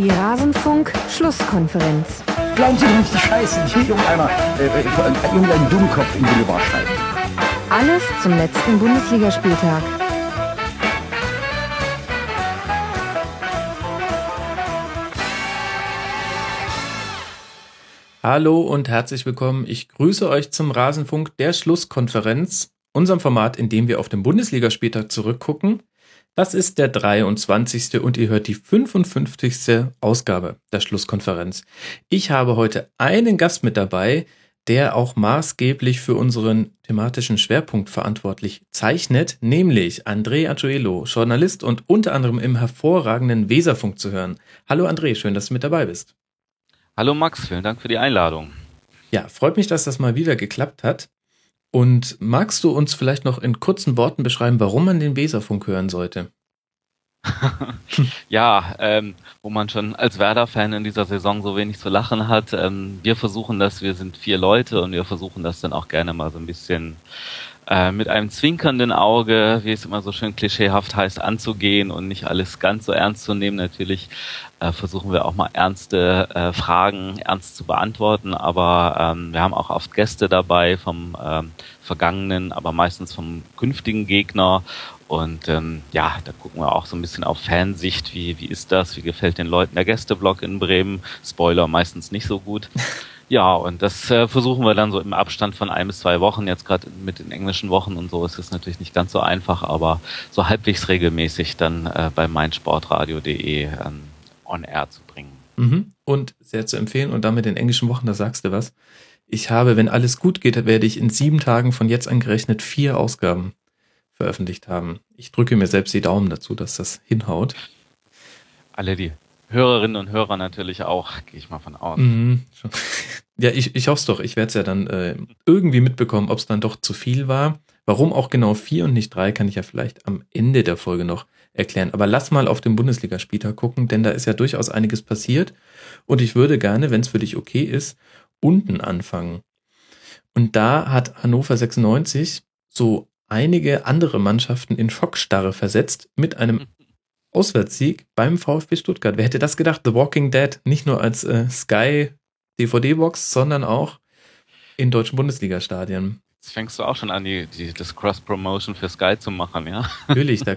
Die Rasenfunk-Schlusskonferenz. Glauben Sie doch nicht die Scheiße, die irgendeiner, äh, äh, irgendein Dummkopf in Boulevard schreibt. Alles zum letzten Bundesligaspieltag. Hallo und herzlich willkommen. Ich grüße euch zum Rasenfunk der Schlusskonferenz, unserem Format, in dem wir auf den Bundesligaspieltag zurückgucken. Das ist der 23. und ihr hört die 55. Ausgabe der Schlusskonferenz. Ich habe heute einen Gast mit dabei, der auch maßgeblich für unseren thematischen Schwerpunkt verantwortlich zeichnet, nämlich André Agiuelo, Journalist und unter anderem im hervorragenden Weserfunk zu hören. Hallo André, schön, dass du mit dabei bist. Hallo Max, vielen Dank für die Einladung. Ja, freut mich, dass das mal wieder geklappt hat. Und magst du uns vielleicht noch in kurzen Worten beschreiben, warum man den Weserfunk hören sollte? ja, ähm, wo man schon als Werder-Fan in dieser Saison so wenig zu lachen hat. Ähm, wir versuchen das, wir sind vier Leute und wir versuchen das dann auch gerne mal so ein bisschen äh, mit einem zwinkernden Auge, wie es immer so schön klischeehaft heißt, anzugehen und nicht alles ganz so ernst zu nehmen. Natürlich äh, versuchen wir auch mal ernste äh, Fragen ernst zu beantworten, aber ähm, wir haben auch oft Gäste dabei vom ähm, vergangenen, aber meistens vom künftigen Gegner und ähm, ja, da gucken wir auch so ein bisschen auf Fansicht, wie, wie ist das, wie gefällt den Leuten der Gästeblock in Bremen. Spoiler meistens nicht so gut. Ja, und das äh, versuchen wir dann so im Abstand von ein bis zwei Wochen. Jetzt gerade mit den englischen Wochen und so ist es natürlich nicht ganz so einfach, aber so halbwegs regelmäßig dann äh, bei meinsportradio.de ähm, on air zu bringen. Mhm. Und sehr zu empfehlen. Und damit in englischen Wochen, da sagst du was. Ich habe, wenn alles gut geht, werde ich in sieben Tagen von jetzt angerechnet vier Ausgaben veröffentlicht haben. Ich drücke mir selbst die Daumen dazu, dass das hinhaut. Alle die Hörerinnen und Hörer natürlich auch, gehe ich mal von aus. Mhm. Ja, ich, ich hoffe es doch. Ich werde es ja dann äh, irgendwie mitbekommen, ob es dann doch zu viel war. Warum auch genau vier und nicht drei, kann ich ja vielleicht am Ende der Folge noch erklären. Aber lass mal auf den Bundesligaspieltag gucken, denn da ist ja durchaus einiges passiert. Und ich würde gerne, wenn es für dich okay ist, unten anfangen. Und da hat Hannover 96 so einige andere Mannschaften in Schockstarre versetzt mit einem Auswärtssieg beim VfB Stuttgart. Wer hätte das gedacht? The Walking Dead nicht nur als äh, Sky DVD-Box, sondern auch in deutschen Bundesliga-Stadien. Jetzt fängst du auch schon an, die, die, das Cross-Promotion für Sky zu machen, ja? Natürlich, da,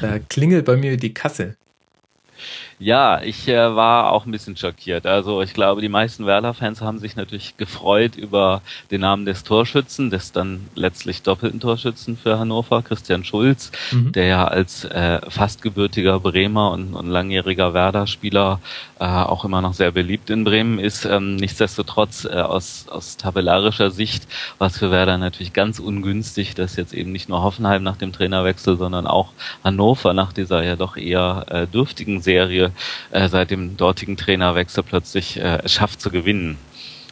da klingelt bei mir die Kasse. Ja, ich äh, war auch ein bisschen schockiert. Also ich glaube, die meisten Werder-Fans haben sich natürlich gefreut über den Namen des Torschützen, des dann letztlich doppelten Torschützen für Hannover, Christian Schulz, mhm. der ja als äh, fast gebürtiger Bremer und, und langjähriger Werder-Spieler äh, auch immer noch sehr beliebt in Bremen ist. Ähm, nichtsdestotrotz äh, aus, aus tabellarischer Sicht war es für Werder natürlich ganz ungünstig, dass jetzt eben nicht nur Hoffenheim nach dem Trainerwechsel, sondern auch Hannover nach dieser ja doch eher äh, dürftigen Serie äh, seit dem dortigen Trainerwechsel plötzlich äh, schafft zu gewinnen.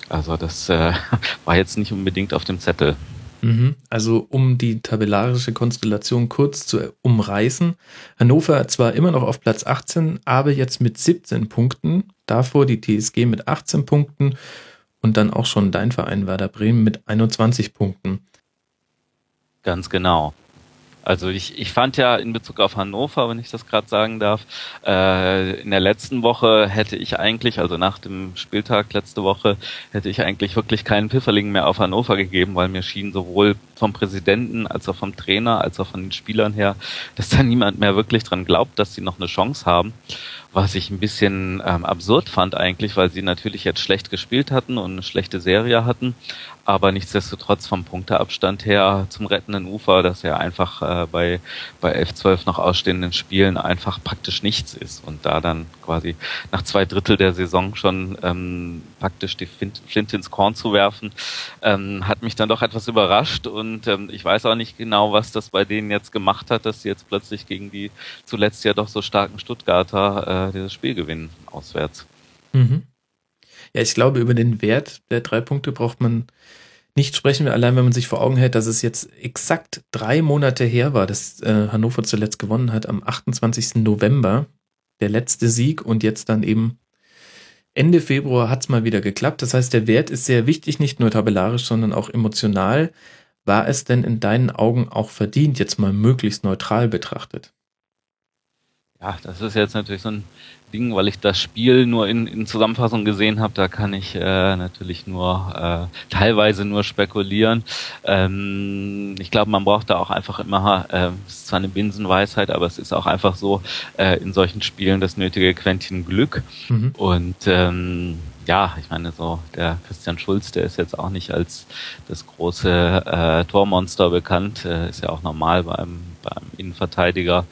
Also das äh, war jetzt nicht unbedingt auf dem Zettel. Mhm. Also um die tabellarische Konstellation kurz zu umreißen. Hannover zwar immer noch auf Platz 18, aber jetzt mit 17 Punkten. Davor die TSG mit 18 Punkten und dann auch schon dein Verein Werder Bremen mit 21 Punkten. Ganz genau. Also ich, ich fand ja in Bezug auf Hannover, wenn ich das gerade sagen darf, äh, in der letzten Woche hätte ich eigentlich, also nach dem Spieltag letzte Woche, hätte ich eigentlich wirklich keinen Pfifferling mehr auf Hannover gegeben, weil mir schien sowohl vom Präsidenten als auch vom Trainer als auch von den Spielern her, dass da niemand mehr wirklich dran glaubt, dass sie noch eine Chance haben. Was ich ein bisschen ähm, absurd fand eigentlich, weil sie natürlich jetzt schlecht gespielt hatten und eine schlechte Serie hatten, aber nichtsdestotrotz vom Punkteabstand her zum rettenden Ufer, dass er einfach äh, bei, bei 11, 12 noch ausstehenden Spielen einfach praktisch nichts ist und da dann quasi nach zwei Drittel der Saison schon ähm, praktisch die Flinte ins Korn zu werfen, ähm, hat mich dann doch etwas überrascht und ähm, ich weiß auch nicht genau, was das bei denen jetzt gemacht hat, dass sie jetzt plötzlich gegen die zuletzt ja doch so starken Stuttgarter äh, dieses Spiel gewinnen auswärts. Mhm. Ja, ich glaube, über den Wert der drei Punkte braucht man nicht sprechen, allein wenn man sich vor Augen hält, dass es jetzt exakt drei Monate her war, dass äh, Hannover zuletzt gewonnen hat, am 28. November, der letzte Sieg und jetzt dann eben Ende Februar hat es mal wieder geklappt. Das heißt, der Wert ist sehr wichtig, nicht nur tabellarisch, sondern auch emotional. War es denn in deinen Augen auch verdient, jetzt mal möglichst neutral betrachtet? Ja, das ist jetzt natürlich so ein Ding, weil ich das Spiel nur in, in Zusammenfassung gesehen habe, da kann ich äh, natürlich nur äh, teilweise nur spekulieren. Ähm, ich glaube, man braucht da auch einfach immer, äh, es ist zwar eine Binsenweisheit, aber es ist auch einfach so äh, in solchen Spielen das nötige Quäntchen Glück. Mhm. Und ähm, ja, ich meine, so der Christian Schulz, der ist jetzt auch nicht als das große äh, Tormonster bekannt, äh, ist ja auch normal beim, beim Innenverteidiger.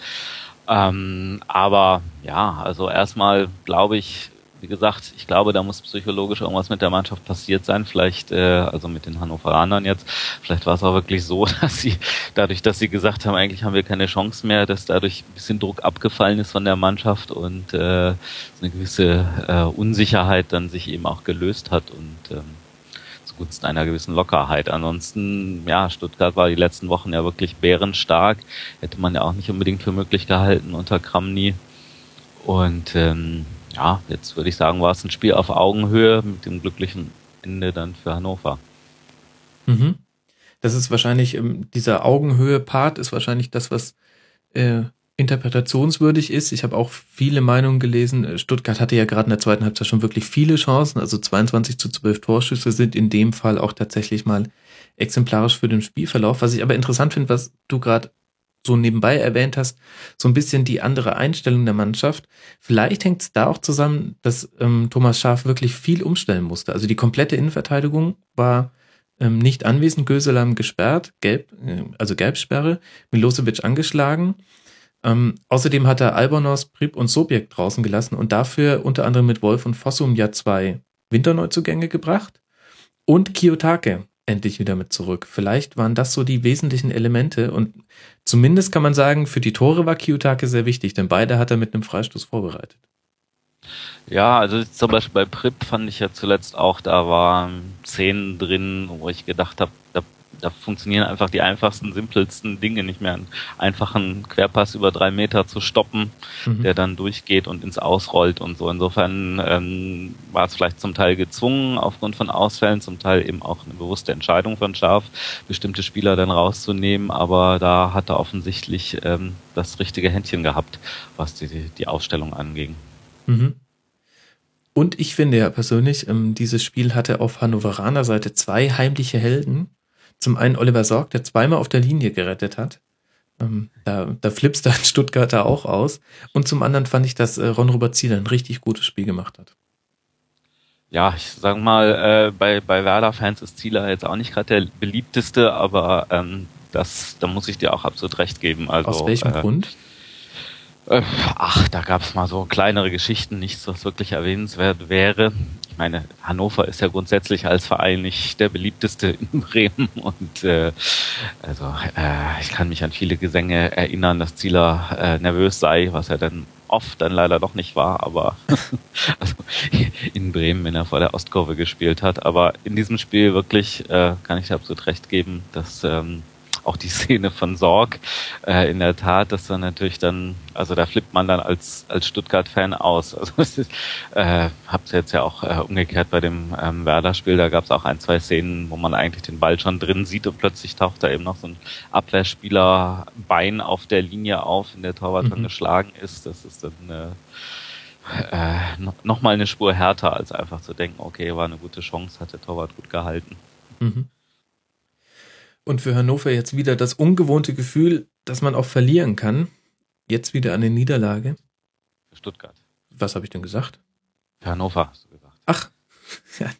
Ähm, aber ja, also erstmal glaube ich, wie gesagt, ich glaube, da muss psychologisch irgendwas mit der Mannschaft passiert sein. Vielleicht, äh, also mit den Hannoveranern jetzt, vielleicht war es auch wirklich so, dass sie, dadurch, dass sie gesagt haben, eigentlich haben wir keine Chance mehr, dass dadurch ein bisschen Druck abgefallen ist von der Mannschaft und äh, eine gewisse äh, Unsicherheit dann sich eben auch gelöst hat und ähm, zugunsten einer gewissen Lockerheit. Ansonsten, ja, Stuttgart war die letzten Wochen ja wirklich bärenstark. Hätte man ja auch nicht unbedingt für möglich gehalten unter Kramny. Und ähm, ja, jetzt würde ich sagen, war es ein Spiel auf Augenhöhe mit dem glücklichen Ende dann für Hannover. Mhm. Das ist wahrscheinlich, ähm, dieser Augenhöhe-Part ist wahrscheinlich das, was äh, interpretationswürdig ist. Ich habe auch viele Meinungen gelesen. Stuttgart hatte ja gerade in der zweiten Halbzeit schon wirklich viele Chancen. Also 22 zu 12 Torschüsse sind in dem Fall auch tatsächlich mal exemplarisch für den Spielverlauf. Was ich aber interessant finde, was du gerade so nebenbei erwähnt hast, so ein bisschen die andere Einstellung der Mannschaft. Vielleicht hängt es da auch zusammen, dass ähm, Thomas Schaaf wirklich viel umstellen musste. Also die komplette Innenverteidigung war ähm, nicht anwesend, Göselam gesperrt, gelb, äh, also Gelbsperre, Milosevic angeschlagen. Ähm, außerdem hat er Albonos, Prip und Sobjek draußen gelassen und dafür unter anderem mit Wolf und Fossum ja zwei Winterneuzugänge gebracht und Kiyotake endlich wieder mit zurück. Vielleicht waren das so die wesentlichen Elemente und zumindest kann man sagen, für die Tore war Kiyotake sehr wichtig, denn beide hat er mit einem Freistoß vorbereitet. Ja, also zum Beispiel bei Prip fand ich ja zuletzt auch, da waren Szenen drin, wo ich gedacht habe, da da funktionieren einfach die einfachsten, simpelsten Dinge nicht mehr. Einen einfachen Querpass über drei Meter zu stoppen, mhm. der dann durchgeht und ins Ausrollt und so. Insofern ähm, war es vielleicht zum Teil gezwungen aufgrund von Ausfällen, zum Teil eben auch eine bewusste Entscheidung von Schaf, bestimmte Spieler dann rauszunehmen, aber da hat er offensichtlich ähm, das richtige Händchen gehabt, was die, die Ausstellung anging. Mhm. Und ich finde ja persönlich, ähm, dieses Spiel hatte auf Hannoveraner Seite zwei heimliche Helden, zum einen Oliver Sorg, der zweimal auf der Linie gerettet hat. Ähm, da, da flippst ein Stuttgarter auch aus. Und zum anderen fand ich, dass äh, Ron-Robert Zieler ein richtig gutes Spiel gemacht hat. Ja, ich sag mal, äh, bei, bei Werder-Fans ist Zieler jetzt auch nicht gerade der beliebteste, aber ähm, das, da muss ich dir auch absolut recht geben. Also, Aus welchem äh, Grund? Äh, ach, da gab es mal so kleinere Geschichten, nichts, was wirklich erwähnenswert wäre ich meine, Hannover ist ja grundsätzlich als Verein nicht der beliebteste in Bremen und äh, also äh, ich kann mich an viele Gesänge erinnern, dass Zieler äh, nervös sei, was er dann oft dann leider doch nicht war, aber also in Bremen, wenn er vor der Ostkurve gespielt hat. Aber in diesem Spiel wirklich äh, kann ich dir absolut recht geben, dass ähm, auch die Szene von Sorg äh, in der Tat, dass dann natürlich dann, also da flippt man dann als als Stuttgart-Fan aus. Also es ist, äh, hab's jetzt ja auch äh, umgekehrt bei dem ähm, Werder-Spiel, da gab es auch ein, zwei Szenen, wo man eigentlich den Ball schon drin sieht und plötzlich taucht da eben noch so ein Abwehrspieler Bein auf der Linie auf, in der Torwart dann mhm. geschlagen ist. Das ist dann äh, äh, noch mal eine Spur härter, als einfach zu denken, okay, war eine gute Chance, hat der Torwart gut gehalten. Mhm. Und für Hannover jetzt wieder das ungewohnte Gefühl, dass man auch verlieren kann. Jetzt wieder eine Niederlage. Für Stuttgart. Was habe ich denn gesagt? Für Hannover hast du gesagt. Ach, ja.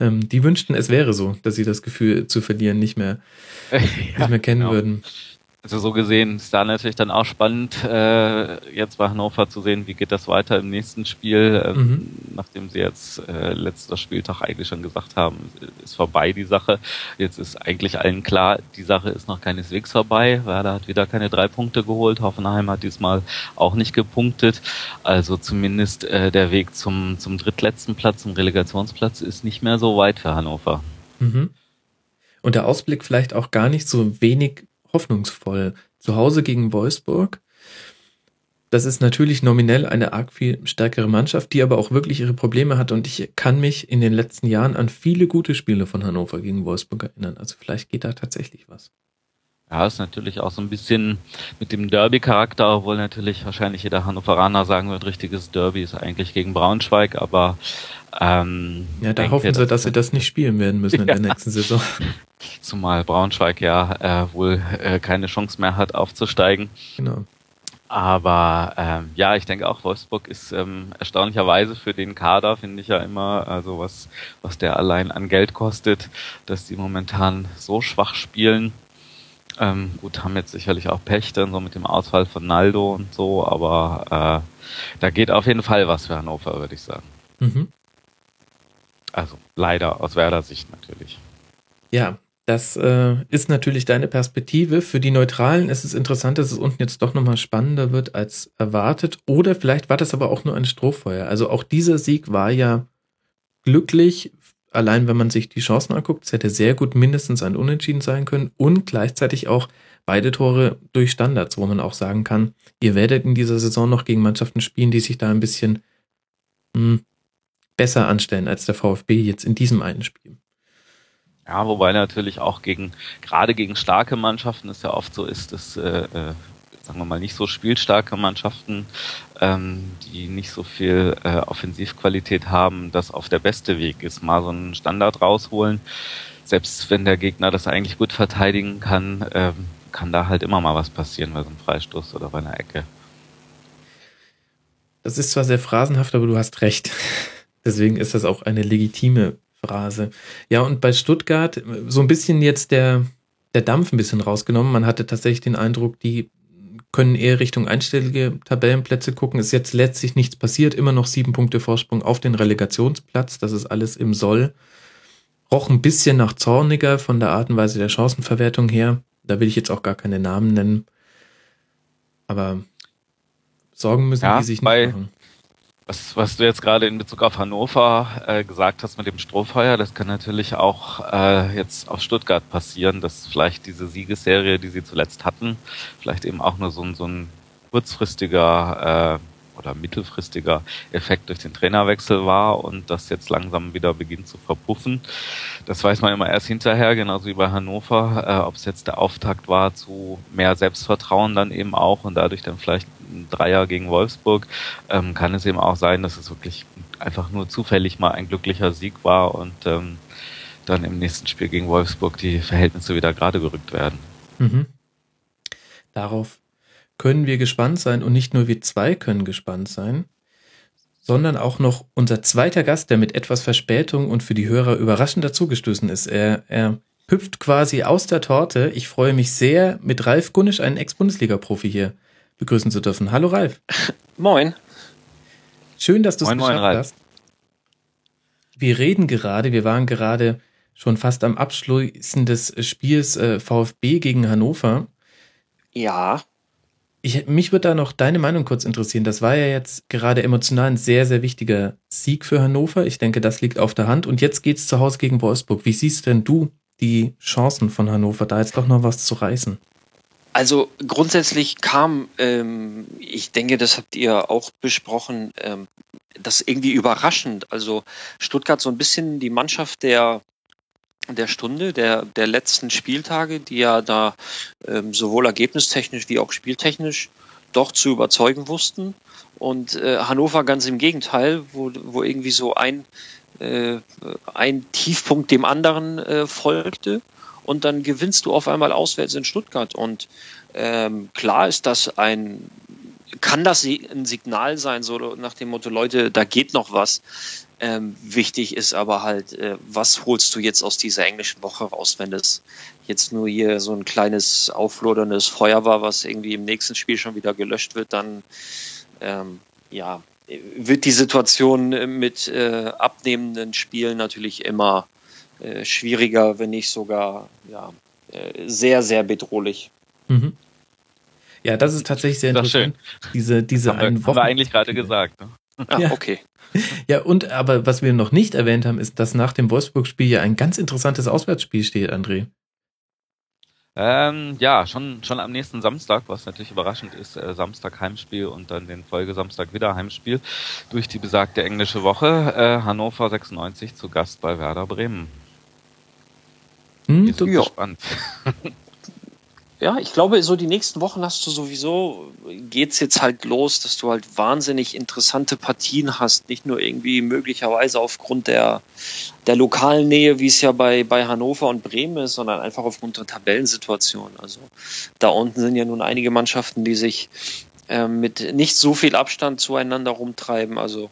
Ähm, die wünschten, es wäre so, dass sie das Gefühl zu verlieren nicht mehr, ja, nicht mehr kennen genau. würden. Also so gesehen ist da natürlich dann auch spannend, äh, jetzt bei Hannover zu sehen, wie geht das weiter im nächsten Spiel, äh, mhm. nachdem sie jetzt äh, letzter Spieltag eigentlich schon gesagt haben, ist vorbei die Sache. Jetzt ist eigentlich allen klar, die Sache ist noch keineswegs vorbei. Werder hat wieder keine drei Punkte geholt, Hoffenheim hat diesmal auch nicht gepunktet. Also zumindest äh, der Weg zum, zum drittletzten Platz, zum Relegationsplatz, ist nicht mehr so weit für Hannover. Mhm. Und der Ausblick vielleicht auch gar nicht so wenig hoffnungsvoll. Zu Hause gegen Wolfsburg. Das ist natürlich nominell eine arg viel stärkere Mannschaft, die aber auch wirklich ihre Probleme hat. Und ich kann mich in den letzten Jahren an viele gute Spiele von Hannover gegen Wolfsburg erinnern. Also vielleicht geht da tatsächlich was. Ja, ist natürlich auch so ein bisschen mit dem Derby-Charakter, obwohl natürlich wahrscheinlich jeder Hannoveraner sagen wird, richtiges Derby ist eigentlich gegen Braunschweig, aber ähm, ja, da hoffen sie, dass sie das nicht spielen werden müssen in ja. der nächsten Saison. Zumal Braunschweig ja äh, wohl äh, keine Chance mehr hat aufzusteigen. Genau. Aber ähm, ja, ich denke auch, Wolfsburg ist ähm, erstaunlicherweise für den Kader, finde ich ja immer, also was, was der allein an Geld kostet, dass die momentan so schwach spielen ähm, gut, haben jetzt sicherlich auch Pech dann so mit dem Ausfall von Naldo und so, aber äh, da geht auf jeden Fall was für Hannover, würde ich sagen. Mhm. Also leider aus Werder Sicht natürlich. Ja, das äh, ist natürlich deine Perspektive. Für die Neutralen ist es interessant, dass es unten jetzt doch nochmal spannender wird als erwartet. Oder vielleicht war das aber auch nur ein Strohfeuer. Also auch dieser Sieg war ja glücklich allein wenn man sich die Chancen anguckt, es hätte sehr gut mindestens ein Unentschieden sein können und gleichzeitig auch beide Tore durch Standards, wo man auch sagen kann, ihr werdet in dieser Saison noch gegen Mannschaften spielen, die sich da ein bisschen mh, hm, besser anstellen als der VfB jetzt in diesem einen Spiel. Ja, wobei natürlich auch gegen, gerade gegen starke Mannschaften es ja oft so ist, dass äh, äh sagen wir mal, nicht so spielstarke Mannschaften, ähm, die nicht so viel äh, Offensivqualität haben, das auf der beste Weg ist, mal so einen Standard rausholen. Selbst wenn der Gegner das eigentlich gut verteidigen kann, ähm, kann da halt immer mal was passieren bei so einem Freistoß oder bei einer Ecke. Das ist zwar sehr phrasenhaft, aber du hast recht. Deswegen ist das auch eine legitime Phrase. Ja, und bei Stuttgart so ein bisschen jetzt der, der Dampf ein bisschen rausgenommen. Man hatte tatsächlich den Eindruck, die können eher Richtung einstellige Tabellenplätze gucken. Ist jetzt letztlich nichts passiert, immer noch sieben Punkte Vorsprung auf den Relegationsplatz. Das ist alles im Soll. Roch ein bisschen nach Zorniger von der Art und Weise der Chancenverwertung her. Da will ich jetzt auch gar keine Namen nennen. Aber Sorgen müssen ja, die sich nicht bei, machen. Was, was du jetzt gerade in Bezug auf Hannover äh, gesagt hast mit dem Strohfeuer, das kann natürlich auch äh, jetzt auf Stuttgart passieren, dass vielleicht diese Siegesserie, die sie zuletzt hatten, vielleicht eben auch nur so, ein so ein kurzfristiger äh, oder mittelfristiger Effekt durch den Trainerwechsel war und das jetzt langsam wieder beginnt zu verpuffen. Das weiß man immer erst hinterher, genauso wie bei Hannover, äh, ob es jetzt der Auftakt war zu mehr Selbstvertrauen dann eben auch und dadurch dann vielleicht ein Dreier gegen Wolfsburg, ähm, kann es eben auch sein, dass es wirklich einfach nur zufällig mal ein glücklicher Sieg war und ähm, dann im nächsten Spiel gegen Wolfsburg die Verhältnisse wieder gerade gerückt werden. Mhm. Darauf können wir gespannt sein und nicht nur wir zwei können gespannt sein, sondern auch noch unser zweiter Gast, der mit etwas Verspätung und für die Hörer überraschend dazugestoßen ist. Er, er hüpft quasi aus der Torte. Ich freue mich sehr, mit Ralf Gunnisch, einen Ex-Bundesliga-Profi hier begrüßen zu dürfen. Hallo Ralf. Moin. Schön, dass du es geschafft moin, hast. Wir reden gerade, wir waren gerade schon fast am Abschließen des Spiels äh, VfB gegen Hannover. Ja. Ich, mich würde da noch deine Meinung kurz interessieren. Das war ja jetzt gerade emotional ein sehr, sehr wichtiger Sieg für Hannover. Ich denke, das liegt auf der Hand. Und jetzt geht's zu Hause gegen Wolfsburg. Wie siehst denn du die Chancen von Hannover, da jetzt doch noch was zu reißen? Also grundsätzlich kam, ähm, ich denke, das habt ihr auch besprochen, ähm, das irgendwie überraschend. Also Stuttgart so ein bisschen die Mannschaft der der Stunde, der, der letzten Spieltage, die ja da ähm, sowohl ergebnistechnisch wie auch spieltechnisch doch zu überzeugen wussten. Und äh, Hannover ganz im Gegenteil, wo, wo irgendwie so ein, äh, ein Tiefpunkt dem anderen äh, folgte. Und dann gewinnst du auf einmal auswärts in Stuttgart. Und ähm, klar ist das ein, kann das ein Signal sein, so nach dem Motto, Leute, da geht noch was. Ähm, wichtig ist aber halt, äh, was holst du jetzt aus dieser englischen Woche raus, wenn das jetzt nur hier so ein kleines aufloderndes Feuer war, was irgendwie im nächsten Spiel schon wieder gelöscht wird, dann ähm, ja, wird die Situation mit äh, abnehmenden Spielen natürlich immer äh, schwieriger, wenn nicht sogar ja, äh, sehr, sehr bedrohlich. Mhm. Ja, das ist tatsächlich sehr interessant. Schön. Diese, diese haben einen wir. Haben wir eigentlich gerade gesagt. Ne? Ah, ja. okay. Ja, und aber was wir noch nicht erwähnt haben, ist, dass nach dem Wolfsburg-Spiel ja ein ganz interessantes Auswärtsspiel steht, André. Ähm, ja, schon, schon am nächsten Samstag, was natürlich überraschend ist, äh, Samstag Heimspiel und dann den Folgesamstag wieder Heimspiel durch die besagte englische Woche. Äh, Hannover 96 zu Gast bei Werder Bremen. Hm, du, gespannt. ja, ich glaube, so die nächsten Wochen hast du sowieso, geht's jetzt halt los, dass du halt wahnsinnig interessante Partien hast. Nicht nur irgendwie möglicherweise aufgrund der, der lokalen Nähe, wie es ja bei, bei Hannover und Bremen ist, sondern einfach aufgrund der Tabellensituation. Also da unten sind ja nun einige Mannschaften, die sich äh, mit nicht so viel Abstand zueinander rumtreiben. Also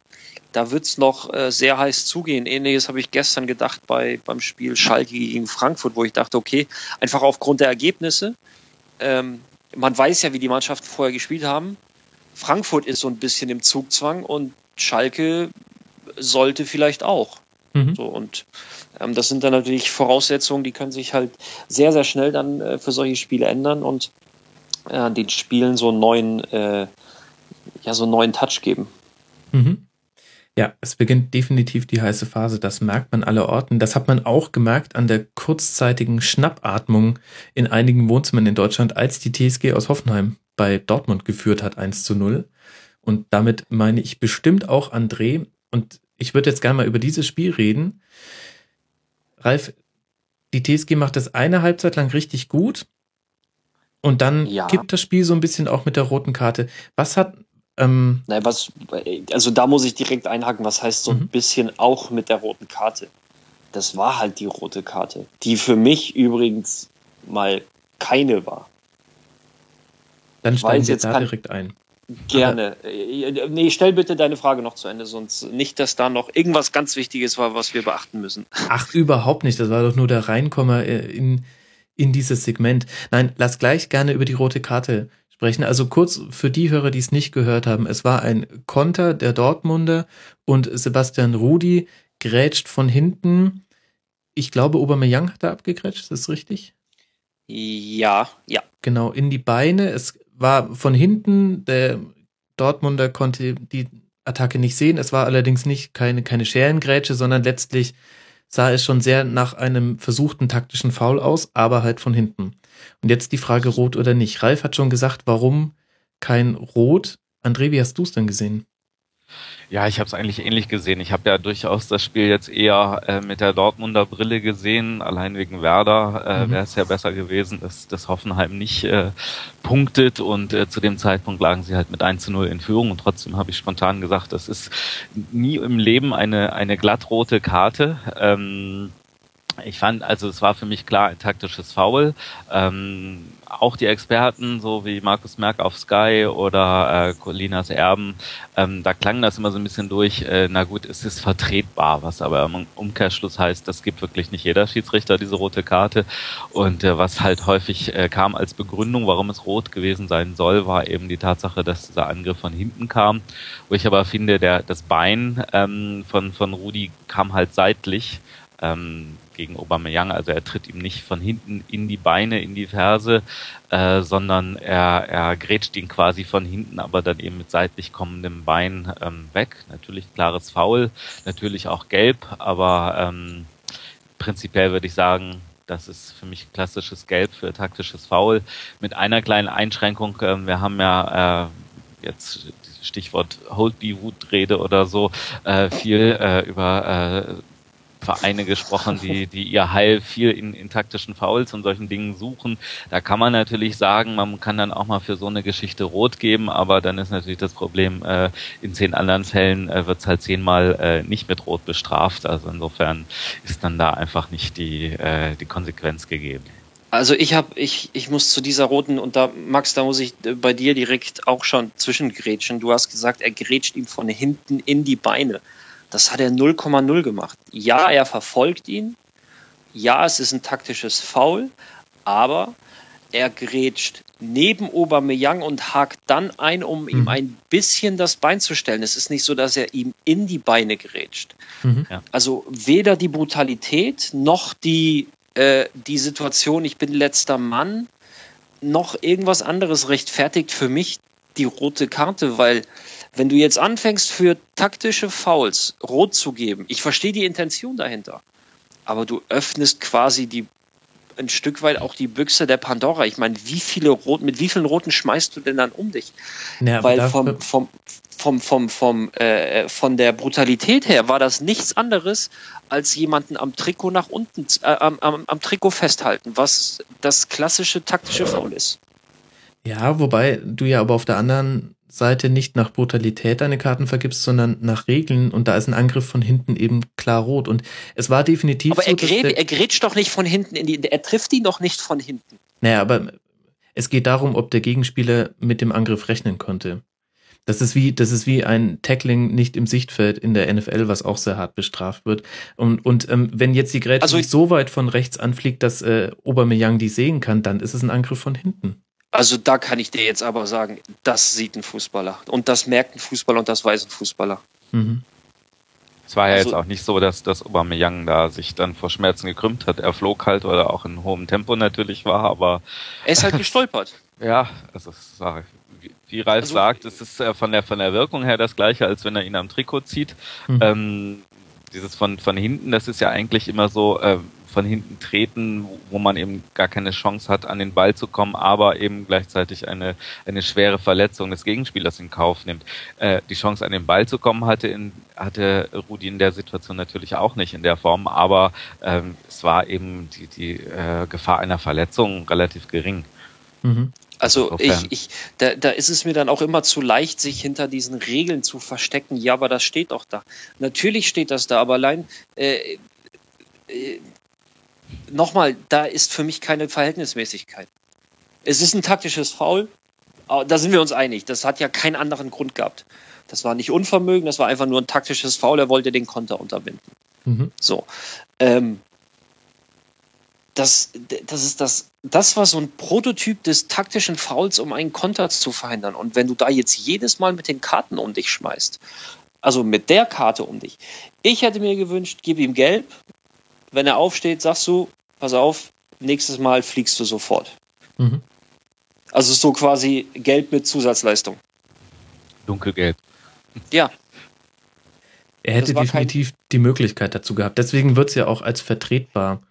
da wird's noch äh, sehr heiß zugehen. Ähnliches habe ich gestern gedacht bei, beim Spiel Schalke gegen Frankfurt, wo ich dachte, okay, einfach aufgrund der Ergebnisse ähm, man weiß ja, wie die Mannschaften vorher gespielt haben. Frankfurt ist so ein bisschen im Zugzwang und Schalke sollte vielleicht auch. Mhm. So, und ähm, das sind dann natürlich Voraussetzungen, die können sich halt sehr, sehr schnell dann äh, für solche Spiele ändern und äh, den Spielen so einen neuen, äh, ja, so einen neuen Touch geben. Mhm. Ja, es beginnt definitiv die heiße Phase. Das merkt man aller Orten. Das hat man auch gemerkt an der kurzzeitigen Schnappatmung in einigen Wohnzimmern in Deutschland, als die TSG aus Hoffenheim bei Dortmund geführt hat, 1 zu 0. Und damit meine ich bestimmt auch André. Und ich würde jetzt gerne mal über dieses Spiel reden. Ralf, die TSG macht das eine Halbzeit lang richtig gut. Und dann ja. kippt das Spiel so ein bisschen auch mit der roten Karte. Was hat ähm, Nein, was, also da muss ich direkt einhaken, was heißt so ein mhm. bisschen auch mit der roten Karte? Das war halt die rote Karte, die für mich übrigens mal keine war. Dann steigen wir da kann, direkt ein. Gerne. Aber äh, nee, stell bitte deine Frage noch zu Ende, sonst nicht, dass da noch irgendwas ganz Wichtiges war, was wir beachten müssen. Ach, überhaupt nicht. Das war doch nur der Reinkommer äh, in, in dieses Segment. Nein, lass gleich gerne über die rote Karte sprechen. Also kurz für die Hörer, die es nicht gehört haben, es war ein Konter der Dortmunder und Sebastian Rudi grätscht von hinten. Ich glaube, Aubameyang hat da abgegrätscht, ist das richtig? Ja, ja. Genau, in die Beine. Es war von hinten, der Dortmunder konnte die Attacke nicht sehen. Es war allerdings nicht keine, keine Scherengrätsche, sondern letztlich sah es schon sehr nach einem versuchten taktischen Foul aus, aber halt von hinten. Und jetzt die Frage rot oder nicht. Ralf hat schon gesagt, warum kein Rot. André, wie hast du es denn gesehen? Ja, ich habe es eigentlich ähnlich gesehen. Ich habe ja durchaus das Spiel jetzt eher äh, mit der Dortmunder Brille gesehen. Allein wegen Werder äh, mhm. wäre es ja besser gewesen, dass, dass Hoffenheim nicht äh, punktet. Und äh, zu dem Zeitpunkt lagen sie halt mit 1 zu 0 in Führung. Und trotzdem habe ich spontan gesagt, das ist nie im Leben eine, eine glattrote Karte. Ähm, ich fand, also es war für mich klar ein taktisches Foul. Ähm, auch die Experten, so wie Markus Merck auf Sky oder äh, Colinas Erben, ähm, da klang das immer so ein bisschen durch, äh, na gut, es ist vertretbar, was aber im Umkehrschluss heißt, das gibt wirklich nicht jeder Schiedsrichter diese rote Karte. Und äh, was halt häufig äh, kam als Begründung, warum es rot gewesen sein soll, war eben die Tatsache, dass dieser Angriff von hinten kam. Wo ich aber finde, der das Bein ähm, von, von Rudi kam halt seitlich. Ähm, gegen Aubameyang. Also er tritt ihm nicht von hinten in die Beine, in die Ferse, äh, sondern er, er grätscht ihn quasi von hinten, aber dann eben mit seitlich kommendem Bein ähm, weg. Natürlich klares Foul, natürlich auch gelb, aber ähm, prinzipiell würde ich sagen, das ist für mich klassisches Gelb für taktisches Foul. Mit einer kleinen Einschränkung, äh, wir haben ja äh, jetzt Stichwort Hold Be Wood Rede oder so äh, viel äh, über äh, Vereine gesprochen, die, die ihr Heil viel in, in taktischen Fouls und solchen Dingen suchen. Da kann man natürlich sagen, man kann dann auch mal für so eine Geschichte rot geben, aber dann ist natürlich das Problem, äh, in zehn anderen Fällen äh, wird es halt zehnmal äh, nicht mit rot bestraft. Also insofern ist dann da einfach nicht die, äh, die Konsequenz gegeben. Also ich habe, ich, ich muss zu dieser roten, und da, Max, da muss ich äh, bei dir direkt auch schon zwischengrätschen. Du hast gesagt, er grätscht ihm von hinten in die Beine. Das hat er 0,0 gemacht. Ja, er verfolgt ihn. Ja, es ist ein taktisches Foul, aber er grätscht neben Aubameyang und hakt dann ein, um mhm. ihm ein bisschen das Bein zu stellen. Es ist nicht so, dass er ihm in die Beine grätscht. Mhm. Also weder die Brutalität noch die, äh, die Situation, ich bin letzter Mann, noch irgendwas anderes rechtfertigt für mich die rote Karte, weil wenn du jetzt anfängst, für taktische Fouls rot zu geben, ich verstehe die Intention dahinter, aber du öffnest quasi die ein Stück weit auch die Büchse der Pandora. Ich meine, wie viele rot, mit wie vielen roten schmeißt du denn dann um dich? Ja, Weil vom, vom, vom, vom, vom, äh, von der Brutalität her war das nichts anderes als jemanden am Trikot nach unten, äh, am, am, am Trikot festhalten, was das klassische taktische Foul ist. Ja, wobei du ja aber auf der anderen Seite nicht nach Brutalität deine Karten vergibst, sondern nach Regeln und da ist ein Angriff von hinten eben klar rot und es war definitiv aber so, er, der- er grätscht doch nicht von hinten in die, er trifft ihn doch nicht von hinten. Naja, aber es geht darum, ob der Gegenspieler mit dem Angriff rechnen konnte. Das ist wie, das ist wie ein Tackling nicht im Sichtfeld in der NFL, was auch sehr hart bestraft wird. Und, und ähm, wenn jetzt die Grätsche Also nicht so weit von rechts anfliegt, dass äh, Aubameyang die sehen kann, dann ist es ein Angriff von hinten. Also da kann ich dir jetzt aber sagen, das sieht ein Fußballer. Und das merkt ein Fußballer und das weiß ein Fußballer. Mhm. Es war ja Also- jetzt auch nicht so, dass das Aubameyang da sich dann vor Schmerzen gekrümmt hat. Er flog halt oder auch in hohem Tempo natürlich war, aber Er ist halt gestolpert. ja, also wie Ralf Also- sagt, es ist äh, von der von der Wirkung her das gleiche, als wenn er ihn am Trikot zieht. Mhm. Ähm, dieses von von hinten, das ist ja eigentlich immer so äh, von hinten treten, wo- man eben gar keine Chance hat, an den Ball zu kommen, aber eben gleichzeitig eine eine schwere Verletzung des Gegenspielers in Kauf nimmt. Äh, die Chance, an den Ball zu kommen, hatte in hatte Rudi in der Situation natürlich auch nicht in der Form, aber ähm, es war eben die die äh, Gefahr einer Verletzung relativ gering. Mhm. Also ich, ich, da, da ist es mir dann auch immer zu leicht, sich hinter diesen Regeln zu verstecken. Ja, aber das steht doch da. Natürlich steht das da, aber allein äh, äh, nochmal, da ist für mich keine Verhältnismäßigkeit. Es ist ein taktisches Foul, da sind wir uns einig. Das hat ja keinen anderen Grund gehabt. Das war nicht Unvermögen, das war einfach nur ein taktisches Foul. Er wollte den Konter unterbinden. Mhm. So. Ähm, das, das ist das, das war so ein Prototyp des taktischen Fouls, um einen Konter zu verhindern. Und wenn du da jetzt jedes Mal mit den Karten um dich schmeißt, also mit der Karte um dich, ich hätte mir gewünscht, gib ihm gelb. Wenn er aufsteht, sagst du, pass auf, nächstes Mal fliegst du sofort. Mhm. Also so quasi gelb mit Zusatzleistung. Dunkelgelb. Ja, Er hätte war kein- definitiv die Möglichkeit dazu gehabt. Deswegen wird es ja auch als vertretbar.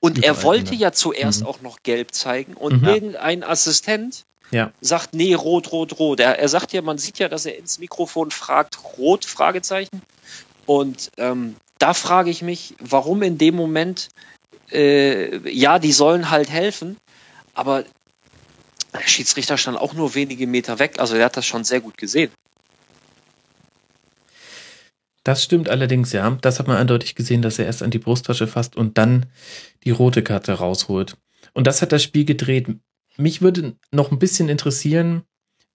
Und er wollte ja zuerst Mhm. auch noch gelb zeigen und Mhm. irgendein Assistent Ja. sagt, nee, rot, rot, rot. Er, er sagt ja, man sieht ja, dass er ins Mikrofon fragt, rot, Fragezeichen. Und ähm, da frage ich mich, warum in dem Moment, äh, ja, die sollen halt helfen, aber der Schiedsrichter stand auch nur wenige Meter weg, also er hat das schon sehr gut gesehen. Das stimmt allerdings, ja. Das hat man eindeutig gesehen, dass er erst an die Brusttasche fasst und dann die rote Karte rausholt. Und das hat das Spiel gedreht. Mich würde noch ein bisschen interessieren,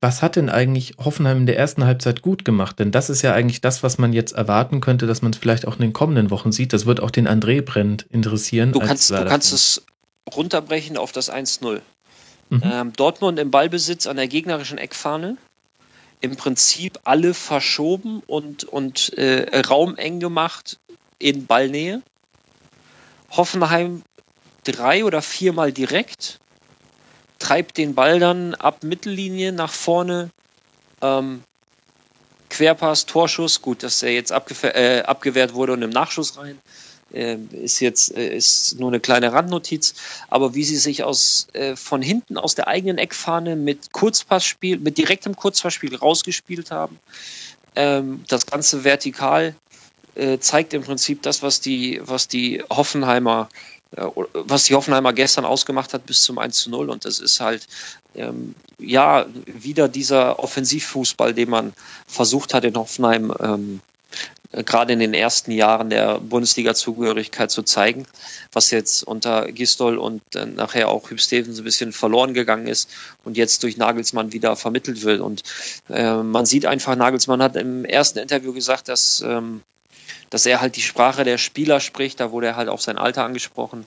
was hat denn eigentlich Hoffenheim in der ersten Halbzeit gut gemacht? Denn das ist ja eigentlich das, was man jetzt erwarten könnte, dass man es vielleicht auch in den kommenden Wochen sieht. Das wird auch den André brennend interessieren. Du kannst, du kannst es runterbrechen auf das 1-0. Mhm. Ähm, Dortmund im Ballbesitz an der gegnerischen Eckfahne. Im Prinzip alle verschoben und, und äh, Raum eng gemacht in Ballnähe. Hoffenheim drei oder viermal direkt, treibt den Ball dann ab Mittellinie nach vorne. Ähm, Querpass, Torschuss, gut, dass er jetzt äh, abgewehrt wurde und im Nachschuss rein. Äh, ist jetzt äh, ist nur eine kleine Randnotiz, aber wie sie sich aus äh, von hinten aus der eigenen Eckfahne mit Kurzpassspiel, mit direktem Kurzpassspiel rausgespielt haben, ähm, das ganze vertikal äh, zeigt im Prinzip das, was die was die Hoffenheimer äh, was die Hoffenheimer gestern ausgemacht hat bis zum 1 zu 0 und das ist halt ähm, ja wieder dieser Offensivfußball, den man versucht hat in Hoffenheim ähm, äh, gerade in den ersten Jahren der Bundesliga-Zugehörigkeit zu zeigen, was jetzt unter Gistol und äh, nachher auch Hüb Stevens ein bisschen verloren gegangen ist und jetzt durch Nagelsmann wieder vermittelt wird. Und äh, man sieht einfach, Nagelsmann hat im ersten Interview gesagt, dass, ähm, dass er halt die Sprache der Spieler spricht. Da wurde er halt auf sein Alter angesprochen.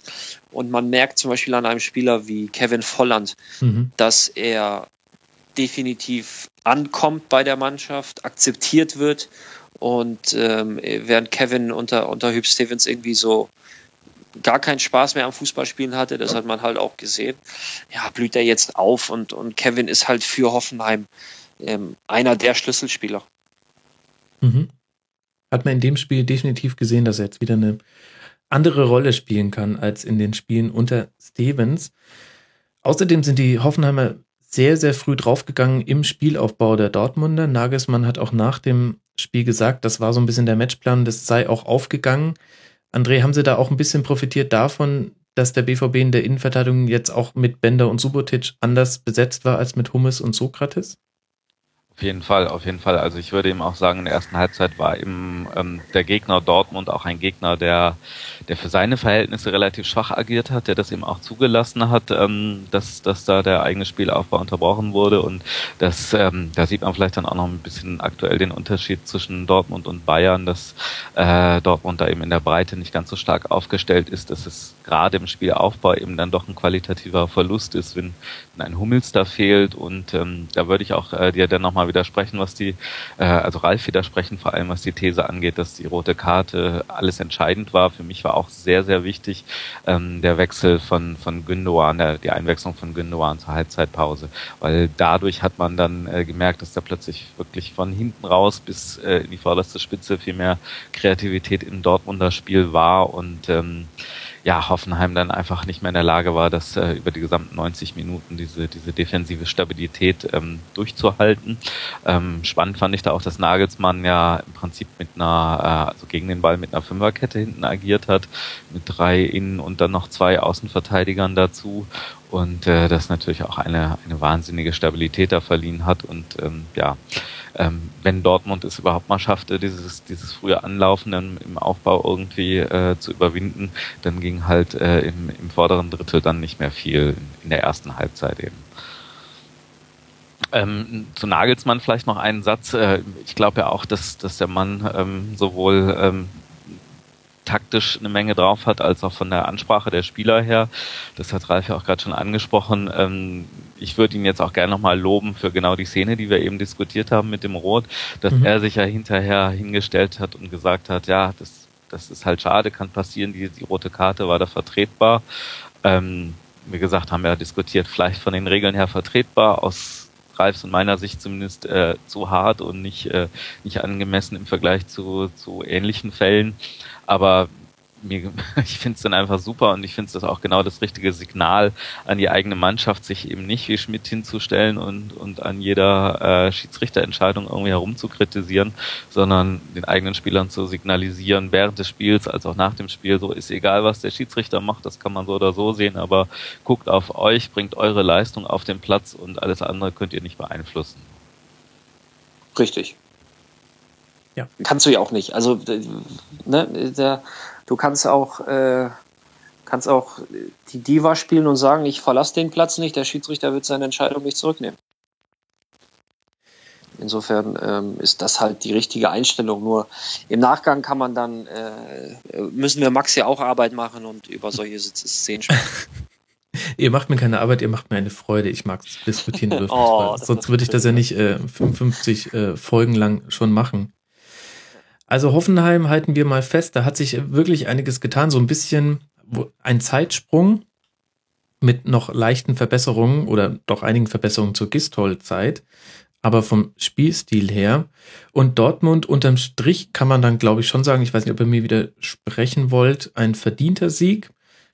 Und man merkt zum Beispiel an einem Spieler wie Kevin Volland, Mhm. dass er definitiv ankommt bei der Mannschaft, akzeptiert wird und ähm, während Kevin unter, unter Hüb Stevens irgendwie so gar keinen Spaß mehr am Fußballspielen hatte, das hat man halt auch gesehen, ja, blüht er jetzt auf und, und Kevin ist halt für Hoffenheim ähm, einer der Schlüsselspieler. Mhm. Hat man in dem Spiel definitiv gesehen, dass er jetzt wieder eine andere Rolle spielen kann als in den Spielen unter Stevens. Außerdem sind die Hoffenheimer sehr, sehr früh draufgegangen im Spielaufbau der Dortmunder. Nagelsmann hat auch nach dem Spiel gesagt, das war so ein bisschen der Matchplan, das sei auch aufgegangen. André, haben Sie da auch ein bisschen profitiert davon, dass der BVB in der Innenverteidigung jetzt auch mit Bender und Subotic anders besetzt war als mit Hummes und Sokrates? Auf jeden Fall, auf jeden Fall. Also ich würde eben auch sagen, in der ersten Halbzeit war eben ähm, der Gegner Dortmund auch ein Gegner, der, der für seine Verhältnisse relativ schwach agiert hat, der das eben auch zugelassen hat, ähm, dass, dass da der eigene Spielaufbau unterbrochen wurde. Und das, ähm, da sieht man vielleicht dann auch noch ein bisschen aktuell den Unterschied zwischen Dortmund und Bayern, dass äh, Dortmund da eben in der Breite nicht ganz so stark aufgestellt ist, dass es gerade im Spielaufbau eben dann doch ein qualitativer Verlust ist, wenn, wenn ein Hummels da fehlt. Und ähm, da würde ich auch äh, dir dann nochmal widersprechen, was die, äh, also Ralf widersprechen, vor allem was die These angeht, dass die rote Karte alles entscheidend war. Für mich war auch sehr, sehr wichtig ähm, der Wechsel von, von Gündogan, der, die Einwechslung von Gündogan zur Halbzeitpause. Weil dadurch hat man dann äh, gemerkt, dass da plötzlich wirklich von hinten raus bis äh, in die vorderste Spitze viel mehr Kreativität im Dortmunder Spiel war und ähm, ja, Hoffenheim dann einfach nicht mehr in der Lage war, das äh, über die gesamten 90 Minuten diese, diese defensive Stabilität ähm, durchzuhalten. Ähm, spannend fand ich da auch, dass Nagelsmann ja im Prinzip mit einer, äh, also gegen den Ball mit einer Fünferkette hinten agiert hat, mit drei Innen- und dann noch zwei Außenverteidigern dazu und äh, das natürlich auch eine, eine wahnsinnige Stabilität da verliehen hat und ähm, ja, ähm, wenn Dortmund es überhaupt mal schaffte, dieses, dieses frühe Anlaufen im Aufbau irgendwie äh, zu überwinden, dann ging halt äh, im, im vorderen Drittel dann nicht mehr viel in der ersten Halbzeit eben. Ähm, zu Nagelsmann vielleicht noch einen Satz. Äh, ich glaube ja auch, dass, dass der Mann ähm, sowohl ähm, taktisch eine Menge drauf hat, als auch von der Ansprache der Spieler her. Das hat Ralf ja auch gerade schon angesprochen. Ähm, ich würde ihn jetzt auch gerne nochmal loben für genau die Szene, die wir eben diskutiert haben mit dem Rot, dass mhm. er sich ja hinterher hingestellt hat und gesagt hat, ja, das, das ist halt schade, kann passieren, die, die rote Karte war da vertretbar. Ähm, wie gesagt, haben wir ja diskutiert, vielleicht von den Regeln her vertretbar, aus Ralfs und meiner Sicht zumindest äh, zu hart und nicht, äh, nicht angemessen im Vergleich zu, zu ähnlichen Fällen. Aber mir, ich finde es dann einfach super und ich finde es auch genau das richtige Signal an die eigene Mannschaft, sich eben nicht wie Schmidt hinzustellen und, und an jeder äh, Schiedsrichterentscheidung irgendwie herumzukritisieren, sondern den eigenen Spielern zu signalisieren, während des Spiels als auch nach dem Spiel, so ist egal, was der Schiedsrichter macht, das kann man so oder so sehen, aber guckt auf euch, bringt eure Leistung auf den Platz und alles andere könnt ihr nicht beeinflussen. Richtig. Ja. Kannst du ja auch nicht. Also ne, der, du kannst auch äh, kannst auch die Diva spielen und sagen, ich verlasse den Platz nicht, der Schiedsrichter wird seine Entscheidung nicht zurücknehmen. Insofern ähm, ist das halt die richtige Einstellung. Nur im Nachgang kann man dann, äh, müssen wir Max ja auch Arbeit machen und über solche Szenen sprechen. ihr macht mir keine Arbeit, ihr macht mir eine Freude. Ich mag es diskutieren dürfen. oh, Sonst würde ich das ja nicht äh, 55 äh, Folgen lang schon machen. Also Hoffenheim halten wir mal fest, da hat sich wirklich einiges getan, so ein bisschen ein Zeitsprung mit noch leichten Verbesserungen oder doch einigen Verbesserungen zur Gistol-Zeit, aber vom Spielstil her. Und Dortmund unterm Strich kann man dann, glaube ich, schon sagen, ich weiß nicht, ob ihr mir wieder sprechen wollt, ein verdienter Sieg.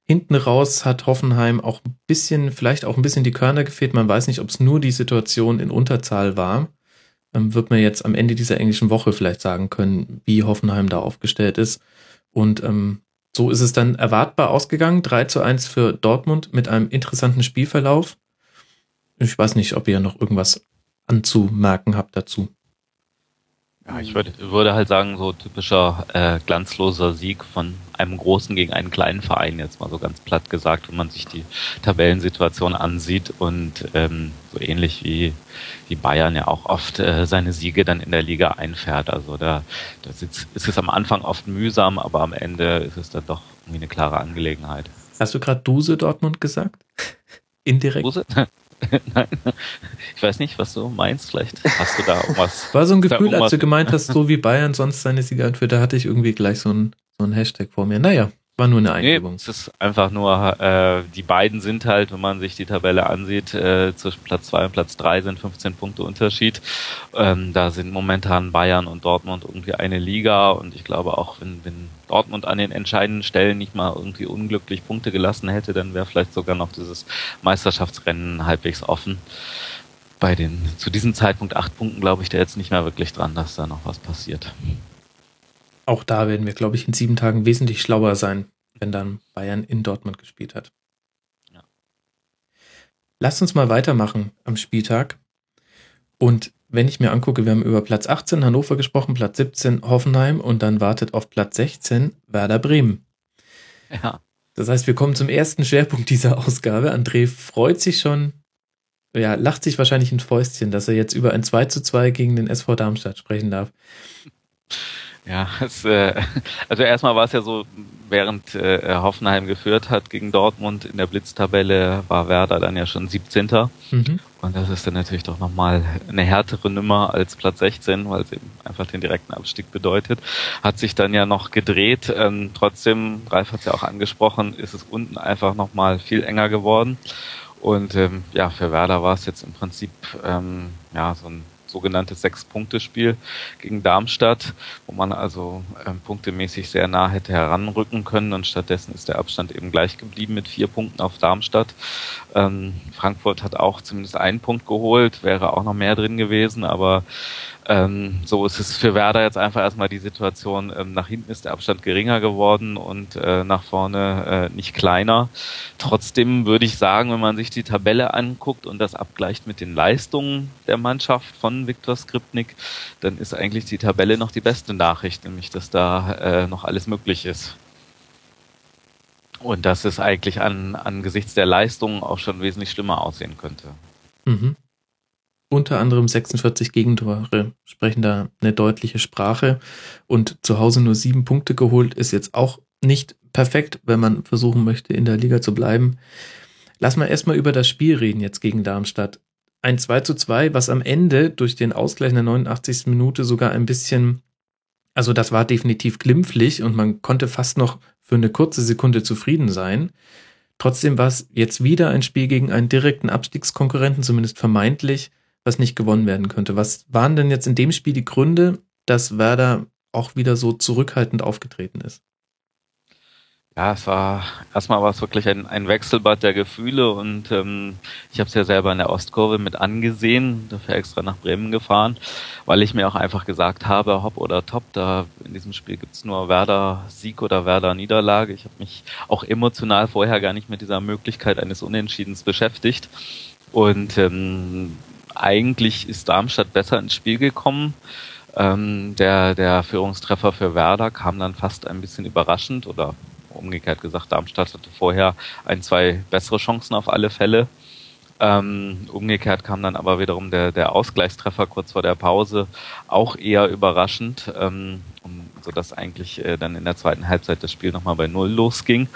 Hinten raus hat Hoffenheim auch ein bisschen, vielleicht auch ein bisschen die Körner gefehlt. Man weiß nicht, ob es nur die Situation in Unterzahl war wird man jetzt am Ende dieser englischen Woche vielleicht sagen können, wie Hoffenheim da aufgestellt ist. Und ähm, so ist es dann erwartbar ausgegangen. 3 zu 1 für Dortmund mit einem interessanten Spielverlauf. Ich weiß nicht, ob ihr noch irgendwas anzumerken habt dazu. Ja, ich würde, würde halt sagen, so typischer äh, glanzloser Sieg von einem großen gegen einen kleinen Verein, jetzt mal so ganz platt gesagt, wenn man sich die Tabellensituation ansieht und ähm, so ähnlich wie, wie Bayern ja auch oft äh, seine Siege dann in der Liga einfährt. Also da, da ist, ist es am Anfang oft mühsam, aber am Ende ist es dann doch irgendwie eine klare Angelegenheit. Hast du gerade Duse Dortmund gesagt? Indirekt? Duse? Nein, ich weiß nicht, was du meinst. Vielleicht hast du da irgendwas. War so ein Gefühl, als du gemeint hast, so wie Bayern sonst seine Sieger anführt, da hatte ich irgendwie gleich so ein, so ein Hashtag vor mir. Naja, War nur eine Eingebung. Nee, es ist einfach nur, äh, die beiden sind halt, wenn man sich die Tabelle ansieht, äh, zwischen Platz zwei und Platz drei sind 15 Punkte Unterschied. Ähm, da sind momentan Bayern und Dortmund irgendwie eine Liga und ich glaube auch, wenn, wenn Dortmund an den entscheidenden Stellen nicht mal irgendwie unglücklich Punkte gelassen hätte, dann wäre vielleicht sogar noch dieses Meisterschaftsrennen halbwegs offen. Bei den zu diesem Zeitpunkt acht Punkten glaube ich da jetzt nicht mehr wirklich dran, dass da noch was passiert. Auch da werden wir, glaube ich, in sieben Tagen wesentlich schlauer sein, wenn dann Bayern in Dortmund gespielt hat. Ja. Lasst uns mal weitermachen am Spieltag. Und wenn ich mir angucke, wir haben über Platz 18 Hannover gesprochen, Platz 17 Hoffenheim und dann wartet auf Platz 16 Werder Bremen. Ja. Das heißt, wir kommen zum ersten Schwerpunkt dieser Ausgabe. André freut sich schon, ja, lacht sich wahrscheinlich ein Fäustchen, dass er jetzt über ein 2 zu 2 gegen den SV Darmstadt sprechen darf. Ja, es, äh, also erstmal war es ja so, während äh, Hoffenheim geführt hat gegen Dortmund in der Blitztabelle, war Werder dann ja schon 17. Mhm. Und das ist dann natürlich doch nochmal eine härtere Nummer als Platz 16, weil es eben einfach den direkten Abstieg bedeutet. Hat sich dann ja noch gedreht. Ähm, trotzdem, Ralf hat es ja auch angesprochen, ist es unten einfach nochmal viel enger geworden. Und ähm, ja, für Werder war es jetzt im Prinzip ähm, ja so ein sogenanntes Sechs-Punkte-Spiel gegen Darmstadt, wo man also ähm, punktemäßig sehr nah hätte heranrücken können und stattdessen ist der Abstand eben gleich geblieben mit vier Punkten auf Darmstadt. Ähm, Frankfurt hat auch zumindest einen Punkt geholt, wäre auch noch mehr drin gewesen, aber ähm, so ist es für Werder jetzt einfach erstmal die Situation, ähm, nach hinten ist der Abstand geringer geworden und äh, nach vorne äh, nicht kleiner. Trotzdem würde ich sagen, wenn man sich die Tabelle anguckt und das abgleicht mit den Leistungen der Mannschaft von Viktor Skripnik, dann ist eigentlich die Tabelle noch die beste Nachricht, nämlich dass da äh, noch alles möglich ist. Und dass es eigentlich an, angesichts der Leistungen auch schon wesentlich schlimmer aussehen könnte. Mhm unter anderem 46 Gegentore sprechen da eine deutliche Sprache. Und zu Hause nur sieben Punkte geholt ist jetzt auch nicht perfekt, wenn man versuchen möchte, in der Liga zu bleiben. Lass mal erstmal über das Spiel reden jetzt gegen Darmstadt. Ein 2 zu 2, was am Ende durch den Ausgleich in der 89. Minute sogar ein bisschen, also das war definitiv glimpflich und man konnte fast noch für eine kurze Sekunde zufrieden sein. Trotzdem war es jetzt wieder ein Spiel gegen einen direkten Abstiegskonkurrenten, zumindest vermeintlich, was nicht gewonnen werden könnte. Was waren denn jetzt in dem Spiel die Gründe, dass Werder auch wieder so zurückhaltend aufgetreten ist? Ja, es war erstmal war es wirklich ein, ein Wechselbad der Gefühle und ähm, ich habe es ja selber in der Ostkurve mit angesehen, dafür extra nach Bremen gefahren, weil ich mir auch einfach gesagt habe, hopp oder top, da in diesem Spiel gibt's nur Werder Sieg oder Werder Niederlage. Ich habe mich auch emotional vorher gar nicht mit dieser Möglichkeit eines Unentschiedens beschäftigt. Und ähm, eigentlich ist Darmstadt besser ins Spiel gekommen. Ähm, der, der Führungstreffer für Werder kam dann fast ein bisschen überraschend oder umgekehrt gesagt, Darmstadt hatte vorher ein, zwei bessere Chancen auf alle Fälle. Ähm, umgekehrt kam dann aber wiederum der, der Ausgleichstreffer kurz vor der Pause auch eher überraschend, ähm, sodass eigentlich äh, dann in der zweiten Halbzeit das Spiel nochmal bei Null losging.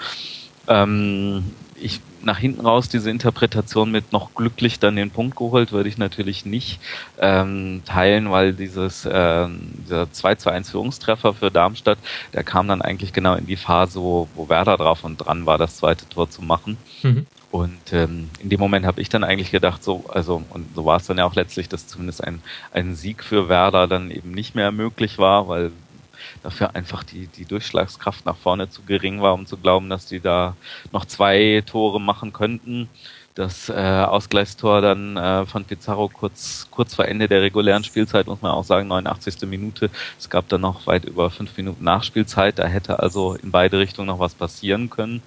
Ähm, ich nach hinten raus diese Interpretation mit noch glücklich dann den Punkt geholt, würde ich natürlich nicht ähm, teilen, weil dieses äh, dieser 2 zu 1 Führungstreffer für Darmstadt, der kam dann eigentlich genau in die Phase, wo, wo Werder drauf und dran war, das zweite Tor zu machen. Mhm. Und ähm, in dem Moment habe ich dann eigentlich gedacht, so, also, und so war es dann ja auch letztlich, dass zumindest ein, ein Sieg für Werder dann eben nicht mehr möglich war, weil dafür einfach die, die Durchschlagskraft nach vorne zu gering war, um zu glauben, dass die da noch zwei Tore machen könnten. Das äh, Ausgleichstor dann äh, von Pizarro kurz, kurz vor Ende der regulären Spielzeit, muss man auch sagen, 89. Minute. Es gab dann noch weit über fünf Minuten Nachspielzeit. Da hätte also in beide Richtungen noch was passieren können.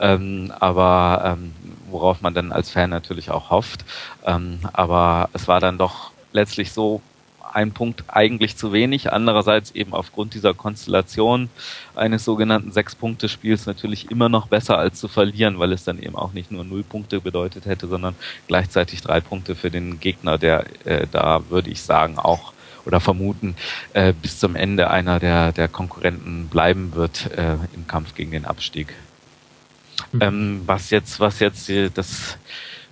Ähm, aber ähm, worauf man dann als Fan natürlich auch hofft. Ähm, aber es war dann doch letztlich so, ein Punkt eigentlich zu wenig. Andererseits eben aufgrund dieser Konstellation eines sogenannten Sechs-Punkte-Spiels natürlich immer noch besser als zu verlieren, weil es dann eben auch nicht nur null Punkte bedeutet hätte, sondern gleichzeitig drei Punkte für den Gegner, der äh, da würde ich sagen auch oder vermuten äh, bis zum Ende einer der, der Konkurrenten bleiben wird äh, im Kampf gegen den Abstieg. Mhm. Ähm, was jetzt, was jetzt das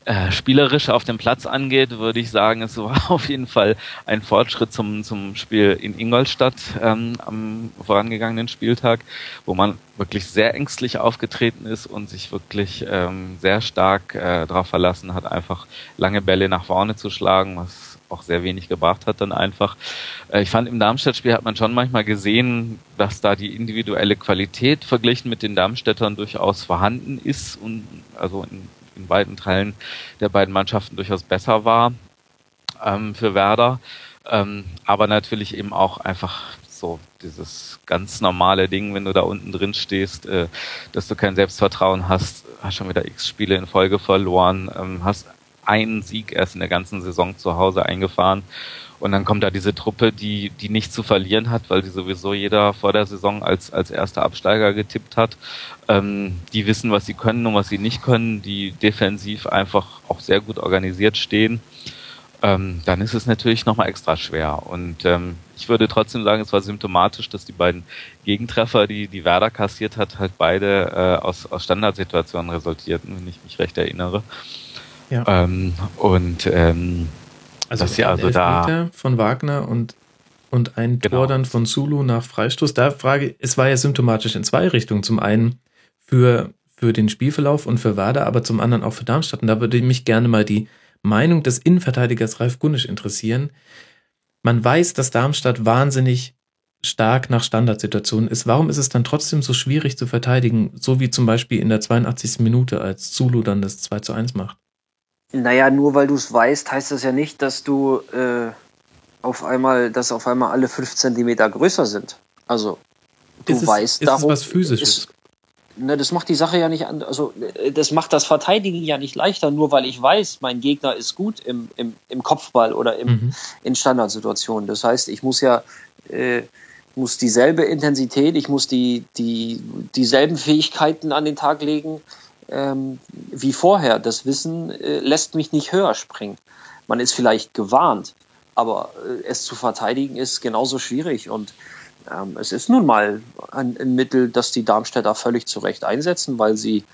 äh, spielerisch auf dem Platz angeht, würde ich sagen, es war auf jeden Fall ein Fortschritt zum, zum Spiel in Ingolstadt ähm, am vorangegangenen Spieltag, wo man wirklich sehr ängstlich aufgetreten ist und sich wirklich ähm, sehr stark äh, darauf verlassen hat, einfach lange Bälle nach vorne zu schlagen, was auch sehr wenig gebracht hat dann einfach. Äh, ich fand im Darmstadt-Spiel hat man schon manchmal gesehen, dass da die individuelle Qualität verglichen mit den Darmstädtern durchaus vorhanden ist und also in in beiden Teilen der beiden Mannschaften durchaus besser war ähm, für Werder. Ähm, aber natürlich eben auch einfach so dieses ganz normale Ding, wenn du da unten drin stehst, äh, dass du kein Selbstvertrauen hast, hast schon wieder x Spiele in Folge verloren, ähm, hast einen Sieg erst in der ganzen Saison zu Hause eingefahren und dann kommt da diese Truppe, die, die nicht zu verlieren hat, weil die sowieso jeder vor der Saison als, als erster Absteiger getippt hat. Ähm, die wissen, was sie können und was sie nicht können, die defensiv einfach auch sehr gut organisiert stehen. Ähm, dann ist es natürlich nochmal extra schwer. Und ähm, ich würde trotzdem sagen, es war symptomatisch, dass die beiden Gegentreffer, die die Werder kassiert hat, halt beide äh, aus, aus Standardsituationen resultierten, wenn ich mich recht erinnere. Ja. Ähm, und ähm, also das ja also da von Wagner und und ein genau. Tor dann von Zulu nach Freistoß. Da frage es war ja symptomatisch in zwei Richtungen. Zum einen für für den Spielverlauf und für Werder, aber zum anderen auch für Darmstadt. Und da würde mich gerne mal die Meinung des Innenverteidigers Ralf Gunnisch interessieren. Man weiß, dass Darmstadt wahnsinnig stark nach Standardsituationen ist. Warum ist es dann trotzdem so schwierig zu verteidigen, so wie zum Beispiel in der 82. Minute, als Zulu dann das 2 zu 1 macht? Naja, nur weil du es weißt, heißt das ja nicht, dass du äh, auf einmal, dass auf einmal alle fünf Zentimeter größer sind. Also du ist weißt es, darum. Ist es was Physisches? Ist, ne, das macht die Sache ja nicht an, also äh, das macht das Verteidigen ja nicht leichter, nur weil ich weiß, mein Gegner ist gut im, im, im Kopfball oder im, mhm. in Standardsituationen. Das heißt, ich muss ja äh, muss dieselbe Intensität, ich muss die, die, dieselben Fähigkeiten an den Tag legen, ähm, wie vorher. Das Wissen äh, lässt mich nicht höher springen. Man ist vielleicht gewarnt, aber äh, es zu verteidigen ist genauso schwierig und ähm, es ist nun mal ein, ein, Mittel, das die Darmstädter völlig zu Recht einsetzen, weil sie,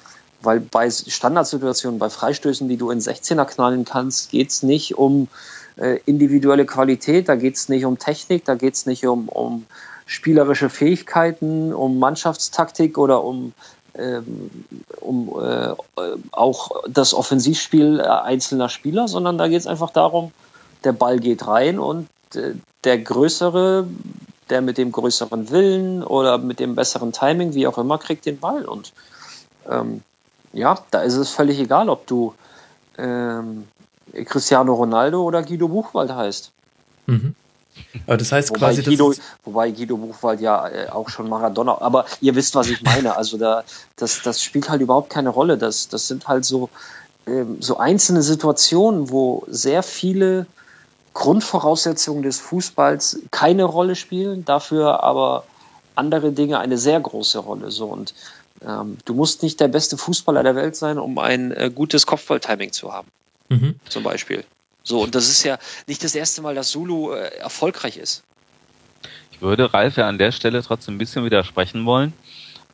weil bei Standardsituationen, bei Freistößen, die du in 16er knallen kannst, geht's nicht um äh, individuelle Qualität, da geht's nicht um Technik, da geht's nicht um, um spielerische Fähigkeiten, um Mannschaftstaktik oder um um äh, auch das Offensivspiel äh, einzelner Spieler, sondern da geht es einfach darum, der Ball geht rein und äh, der Größere, der mit dem größeren Willen oder mit dem besseren Timing, wie auch immer, kriegt den Ball. Und ähm, ja, da ist es völlig egal, ob du ähm, Cristiano Ronaldo oder Guido Buchwald heißt. Mhm. Aber das heißt wobei quasi, Guido, wobei Guido Buchwald ja äh, auch schon Maradona, aber ihr wisst, was ich meine. Also da, das, das spielt halt überhaupt keine Rolle. Das, das sind halt so, ähm, so einzelne Situationen, wo sehr viele Grundvoraussetzungen des Fußballs keine Rolle spielen, dafür aber andere Dinge eine sehr große Rolle. So und ähm, du musst nicht der beste Fußballer der Welt sein, um ein äh, gutes Kopfballtiming zu haben. Mhm. Zum Beispiel. So, und das ist ja nicht das erste Mal, dass Zulu äh, erfolgreich ist. Ich würde Ralf ja an der Stelle trotzdem ein bisschen widersprechen wollen.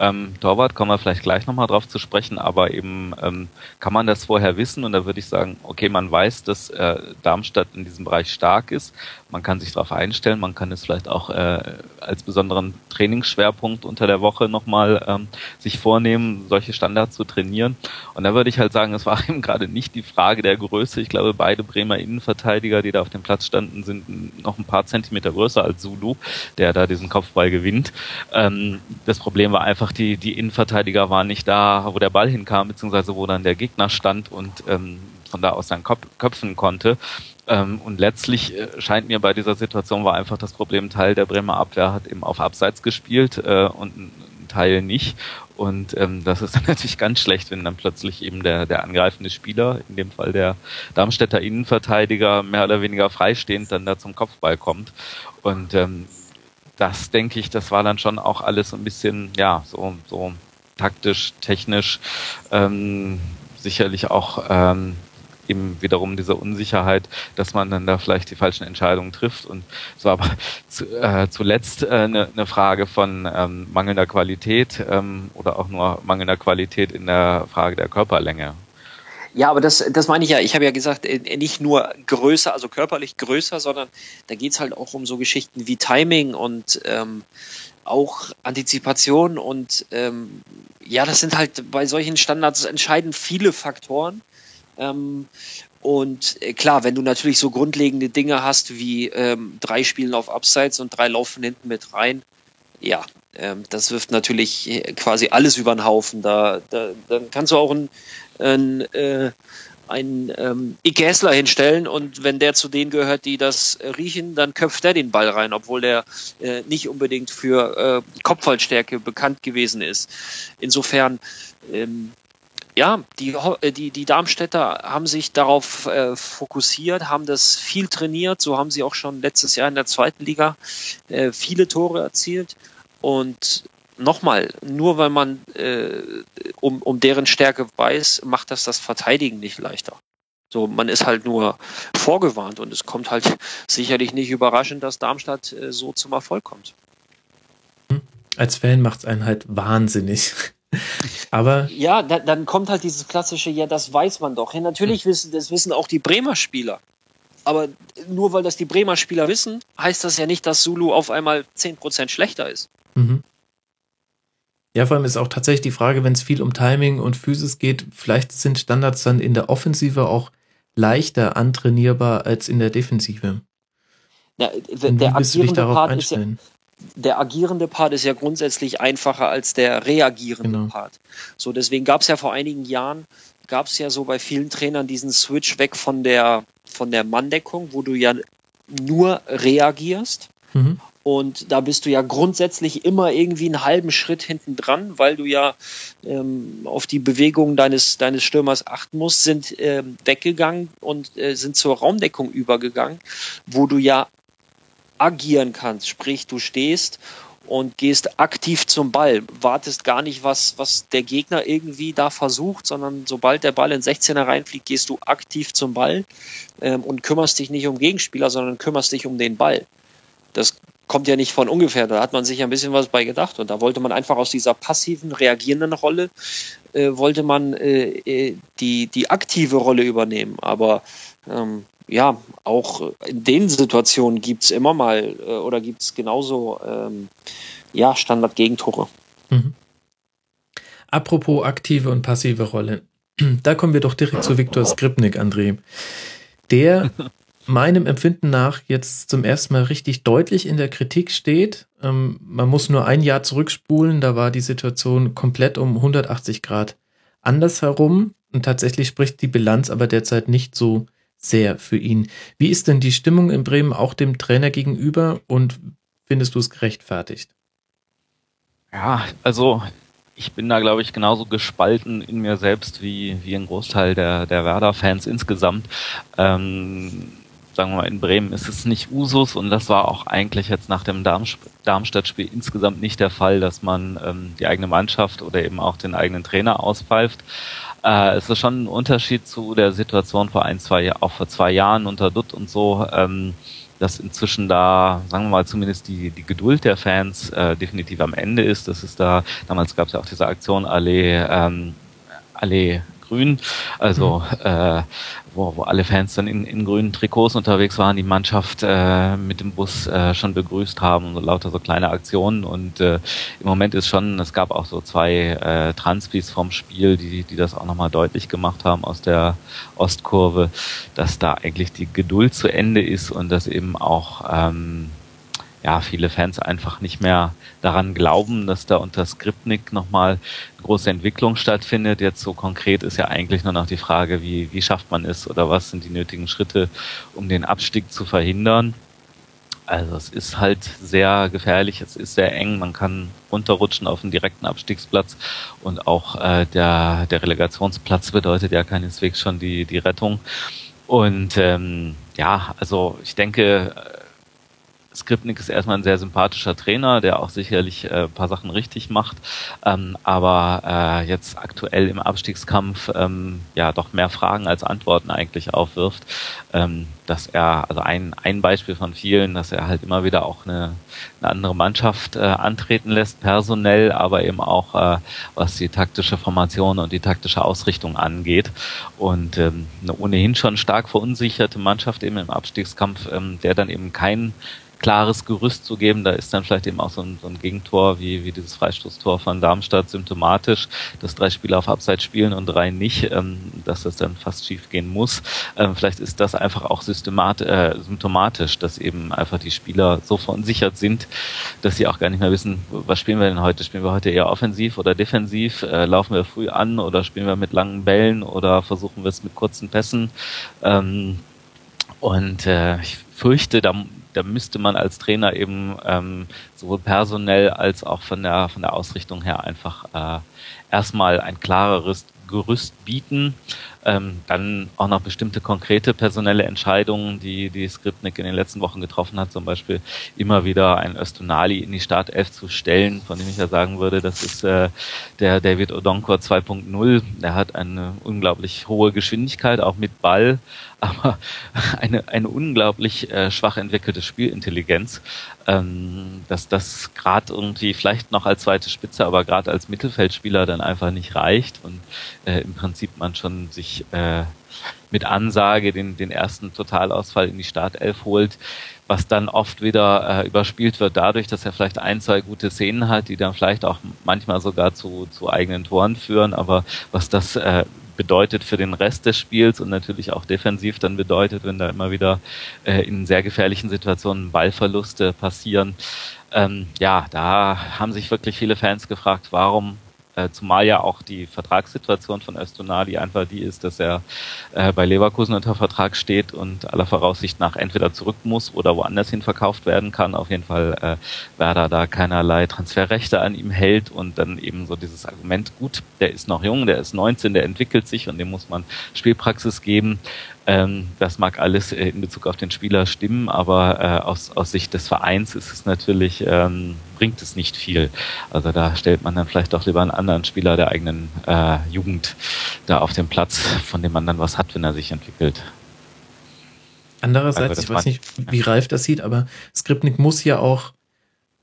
Ähm, Torwart kommen wir vielleicht gleich nochmal drauf zu sprechen, aber eben ähm, kann man das vorher wissen und da würde ich sagen, okay, man weiß, dass äh, Darmstadt in diesem Bereich stark ist, man kann sich darauf einstellen, man kann es vielleicht auch äh, als besonderen Trainingsschwerpunkt unter der Woche nochmal ähm, sich vornehmen, solche Standards zu trainieren. Und da würde ich halt sagen, es war eben gerade nicht die Frage der Größe. Ich glaube, beide Bremer Innenverteidiger, die da auf dem Platz standen, sind noch ein paar Zentimeter größer als Zulu, der da diesen Kopfball gewinnt. Ähm, das Problem war einfach, die, die Innenverteidiger waren nicht da, wo der Ball hinkam, beziehungsweise wo dann der Gegner stand und ähm, von da aus dann köpfen konnte. Ähm, und letztlich äh, scheint mir bei dieser Situation war einfach das Problem, Teil der Bremer Abwehr hat eben auf Abseits gespielt äh, und ein Teil nicht. Und ähm, das ist dann natürlich ganz schlecht, wenn dann plötzlich eben der, der angreifende Spieler, in dem Fall der Darmstädter Innenverteidiger, mehr oder weniger freistehend dann da zum Kopfball kommt. Und ähm, das denke ich, das war dann schon auch alles ein bisschen, ja, so, so taktisch, technisch, ähm, sicherlich auch ähm, eben wiederum diese Unsicherheit, dass man dann da vielleicht die falschen Entscheidungen trifft. Und es war aber zu, äh, zuletzt äh, eine, eine Frage von ähm, mangelnder Qualität ähm, oder auch nur mangelnder Qualität in der Frage der Körperlänge. Ja, aber das, das meine ich ja. Ich habe ja gesagt, äh, nicht nur größer, also körperlich größer, sondern da geht's halt auch um so Geschichten wie Timing und ähm, auch Antizipation und ähm, ja, das sind halt bei solchen Standards entscheiden viele Faktoren. Ähm, und äh, klar, wenn du natürlich so grundlegende Dinge hast wie ähm, drei Spielen auf Upsides und drei laufen hinten mit rein, ja, ähm, das wirft natürlich äh, quasi alles über den Haufen. Da, da dann kannst du auch ein äh, einen ähm, Igäsler hinstellen und wenn der zu denen gehört, die das äh, riechen, dann köpft er den Ball rein, obwohl der äh, nicht unbedingt für äh, Kopfballstärke bekannt gewesen ist. Insofern, ähm, ja, die, äh, die, die Darmstädter haben sich darauf äh, fokussiert, haben das viel trainiert, so haben sie auch schon letztes Jahr in der zweiten Liga äh, viele Tore erzielt und nochmal, nur weil man äh, um, um deren Stärke weiß, macht das das Verteidigen nicht leichter. So, man ist halt nur vorgewarnt und es kommt halt sicherlich nicht überraschend, dass Darmstadt äh, so zum Erfolg kommt. Hm. Als Fan macht es einen halt wahnsinnig. Aber. Ja, da, dann kommt halt dieses klassische, ja, das weiß man doch. Ja, natürlich hm. wissen, das wissen auch die Bremer Spieler. Aber nur weil das die Bremer Spieler wissen, heißt das ja nicht, dass Zulu auf einmal 10% schlechter ist. Mhm. Ja, vor allem ist auch tatsächlich die Frage, wenn es viel um Timing und Physis geht, vielleicht sind Standards dann in der Offensive auch leichter antrainierbar als in der Defensive. Ja, der, der agierende Part ist ja, der agierende Part ist ja grundsätzlich einfacher als der reagierende genau. Part. So, deswegen gab es ja vor einigen Jahren, gab es ja so bei vielen Trainern diesen Switch weg von der, von der Manndeckung, wo du ja nur reagierst. Mhm. Und da bist du ja grundsätzlich immer irgendwie einen halben Schritt hinten dran, weil du ja ähm, auf die Bewegungen deines, deines Stürmers achten musst, sind ähm, weggegangen und äh, sind zur Raumdeckung übergegangen, wo du ja agieren kannst. Sprich, du stehst und gehst aktiv zum Ball, wartest gar nicht, was, was der Gegner irgendwie da versucht, sondern sobald der Ball in 16er reinfliegt, gehst du aktiv zum Ball ähm, und kümmerst dich nicht um Gegenspieler, sondern kümmerst dich um den Ball. Das kommt ja nicht von ungefähr. Da hat man sich ein bisschen was bei gedacht. Und da wollte man einfach aus dieser passiven, reagierenden Rolle, äh, wollte man äh, äh, die, die aktive Rolle übernehmen. Aber ähm, ja, auch in den Situationen gibt es immer mal äh, oder gibt es genauso ähm, ja, Standard-Gegentore. Mhm. Apropos aktive und passive Rolle. Da kommen wir doch direkt zu Viktor Skripnik, André. Der meinem Empfinden nach jetzt zum ersten Mal richtig deutlich in der Kritik steht. Ähm, man muss nur ein Jahr zurückspulen, da war die Situation komplett um 180 Grad anders herum und tatsächlich spricht die Bilanz aber derzeit nicht so sehr für ihn. Wie ist denn die Stimmung in Bremen auch dem Trainer gegenüber und findest du es gerechtfertigt? Ja, also ich bin da, glaube ich, genauso gespalten in mir selbst wie, wie ein Großteil der, der Werder-Fans insgesamt. Ähm, sagen wir mal, in Bremen ist es nicht Usus und das war auch eigentlich jetzt nach dem Darmstadt-Spiel insgesamt nicht der Fall, dass man ähm, die eigene Mannschaft oder eben auch den eigenen Trainer auspfeift. Äh, es ist schon ein Unterschied zu der Situation vor ein, zwei, auch vor zwei Jahren unter Dutt und so, ähm, dass inzwischen da, sagen wir mal, zumindest die, die Geduld der Fans äh, definitiv am Ende ist. Das ist da, damals gab es ja auch diese Aktion Allee, ähm, Allee Grün, also mhm. äh, wo, wo alle Fans dann in, in grünen Trikots unterwegs waren, die Mannschaft äh, mit dem Bus äh, schon begrüßt haben und so lauter so kleine Aktionen. Und äh, im Moment ist schon, es gab auch so zwei äh, Transpis vom Spiel, die, die das auch nochmal deutlich gemacht haben aus der Ostkurve, dass da eigentlich die Geduld zu Ende ist und dass eben auch ähm, ja, viele Fans einfach nicht mehr daran glauben, dass da unter Skripnik nochmal große Entwicklung stattfindet. Jetzt so konkret ist ja eigentlich nur noch die Frage, wie, wie schafft man es oder was sind die nötigen Schritte, um den Abstieg zu verhindern. Also es ist halt sehr gefährlich, es ist sehr eng, man kann runterrutschen auf den direkten Abstiegsplatz und auch äh, der, der Relegationsplatz bedeutet ja keineswegs schon die, die Rettung. Und ähm, ja, also ich denke, Skripnik ist erstmal ein sehr sympathischer Trainer, der auch sicherlich äh, paar Sachen richtig macht, ähm, aber äh, jetzt aktuell im Abstiegskampf ähm, ja doch mehr Fragen als Antworten eigentlich aufwirft. Ähm, dass er, also ein, ein Beispiel von vielen, dass er halt immer wieder auch eine, eine andere Mannschaft äh, antreten lässt, personell, aber eben auch äh, was die taktische Formation und die taktische Ausrichtung angeht. Und ähm, eine ohnehin schon stark verunsicherte Mannschaft eben im Abstiegskampf, ähm, der dann eben kein klares Gerüst zu geben. Da ist dann vielleicht eben auch so ein, so ein Gegentor wie, wie dieses Freistoßtor von Darmstadt symptomatisch, dass drei Spieler auf Abseits spielen und drei nicht, ähm, dass das dann fast schief gehen muss. Ähm, vielleicht ist das einfach auch systemat äh, symptomatisch, dass eben einfach die Spieler so verunsichert sind, dass sie auch gar nicht mehr wissen, was spielen wir denn heute? Spielen wir heute eher offensiv oder defensiv? Äh, laufen wir früh an oder spielen wir mit langen Bällen oder versuchen wir es mit kurzen Pässen? Ähm, und äh, ich fürchte, da da müsste man als Trainer eben ähm, sowohl personell als auch von der von der Ausrichtung her einfach äh, erstmal ein klareres Gerüst bieten. Ähm, dann auch noch bestimmte konkrete personelle Entscheidungen, die die Skripnik in den letzten Wochen getroffen hat, zum Beispiel immer wieder ein Östonali in die Startelf zu stellen, von dem ich ja sagen würde, das ist äh, der David Odonkor 2.0. Der hat eine unglaublich hohe Geschwindigkeit, auch mit Ball, aber eine, eine unglaublich äh, schwach entwickelte Spielintelligenz, ähm, dass das gerade irgendwie vielleicht noch als zweite Spitze, aber gerade als Mittelfeldspieler dann einfach nicht reicht und äh, im Prinzip man schon sich äh, mit Ansage den, den ersten Totalausfall in die Startelf holt, was dann oft wieder äh, überspielt wird dadurch, dass er vielleicht ein, zwei gute Szenen hat, die dann vielleicht auch manchmal sogar zu, zu eigenen Toren führen, aber was das äh, bedeutet für den Rest des Spiels und natürlich auch defensiv dann bedeutet, wenn da immer wieder äh, in sehr gefährlichen Situationen Ballverluste passieren. Ähm, ja, da haben sich wirklich viele Fans gefragt, warum äh, zumal ja auch die Vertragssituation von Östonali einfach die ist, dass er äh, bei Leverkusen unter Vertrag steht und aller Voraussicht nach entweder zurück muss oder woanders hin verkauft werden kann. Auf jeden Fall äh, Werder da keinerlei Transferrechte an ihm hält und dann eben so dieses Argument, gut, der ist noch jung, der ist 19, der entwickelt sich und dem muss man Spielpraxis geben. Ähm, das mag alles äh, in Bezug auf den Spieler stimmen, aber äh, aus, aus Sicht des Vereins ist es natürlich, ähm, bringt es nicht viel. Also da stellt man dann vielleicht doch lieber einen anderen Spieler der eigenen äh, Jugend da auf den Platz, von dem man dann was hat, wenn er sich entwickelt. Andererseits, also ich weiß nicht, wie reif das sieht, aber Skripnik muss ja auch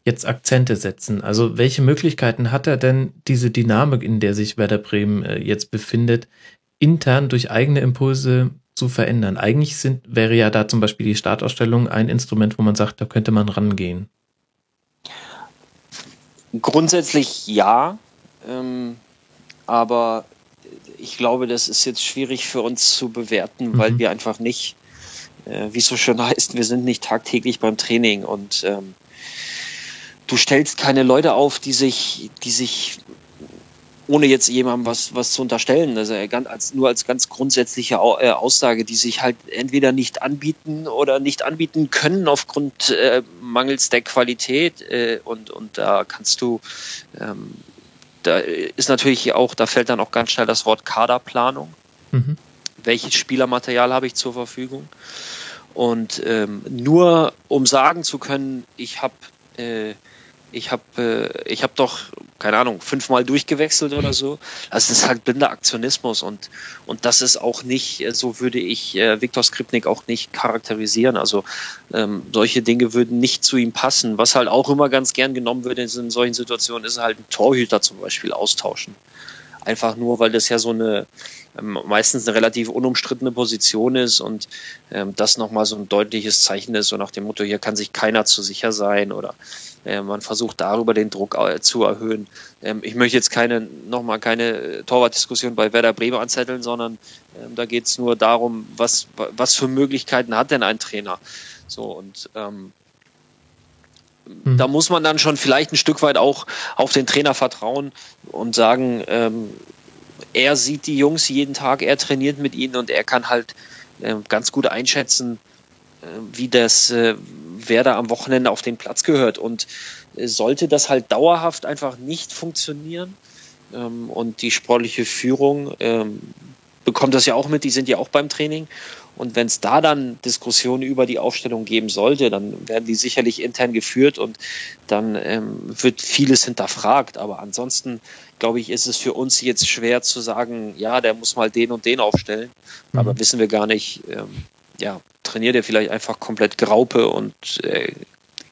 jetzt Akzente setzen. Also welche Möglichkeiten hat er denn, diese Dynamik, in der sich Werder Bremen äh, jetzt befindet, intern durch eigene Impulse zu verändern. Eigentlich sind, wäre ja da zum Beispiel die Startausstellung ein Instrument, wo man sagt, da könnte man rangehen. Grundsätzlich ja, ähm, aber ich glaube, das ist jetzt schwierig für uns zu bewerten, mhm. weil wir einfach nicht, äh, wie es so schön heißt, wir sind nicht tagtäglich beim Training und ähm, du stellst keine Leute auf, die sich, die sich ohne jetzt jemandem was, was zu unterstellen, also als, nur als ganz grundsätzliche äh, Aussage, die sich halt entweder nicht anbieten oder nicht anbieten können aufgrund äh, mangels der Qualität äh, und, und da kannst du, ähm, da ist natürlich auch, da fällt dann auch ganz schnell das Wort Kaderplanung. Mhm. Welches Spielermaterial habe ich zur Verfügung? Und ähm, nur um sagen zu können, ich habe äh, ich habe äh, ich habe doch keine Ahnung fünfmal durchgewechselt oder so. Also das ist halt blinder Aktionismus und und das ist auch nicht äh, so würde ich äh, Viktor Skripnik auch nicht charakterisieren. Also ähm, solche Dinge würden nicht zu ihm passen. Was halt auch immer ganz gern genommen wird in solchen Situationen ist halt ein Torhüter zum Beispiel austauschen. Einfach nur, weil das ja so eine ähm, meistens eine relativ unumstrittene Position ist und ähm, das nochmal so ein deutliches Zeichen ist, so nach dem Motto, hier kann sich keiner zu sicher sein oder äh, man versucht darüber den Druck äh, zu erhöhen. Ähm, ich möchte jetzt keine, nochmal keine Torwartdiskussion bei Werder Bremen anzetteln, sondern ähm, da geht es nur darum, was, was für Möglichkeiten hat denn ein Trainer? So und ähm, mhm. da muss man dann schon vielleicht ein Stück weit auch auf den Trainer vertrauen und sagen, ähm, er sieht die Jungs jeden Tag, er trainiert mit ihnen und er kann halt äh, ganz gut einschätzen, äh, wie das, äh, wer da am Wochenende auf den Platz gehört. Und äh, sollte das halt dauerhaft einfach nicht funktionieren ähm, und die sportliche Führung ähm, bekommt das ja auch mit, die sind ja auch beim Training. Und wenn es da dann Diskussionen über die Aufstellung geben sollte, dann werden die sicherlich intern geführt und dann ähm, wird vieles hinterfragt. Aber ansonsten, glaube ich, ist es für uns jetzt schwer zu sagen, ja, der muss mal den und den aufstellen. Mhm. Aber wissen wir gar nicht, ähm, ja, trainiert er vielleicht einfach komplett Graupe und äh,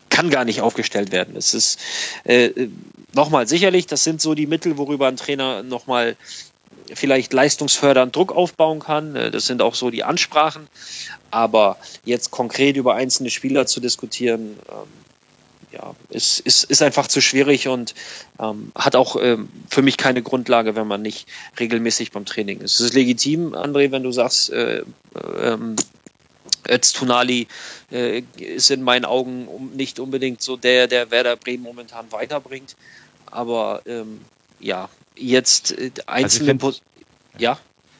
kann gar nicht aufgestellt werden. Es ist äh, nochmal sicherlich, das sind so die Mittel, worüber ein Trainer nochmal vielleicht leistungsfördernd Druck aufbauen kann. Äh, das sind auch so die Ansprachen. Aber jetzt konkret über einzelne Spieler zu diskutieren, ähm, ja, ist, ist, ist einfach zu schwierig und ähm, hat auch ähm, für mich keine Grundlage, wenn man nicht regelmäßig beim Training ist. Es ist legitim, André, wenn du sagst, äh, ähm, Öztunali äh, ist in meinen Augen nicht unbedingt so der, der Werder Bremen momentan weiterbringt. Aber ähm, ja, jetzt äh, einzelne also ja.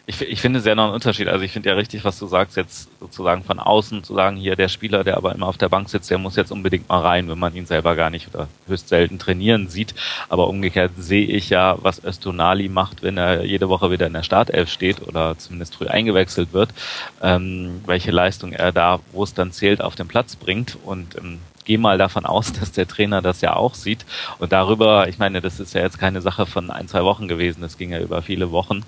Ich, ich finde sehr noch einen Unterschied. Also ich finde ja richtig, was du sagst, jetzt sozusagen von außen zu sagen, hier der Spieler, der aber immer auf der Bank sitzt, der muss jetzt unbedingt mal rein, wenn man ihn selber gar nicht oder höchst selten trainieren sieht. Aber umgekehrt sehe ich ja, was Östonali macht, wenn er jede Woche wieder in der Startelf steht oder zumindest früh eingewechselt wird, ähm, welche Leistung er da, wo es dann zählt, auf den Platz bringt. Und ähm, gehe mal davon aus, dass der Trainer das ja auch sieht. Und darüber, ich meine, das ist ja jetzt keine Sache von ein, zwei Wochen gewesen, das ging ja über viele Wochen.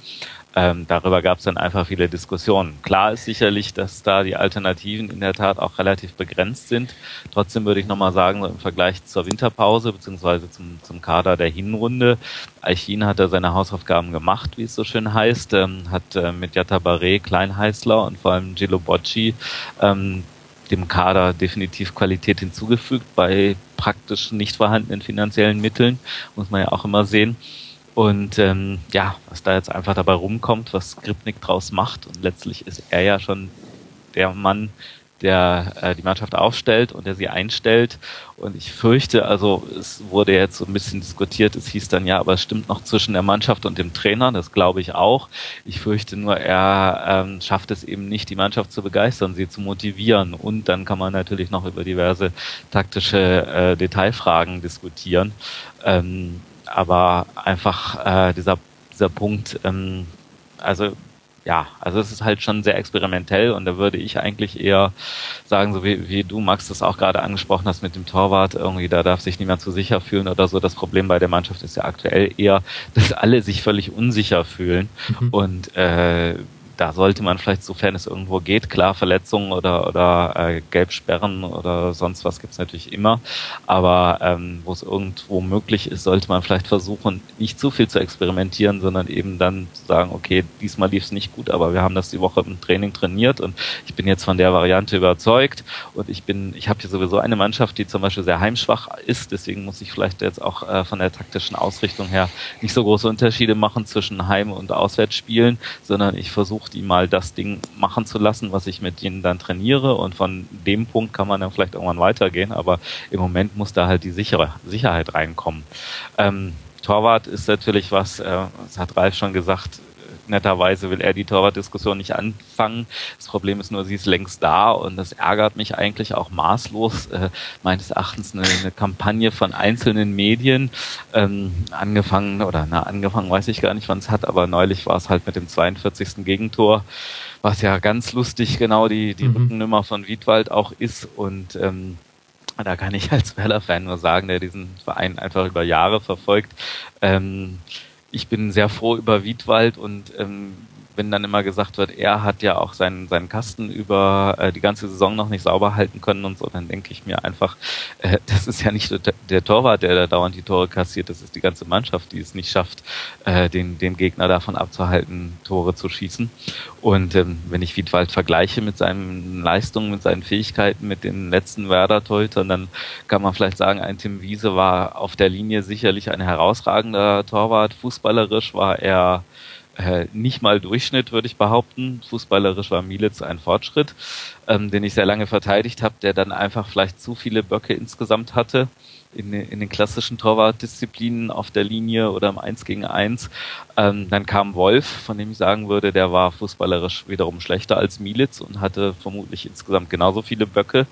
Ähm, darüber gab es dann einfach viele Diskussionen. Klar ist sicherlich, dass da die Alternativen in der Tat auch relativ begrenzt sind. Trotzdem würde ich nochmal sagen, im Vergleich zur Winterpause beziehungsweise zum, zum Kader der Hinrunde, Aichin hat da seine Hausaufgaben gemacht, wie es so schön heißt, ähm, hat äh, mit Jatta Barre, Kleinheißler und vor allem Gilo Bocci ähm, dem Kader definitiv Qualität hinzugefügt bei praktisch nicht vorhandenen finanziellen Mitteln, muss man ja auch immer sehen. Und ähm, ja, was da jetzt einfach dabei rumkommt, was Skripnik draus macht und letztlich ist er ja schon der Mann, der äh, die Mannschaft aufstellt und der sie einstellt. Und ich fürchte, also es wurde jetzt so ein bisschen diskutiert, es hieß dann ja, aber es stimmt noch zwischen der Mannschaft und dem Trainer, das glaube ich auch. Ich fürchte nur, er ähm, schafft es eben nicht, die Mannschaft zu begeistern, sie zu motivieren. Und dann kann man natürlich noch über diverse taktische äh, Detailfragen diskutieren. Ähm, aber einfach äh, dieser, dieser Punkt, ähm, also ja, also es ist halt schon sehr experimentell und da würde ich eigentlich eher sagen, so wie, wie du, Max, das auch gerade angesprochen hast mit dem Torwart, irgendwie da darf sich niemand zu sicher fühlen oder so. Das Problem bei der Mannschaft ist ja aktuell eher, dass alle sich völlig unsicher fühlen mhm. und äh, da sollte man vielleicht, sofern es irgendwo geht, klar, Verletzungen oder, oder äh, Gelbsperren oder sonst was gibt's natürlich immer. Aber ähm, wo es irgendwo möglich ist, sollte man vielleicht versuchen, nicht zu viel zu experimentieren, sondern eben dann zu sagen, okay, diesmal lief es nicht gut, aber wir haben das die Woche im Training trainiert und ich bin jetzt von der Variante überzeugt und ich bin, ich habe hier sowieso eine Mannschaft, die zum Beispiel sehr heimschwach ist, deswegen muss ich vielleicht jetzt auch äh, von der taktischen Ausrichtung her nicht so große Unterschiede machen zwischen Heim- und Auswärtsspielen, sondern ich versuche die mal das Ding machen zu lassen, was ich mit ihnen dann trainiere und von dem Punkt kann man dann vielleicht irgendwann weitergehen, aber im Moment muss da halt die sichere Sicherheit reinkommen. Ähm, Torwart ist natürlich was, äh, das hat Ralf schon gesagt, netterweise will er die Torwartdiskussion nicht anfangen. Das Problem ist nur, sie ist längst da und das ärgert mich eigentlich auch maßlos. Äh, meines Erachtens eine, eine Kampagne von einzelnen Medien, ähm, angefangen, oder na, angefangen weiß ich gar nicht, wann es hat, aber neulich war es halt mit dem 42. Gegentor, was ja ganz lustig genau die, die mhm. Rückennummer von Wiedwald auch ist und ähm, da kann ich als Werder-Fan nur sagen, der diesen Verein einfach über Jahre verfolgt. Ähm, ich bin sehr froh über Wiedwald und ähm, wenn dann immer gesagt wird, er hat ja auch seinen, seinen Kasten über äh, die ganze Saison noch nicht sauber halten können und so, dann denke ich mir einfach, äh, das ist ja nicht der, Torwart, der da dauernd die Tore kassiert, das ist die ganze Mannschaft, die es nicht schafft, äh, den, den Gegner davon abzuhalten, Tore zu schießen. Und ähm, wenn ich Wiedwald vergleiche mit seinen Leistungen, mit seinen Fähigkeiten, mit den letzten Werder-Torhütern, dann kann man vielleicht sagen, ein Tim Wiese war auf der Linie sicherlich ein herausragender Torwart. Fußballerisch war er äh, nicht mal Durchschnitt, würde ich behaupten. Fußballerisch war Mielitz ein Fortschritt, ähm, den ich sehr lange verteidigt habe, der dann einfach vielleicht zu viele Böcke insgesamt hatte. In, in den klassischen Torwartdisziplinen auf der Linie oder im 1 gegen 1. Ähm, dann kam Wolf, von dem ich sagen würde, der war fußballerisch wiederum schlechter als Militz und hatte vermutlich insgesamt genauso viele Böcke.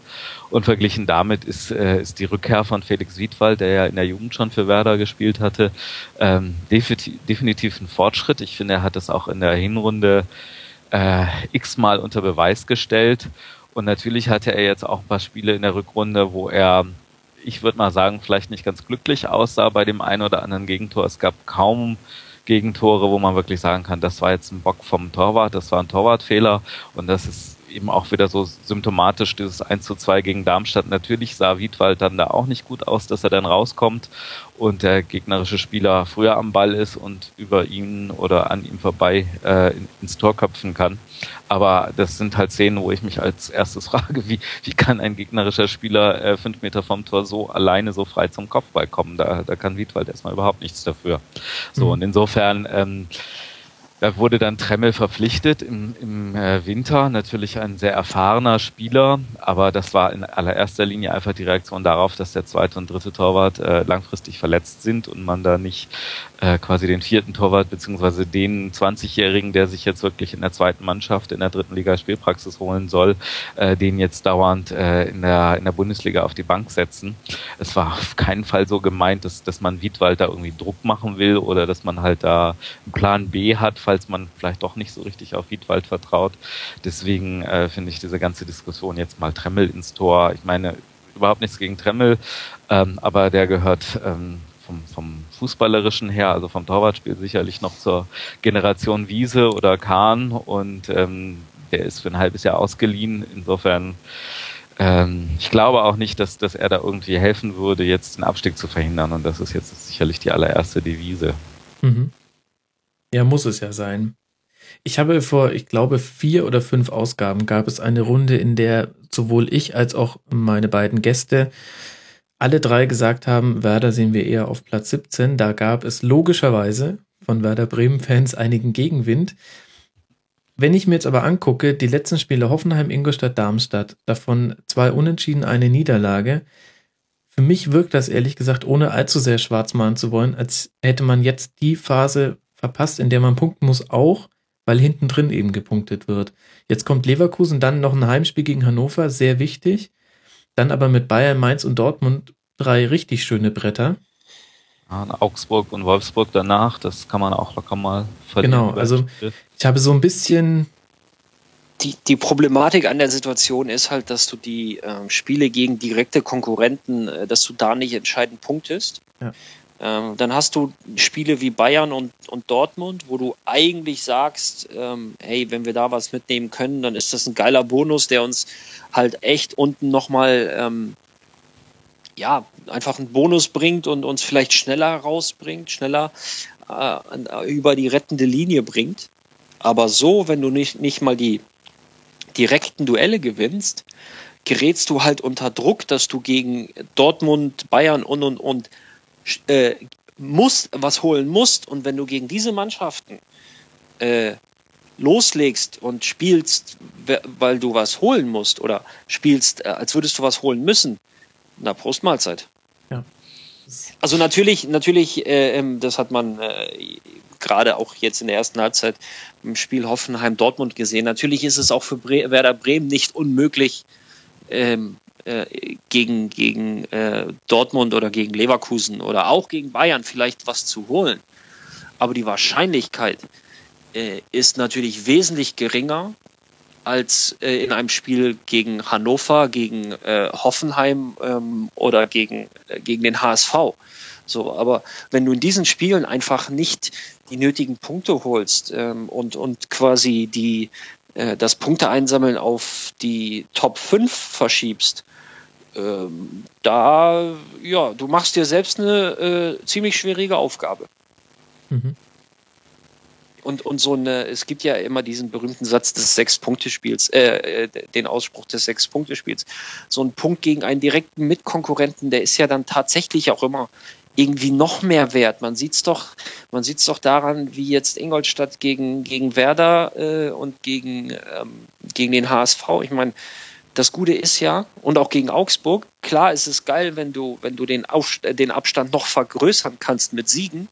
Und verglichen damit ist, äh, ist die Rückkehr von Felix Wiedwald, der ja in der Jugend schon für Werder gespielt hatte, ähm, definitiv, definitiv ein Fortschritt. Ich finde, er hat es auch in der Hinrunde äh, x-mal unter Beweis gestellt. Und natürlich hatte er jetzt auch ein paar Spiele in der Rückrunde, wo er ich würde mal sagen, vielleicht nicht ganz glücklich aussah bei dem einen oder anderen Gegentor. Es gab kaum Gegentore, wo man wirklich sagen kann, das war jetzt ein Bock vom Torwart, das war ein Torwartfehler und das ist eben auch wieder so symptomatisch, dieses 1 zu 2 gegen Darmstadt. Natürlich sah Wiedwald dann da auch nicht gut aus, dass er dann rauskommt und der gegnerische Spieler früher am Ball ist und über ihn oder an ihm vorbei äh, ins Tor köpfen kann. Aber das sind halt Szenen, wo ich mich als erstes frage, wie, wie kann ein gegnerischer Spieler äh, fünf Meter vom Tor so alleine so frei zum Kopfball kommen? Da, da kann Wiedwald erstmal überhaupt nichts dafür. So, mhm. und insofern ähm, da wurde dann Tremmel verpflichtet im, im äh, Winter, natürlich ein sehr erfahrener Spieler, aber das war in allererster Linie einfach die Reaktion darauf, dass der zweite und dritte Torwart äh, langfristig verletzt sind und man da nicht äh, quasi den vierten Torwart beziehungsweise den 20-Jährigen, der sich jetzt wirklich in der zweiten Mannschaft in der dritten Liga Spielpraxis holen soll, äh, den jetzt dauernd äh, in, der, in der Bundesliga auf die Bank setzen. Es war auf keinen Fall so gemeint, dass, dass man Wiedwald da irgendwie Druck machen will oder dass man halt da einen Plan B hat, falls man vielleicht doch nicht so richtig auf Wiedwald vertraut. Deswegen äh, finde ich diese ganze Diskussion jetzt mal Tremmel ins Tor. Ich meine, überhaupt nichts gegen Tremmel, ähm, aber der gehört ähm, vom, vom Fußballerischen her, also vom Torwartspiel sicherlich noch zur Generation Wiese oder Kahn und ähm, der ist für ein halbes Jahr ausgeliehen. Insofern, ähm, ich glaube auch nicht, dass, dass er da irgendwie helfen würde, jetzt den Abstieg zu verhindern und das ist jetzt sicherlich die allererste Devise. Mhm. Ja, muss es ja sein. Ich habe vor, ich glaube, vier oder fünf Ausgaben gab es eine Runde, in der sowohl ich als auch meine beiden Gäste alle drei gesagt haben, Werder sehen wir eher auf Platz 17. Da gab es logischerweise von Werder Bremen-Fans einigen Gegenwind. Wenn ich mir jetzt aber angucke, die letzten Spiele Hoffenheim, Ingolstadt, Darmstadt, davon zwei Unentschieden, eine Niederlage. Für mich wirkt das ehrlich gesagt, ohne allzu sehr schwarz malen zu wollen, als hätte man jetzt die Phase verpasst, in der man punkten muss, auch weil hinten drin eben gepunktet wird. Jetzt kommt Leverkusen, dann noch ein Heimspiel gegen Hannover, sehr wichtig. Dann aber mit Bayern, Mainz und Dortmund drei richtig schöne Bretter. Ja, Augsburg und Wolfsburg danach, das kann man auch locker mal verlieren. Genau, also ich habe so ein bisschen. Die, die Problematik an der Situation ist halt, dass du die äh, Spiele gegen direkte Konkurrenten, äh, dass du da nicht entscheidend punktest. Ja. Ähm, dann hast du Spiele wie Bayern und, und Dortmund, wo du eigentlich sagst, ähm, hey, wenn wir da was mitnehmen können, dann ist das ein geiler Bonus, der uns halt echt unten nochmal, ähm, ja, einfach einen Bonus bringt und uns vielleicht schneller rausbringt, schneller äh, über die rettende Linie bringt. Aber so, wenn du nicht, nicht mal die direkten Duelle gewinnst, gerätst du halt unter Druck, dass du gegen Dortmund, Bayern und und und äh, musst, was holen musst und wenn du gegen diese Mannschaften äh, loslegst und spielst, weil du was holen musst oder spielst, äh, als würdest du was holen müssen, na Prost Mahlzeit. Ja. Also natürlich, natürlich, äh, ähm, das hat man äh, gerade auch jetzt in der ersten Halbzeit im Spiel Hoffenheim-Dortmund gesehen. Natürlich ist es auch für Bre Werder Bremen nicht unmöglich, ähm, äh, gegen, gegen äh, Dortmund oder gegen Leverkusen oder auch gegen Bayern vielleicht was zu holen. Aber die Wahrscheinlichkeit äh, ist natürlich wesentlich geringer als äh, in einem Spiel gegen Hannover, gegen äh, Hoffenheim ähm, oder gegen, gegen den HSV. So, aber wenn du in diesen Spielen einfach nicht die nötigen Punkte holst ähm, und, und quasi die, äh, das Punkte einsammeln auf die Top 5 verschiebst, ähm, da, ja, du machst dir selbst eine äh, ziemlich schwierige Aufgabe. Mhm. Und, und so eine, es gibt ja immer diesen berühmten Satz des Sechs-Punkte-Spiels, äh, äh, den Ausspruch des Sechs-Punkte-Spiels. So ein Punkt gegen einen direkten Mitkonkurrenten, der ist ja dann tatsächlich auch immer irgendwie noch mehr wert. Man sieht's doch, man sieht's doch daran, wie jetzt Ingolstadt gegen, gegen Werder äh, und gegen, ähm, gegen den HSV. Ich meine, das Gute ist ja, und auch gegen Augsburg, klar ist es geil, wenn du, wenn du den, Auf, den Abstand noch vergrößern kannst mit Siegen,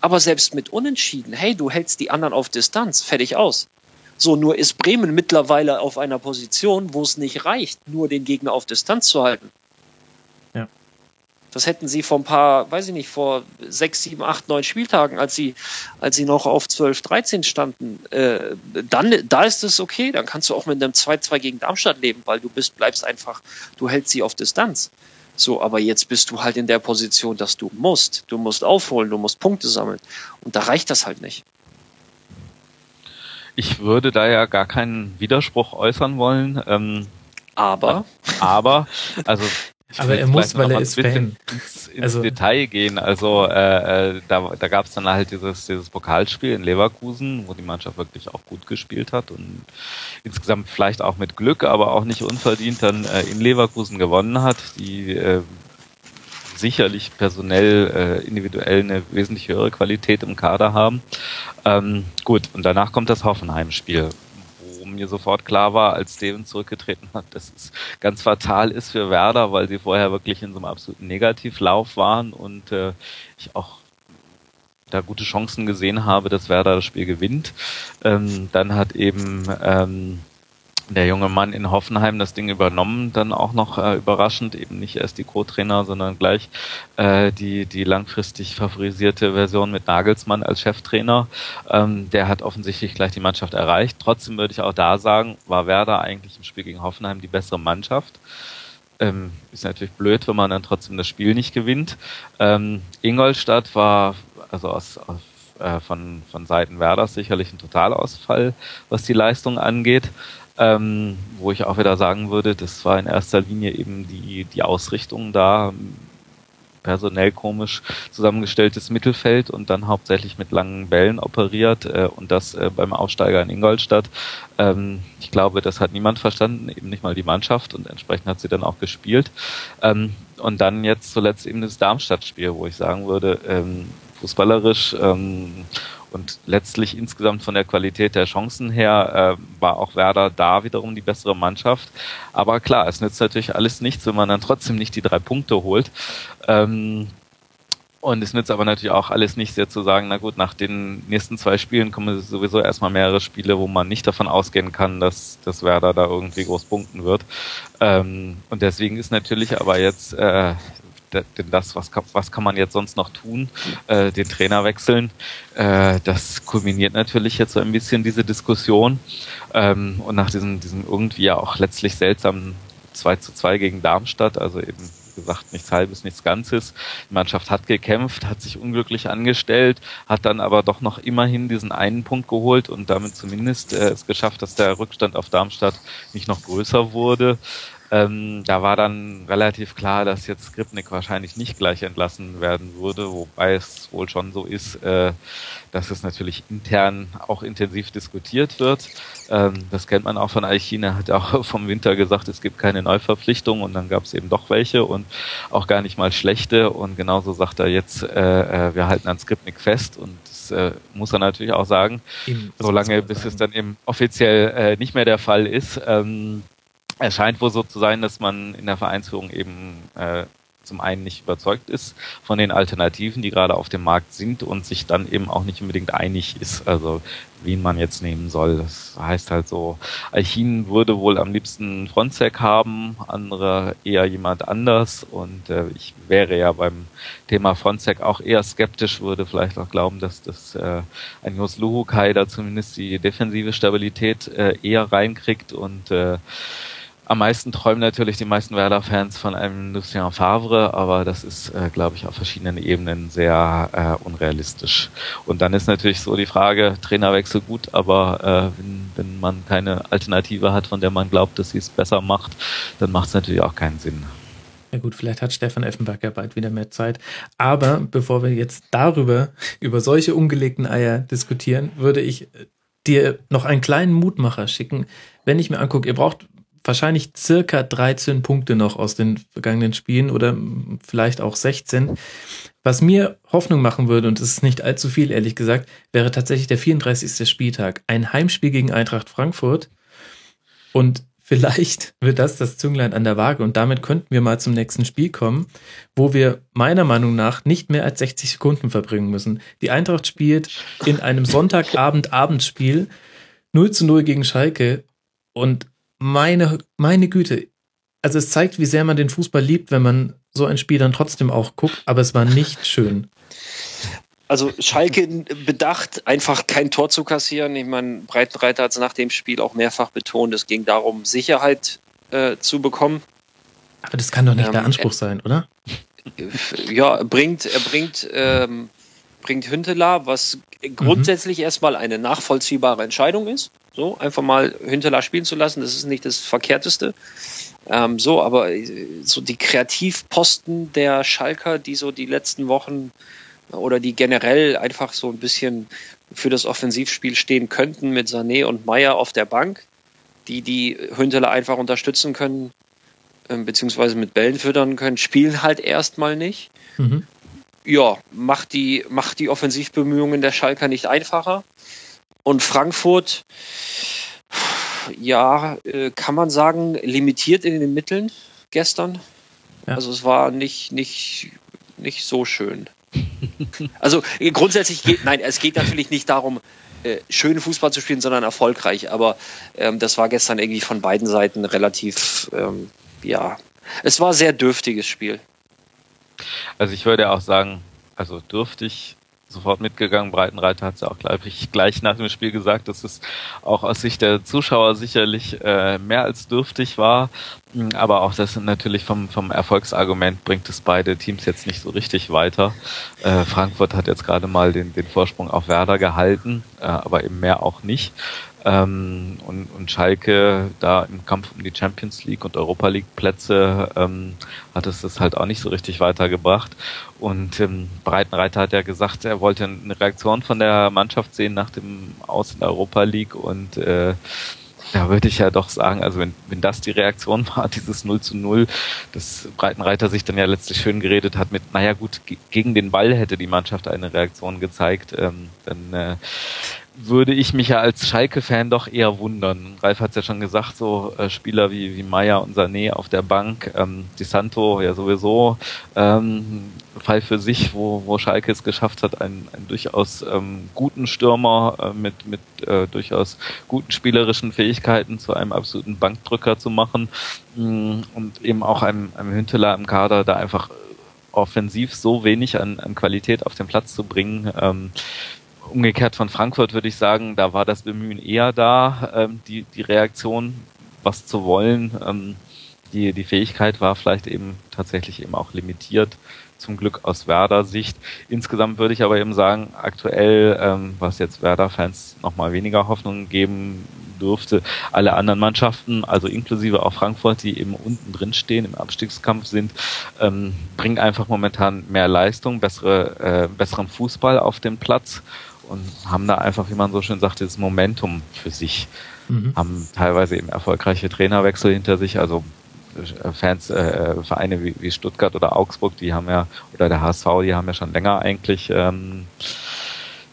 aber selbst mit Unentschieden, hey, du hältst die anderen auf Distanz, fertig aus. So, nur ist Bremen mittlerweile auf einer Position, wo es nicht reicht, nur den Gegner auf Distanz zu halten. Das hätten sie vor ein paar, weiß ich nicht, vor sechs, sieben, acht, neun Spieltagen, als sie, als sie noch auf 12, 13 standen, äh, dann, da ist es okay, dann kannst du auch mit einem 2-2 gegen Darmstadt leben, weil du bist, bleibst einfach, du hältst sie auf Distanz. So, aber jetzt bist du halt in der Position, dass du musst. Du musst aufholen, du musst Punkte sammeln. Und da reicht das halt nicht. Ich würde da ja gar keinen Widerspruch äußern wollen. Ähm, aber. Aber, also. Aber er muss, weil er ist Fan. Ins, ins also, Detail gehen. Also äh, äh da, da gab es dann halt dieses, dieses Pokalspiel in Leverkusen, wo die Mannschaft wirklich auch gut gespielt hat und insgesamt vielleicht auch mit Glück, aber auch nicht unverdient dann äh, in Leverkusen gewonnen hat. Die äh, sicherlich personell, äh, individuell eine wesentlich höhere Qualität im Kader haben. Ähm, gut, und danach kommt das Hoffenheim-Spiel, mir sofort klar war, als Steven zurückgetreten hat, dass es ganz fatal ist für Werder, weil sie vorher wirklich in so einem absoluten Negativlauf waren und äh, ich auch da gute Chancen gesehen habe, dass Werder das Spiel gewinnt. Ähm, dann hat eben ähm, der junge Mann in Hoffenheim das Ding übernommen, dann auch noch äh, überraschend, eben nicht erst die Co-Trainer, sondern gleich äh, die, die langfristig favorisierte Version mit Nagelsmann als Cheftrainer. Ähm, der hat offensichtlich gleich die Mannschaft erreicht. Trotzdem würde ich auch da sagen, war Werder eigentlich im Spiel gegen Hoffenheim die bessere Mannschaft. Ähm, ist natürlich blöd, wenn man dann trotzdem das Spiel nicht gewinnt. Ähm, Ingolstadt war also aus, aus äh, von, von Seiten Werders sicherlich ein Totalausfall, was die Leistung angeht. Ähm, wo ich auch wieder sagen würde, das war in erster Linie eben die, die Ausrichtung da, personell komisch zusammengestelltes Mittelfeld und dann hauptsächlich mit langen Bällen operiert äh, und das äh, beim Aufsteiger in Ingolstadt. Ähm, ich glaube, das hat niemand verstanden, eben nicht mal die Mannschaft und entsprechend hat sie dann auch gespielt. Ähm, und dann jetzt zuletzt eben das Darmstadt-Spiel, wo ich sagen würde, ähm, fußballerisch ähm, und letztlich insgesamt von der Qualität der Chancen her äh, war auch Werder da wiederum die bessere Mannschaft. Aber klar, es nützt natürlich alles nichts, wenn man dann trotzdem nicht die drei Punkte holt. Ähm, und es nützt aber natürlich auch alles nichts, jetzt zu sagen, na gut, nach den nächsten zwei Spielen kommen sowieso erstmal mehrere Spiele, wo man nicht davon ausgehen kann, dass, dass Werder da irgendwie groß punkten wird. Ähm, und deswegen ist natürlich aber jetzt äh, denn das, was kann, was kann man jetzt sonst noch tun, äh, den Trainer wechseln, äh, das kulminiert natürlich jetzt so ein bisschen diese Diskussion. Ähm, und nach diesem, diesem irgendwie ja auch letztlich seltsamen 2 zu 2 gegen Darmstadt, also eben gesagt nichts Halbes, nichts Ganzes. Die Mannschaft hat gekämpft, hat sich unglücklich angestellt, hat dann aber doch noch immerhin diesen einen Punkt geholt und damit zumindest äh, es geschafft, dass der Rückstand auf Darmstadt nicht noch größer wurde. Ähm, da war dann relativ klar, dass jetzt Skripnik wahrscheinlich nicht gleich entlassen werden würde, wobei es wohl schon so ist, äh, dass es natürlich intern auch intensiv diskutiert wird. Ähm, das kennt man auch von Eichine, hat auch vom Winter gesagt, es gibt keine Neuverpflichtung und dann gab es eben doch welche und auch gar nicht mal schlechte und genauso sagt er jetzt, äh, äh wir halten an Skripnik fest und das äh, muss er natürlich auch sagen, eben, solange bis sagen. es dann eben offiziell äh, nicht mehr der Fall ist. Ähm, es scheint wohl so zu sein, dass man in der Vereinsführung eben äh, zum einen nicht überzeugt ist von den Alternativen, die gerade auf dem Markt sind und sich dann eben auch nicht unbedingt einig ist, also wen man jetzt nehmen soll. Das heißt halt so, Alchin würde wohl am liebsten Frontsec haben, andere eher jemand anders und äh, ich wäre ja beim Thema Frontsec auch eher skeptisch, würde vielleicht auch glauben, dass das äh, ein Jos Luhukai da zumindest die defensive Stabilität äh, eher reinkriegt und äh, am meisten träumen natürlich die meisten Werder-Fans von einem Lucien Favre, aber das ist, äh, glaube ich, auf verschiedenen Ebenen sehr äh, unrealistisch. Und dann ist natürlich so die Frage, Trainerwechsel gut, aber äh, wenn, wenn man keine Alternative hat, von der man glaubt, dass sie es besser macht, dann macht es natürlich auch keinen Sinn. Ja gut, vielleicht hat Stefan Effenberg ja bald wieder mehr Zeit. Aber bevor wir jetzt darüber, über solche ungelegten Eier diskutieren, würde ich dir noch einen kleinen Mutmacher schicken. Wenn ich mir angucke, ihr braucht wahrscheinlich circa 13 Punkte noch aus den vergangenen Spielen oder vielleicht auch 16. Was mir Hoffnung machen würde, und es ist nicht allzu viel, ehrlich gesagt, wäre tatsächlich der 34. Spieltag. Ein Heimspiel gegen Eintracht Frankfurt. Und vielleicht wird das das Zünglein an der Waage und damit könnten wir mal zum nächsten Spiel kommen, wo wir meiner Meinung nach nicht mehr als 60 Sekunden verbringen müssen. Die Eintracht spielt in einem Sonntagabend-Abendspiel 0 zu 0 gegen Schalke und meine, meine Güte, also es zeigt, wie sehr man den Fußball liebt, wenn man so ein Spiel dann trotzdem auch guckt, aber es war nicht schön. Also Schalke bedacht, einfach kein Tor zu kassieren. Ich meine, Breitenreiter hat es nach dem Spiel auch mehrfach betont, es ging darum, Sicherheit äh, zu bekommen. Aber das kann doch nicht ähm, der Anspruch sein, oder? Ja, er bringt, er bringt, ähm, bringt Hünteler, was grundsätzlich mhm. erstmal eine nachvollziehbare Entscheidung ist. So, einfach mal Hünteler spielen zu lassen, das ist nicht das Verkehrteste. Ähm, so, aber äh, so die Kreativposten der Schalker, die so die letzten Wochen oder die generell einfach so ein bisschen für das Offensivspiel stehen könnten mit Sané und Meier auf der Bank, die die Hünteler einfach unterstützen können, äh, beziehungsweise mit Bällen füttern können, spielen halt erstmal nicht. Mhm. Ja, macht die, macht die Offensivbemühungen der Schalker nicht einfacher. Und Frankfurt, ja, äh, kann man sagen, limitiert in den Mitteln gestern. Ja. Also es war nicht, nicht, nicht so schön. Also äh, grundsätzlich geht, nein, es geht natürlich nicht darum, äh, schönen Fußball zu spielen, sondern erfolgreich. Aber ähm, das war gestern irgendwie von beiden Seiten relativ, ähm, ja, es war ein sehr dürftiges Spiel. Also ich würde auch sagen, also dürftig sofort mitgegangen. Breitenreiter hat es ja auch gleich, gleich nach dem Spiel gesagt, dass es auch aus Sicht der Zuschauer sicherlich äh, mehr als dürftig war. Aber auch das natürlich vom, vom Erfolgsargument bringt es beide Teams jetzt nicht so richtig weiter. Äh, Frankfurt hat jetzt gerade mal den, den Vorsprung auf Werder gehalten, äh, aber eben mehr auch nicht. Ähm, und, und Schalke da im Kampf um die Champions League und Europa League Plätze ähm, hat es das halt auch nicht so richtig weitergebracht. Und ähm, Breitenreiter hat ja gesagt, er wollte eine Reaktion von der Mannschaft sehen nach dem Aus in der Europa League und äh, da würde ich ja doch sagen, also wenn, wenn das die Reaktion war, dieses 0 zu 0, dass Breitenreiter sich dann ja letztlich schön geredet hat mit, naja gut, gegen den Ball hätte die Mannschaft eine Reaktion gezeigt, ähm, dann äh, würde ich mich ja als Schalke-Fan doch eher wundern. Ralf hat es ja schon gesagt, so äh, Spieler wie, wie Meier und Sané auf der Bank, ähm, Di Santo ja sowieso, ähm, Fall für sich, wo, wo Schalke es geschafft hat, einen, einen durchaus ähm, guten Stürmer äh, mit, mit äh, durchaus guten spielerischen Fähigkeiten zu einem absoluten Bankdrücker zu machen mm, und eben auch einem, einem Hünteler im Kader da einfach offensiv so wenig an, an Qualität auf den Platz zu bringen, ähm, umgekehrt von Frankfurt würde ich sagen, da war das Bemühen eher da, ähm, die, die Reaktion, was zu wollen. Ähm, die, die Fähigkeit war vielleicht eben tatsächlich eben auch limitiert, zum Glück aus Werder-Sicht. Insgesamt würde ich aber eben sagen, aktuell, ähm, was jetzt Werder-Fans nochmal weniger Hoffnung geben dürfte, alle anderen Mannschaften, also inklusive auch Frankfurt, die eben unten drin stehen, im Abstiegskampf sind, ähm, bringen einfach momentan mehr Leistung, bessere, äh, besseren Fußball auf den Platz und haben da einfach, wie man so schön sagt, das Momentum für sich. Mhm. Haben teilweise eben erfolgreiche Trainerwechsel hinter sich, also äh, Fans, äh, Vereine wie, wie Stuttgart oder Augsburg, die haben ja, oder der HSV, die haben ja schon länger eigentlich, ähm,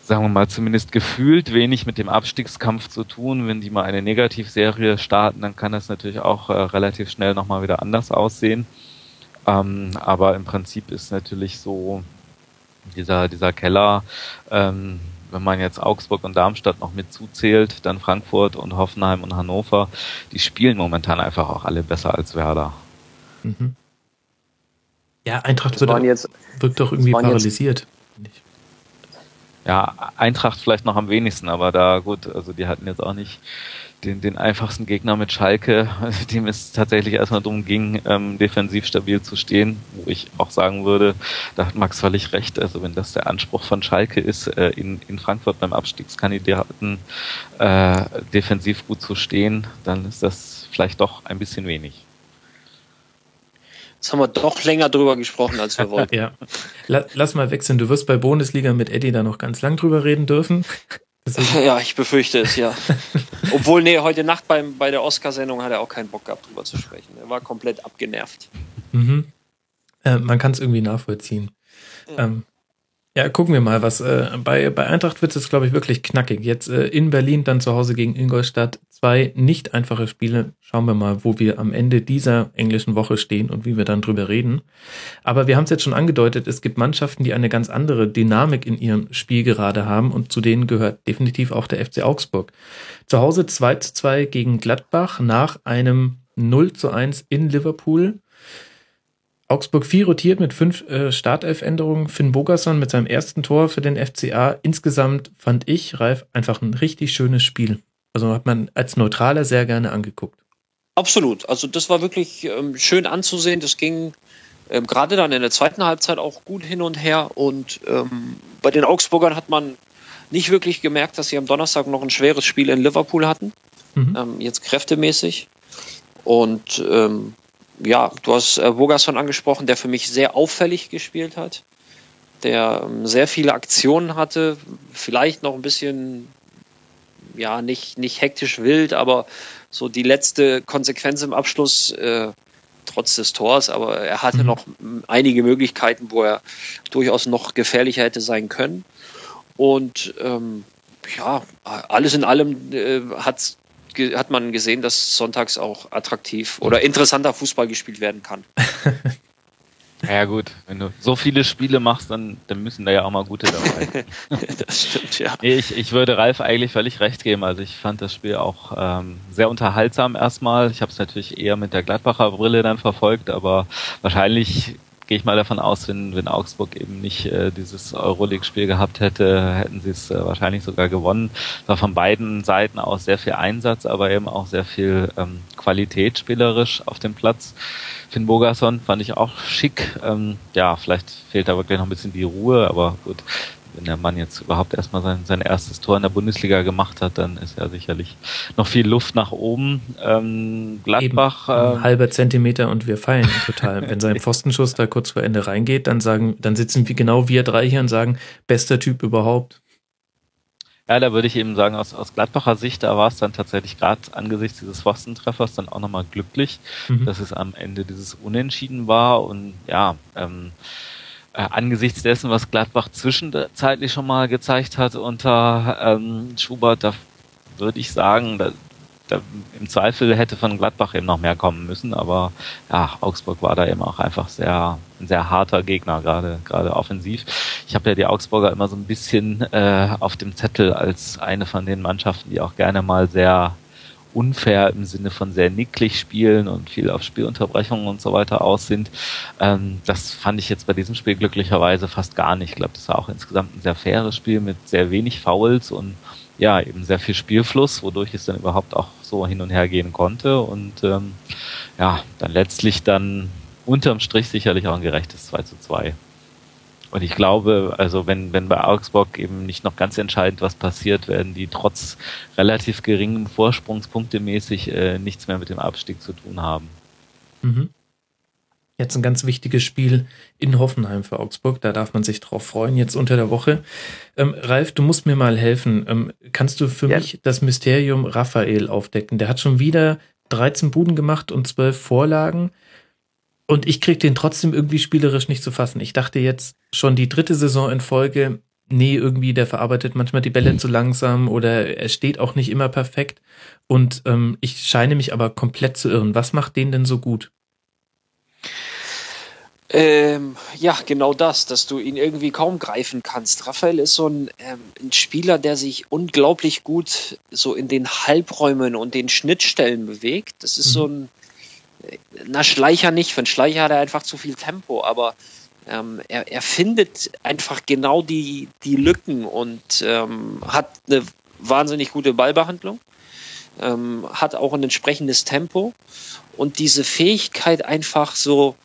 sagen wir mal, zumindest gefühlt wenig mit dem Abstiegskampf zu tun. Wenn die mal eine Negativserie starten, dann kann das natürlich auch äh, relativ schnell nochmal wieder anders aussehen. Ähm, aber im Prinzip ist natürlich so dieser, dieser Keller, ähm, wenn man jetzt Augsburg und Darmstadt noch mit zuzählt, dann Frankfurt und Hoffenheim und Hannover, die spielen momentan einfach auch alle besser als Werder. Mhm. Ja, Eintracht wird, jetzt, wirkt doch irgendwie paralysiert. Ja, Eintracht vielleicht noch am wenigsten, aber da gut, also die hatten jetzt auch nicht den, den einfachsten Gegner mit Schalke, dem es tatsächlich erstmal darum ging, ähm, defensiv stabil zu stehen, wo ich auch sagen würde, da hat Max völlig recht. Also wenn das der Anspruch von Schalke ist, äh, in, in Frankfurt beim Abstiegskandidaten äh, defensiv gut zu stehen, dann ist das vielleicht doch ein bisschen wenig. Jetzt haben wir doch länger drüber gesprochen, als wir wollten. ja. Lass mal wechseln. Du wirst bei Bundesliga mit Eddie da noch ganz lang drüber reden dürfen. Ja, ich befürchte es, ja. Obwohl, nee, heute Nacht beim, bei der Oscar-Sendung hat er auch keinen Bock gehabt, drüber zu sprechen. Er war komplett abgenervt. Mhm. Äh, man kann es irgendwie nachvollziehen. Ja. Ähm, Ja, gucken wir mal, was äh, bei, bei Eintracht wird es, glaube ich, wirklich knackig. Jetzt äh, in Berlin, dann zu Hause gegen Ingolstadt. Zwei nicht einfache Spiele. Schauen wir mal, wo wir am Ende dieser englischen Woche stehen und wie wir dann drüber reden. Aber wir haben es jetzt schon angedeutet, es gibt Mannschaften, die eine ganz andere Dynamik in ihrem Spiel gerade haben und zu denen gehört definitiv auch der FC Augsburg. Zu Hause 2 zu 2 gegen Gladbach nach einem 0 zu 1 in Liverpool. Augsburg viel rotiert mit fünf äh, Startelf-Änderungen. Finn Bogerson mit seinem ersten Tor für den FCA. Insgesamt fand ich, Ralf, einfach ein richtig schönes Spiel. Also hat man als Neutraler sehr gerne angeguckt. Absolut. Also das war wirklich ähm, schön anzusehen. Das ging ähm, gerade dann in der zweiten Halbzeit auch gut hin und her. Und ähm, bei den Augsburgern hat man nicht wirklich gemerkt, dass sie am Donnerstag noch ein schweres Spiel in Liverpool hatten. Mhm. Ähm, jetzt kräftemäßig. Und ähm, ja, du hast äh, Bogason angesprochen, der für mich sehr auffällig gespielt hat, der ähm, sehr viele Aktionen hatte, vielleicht noch ein bisschen, ja, nicht, nicht hektisch wild, aber so die letzte Konsequenz im Abschluss, äh, trotz des Tors, aber er hatte mhm. noch einige Möglichkeiten, wo er durchaus noch gefährlicher hätte sein können. Und ähm, ja, alles in allem äh, hat hat man gesehen, dass sonntags auch attraktiv oder interessanter Fußball gespielt werden kann. Ja gut, wenn du so viele Spiele machst, dann, dann müssen da ja auch mal gute dabei. das stimmt, ja. Ich, ich würde Ralf eigentlich völlig recht geben. Also ich fand das Spiel auch ähm, sehr unterhaltsam erstmal. Ich habe es natürlich eher mit der Gladbacher Brille dann verfolgt, aber wahrscheinlich gehe ich mal davon aus, wenn, wenn Augsburg eben nicht äh, dieses Euroleague-Spiel gehabt hätte, hätten sie es äh, wahrscheinlich sogar gewonnen. War von beiden Seiten aus sehr viel Einsatz, aber eben auch sehr viel ähm, Qualität spielerisch auf dem Platz. Finn Bogason fand ich auch schick. Ähm, ja, vielleicht fehlt da wirklich noch ein bisschen die Ruhe, aber gut, wenn der Mann jetzt überhaupt erstmal sein, sein erstes Tor in der Bundesliga gemacht hat, dann ist ja sicherlich noch viel Luft nach oben. Ähm, Gladbach. Eben, ein äh, halber Zentimeter und wir feiern total. wenn sein Pfostenschuss da kurz vor Ende reingeht, dann sagen, dann sitzen wir genau wir drei hier und sagen, bester Typ überhaupt. Ja, da würde ich eben sagen, aus, aus Gladbacher Sicht, da war es dann tatsächlich gerade angesichts dieses Pfostentreffers dann auch nochmal glücklich, mhm. dass es am Ende dieses Unentschieden war und ja, ähm, äh, angesichts dessen, was Gladbach zwischenzeitlich schon mal gezeigt hat unter ähm, Schubert, da würde ich sagen, da, da, im Zweifel hätte von Gladbach eben noch mehr kommen müssen, aber ja, Augsburg war da eben auch einfach sehr ein sehr harter Gegner, gerade gerade offensiv. Ich habe ja die Augsburger immer so ein bisschen äh, auf dem Zettel als eine von den Mannschaften, die auch gerne mal sehr unfair im Sinne von sehr nicklig spielen und viel auf Spielunterbrechungen und so weiter aus sind. Ähm, das fand ich jetzt bei diesem Spiel glücklicherweise fast gar nicht. Ich glaube, das war auch insgesamt ein sehr faires Spiel mit sehr wenig Fouls und ja, eben sehr viel Spielfluss, wodurch es dann überhaupt auch so hin und her gehen konnte und ähm, ja, dann letztlich dann unterm Strich sicherlich auch ein gerechtes 2 zu 2. Und ich glaube, also wenn, wenn bei Augsburg eben nicht noch ganz entscheidend was passiert, werden die trotz relativ geringem Vorsprungspunktemäßig äh, nichts mehr mit dem Abstieg zu tun haben. Mhm. Jetzt ein ganz wichtiges Spiel in Hoffenheim für Augsburg. Da darf man sich drauf freuen, jetzt unter der Woche. Ähm, Ralf, du musst mir mal helfen. Ähm, kannst du für ja. mich das Mysterium Raphael aufdecken? Der hat schon wieder 13 Buden gemacht und 12 Vorlagen. Und ich krieg den trotzdem irgendwie spielerisch nicht zu fassen. Ich dachte jetzt schon die dritte Saison in Folge, nee, irgendwie, der verarbeitet manchmal die Bälle zu langsam oder er steht auch nicht immer perfekt. Und ähm, ich scheine mich aber komplett zu irren. Was macht den denn so gut? Ähm, ja, genau das, dass du ihn irgendwie kaum greifen kannst. Raphael ist so ein, ähm, ein, Spieler, der sich unglaublich gut so in den Halbräumen und den Schnittstellen bewegt. Das ist mhm. so ein, na, Schleicher nicht. Für Schleicher hat er einfach zu viel Tempo, aber ähm, er, er findet einfach genau die, die Lücken und ähm, hat eine wahnsinnig gute Ballbehandlung, ähm, hat auch ein entsprechendes Tempo und diese Fähigkeit einfach so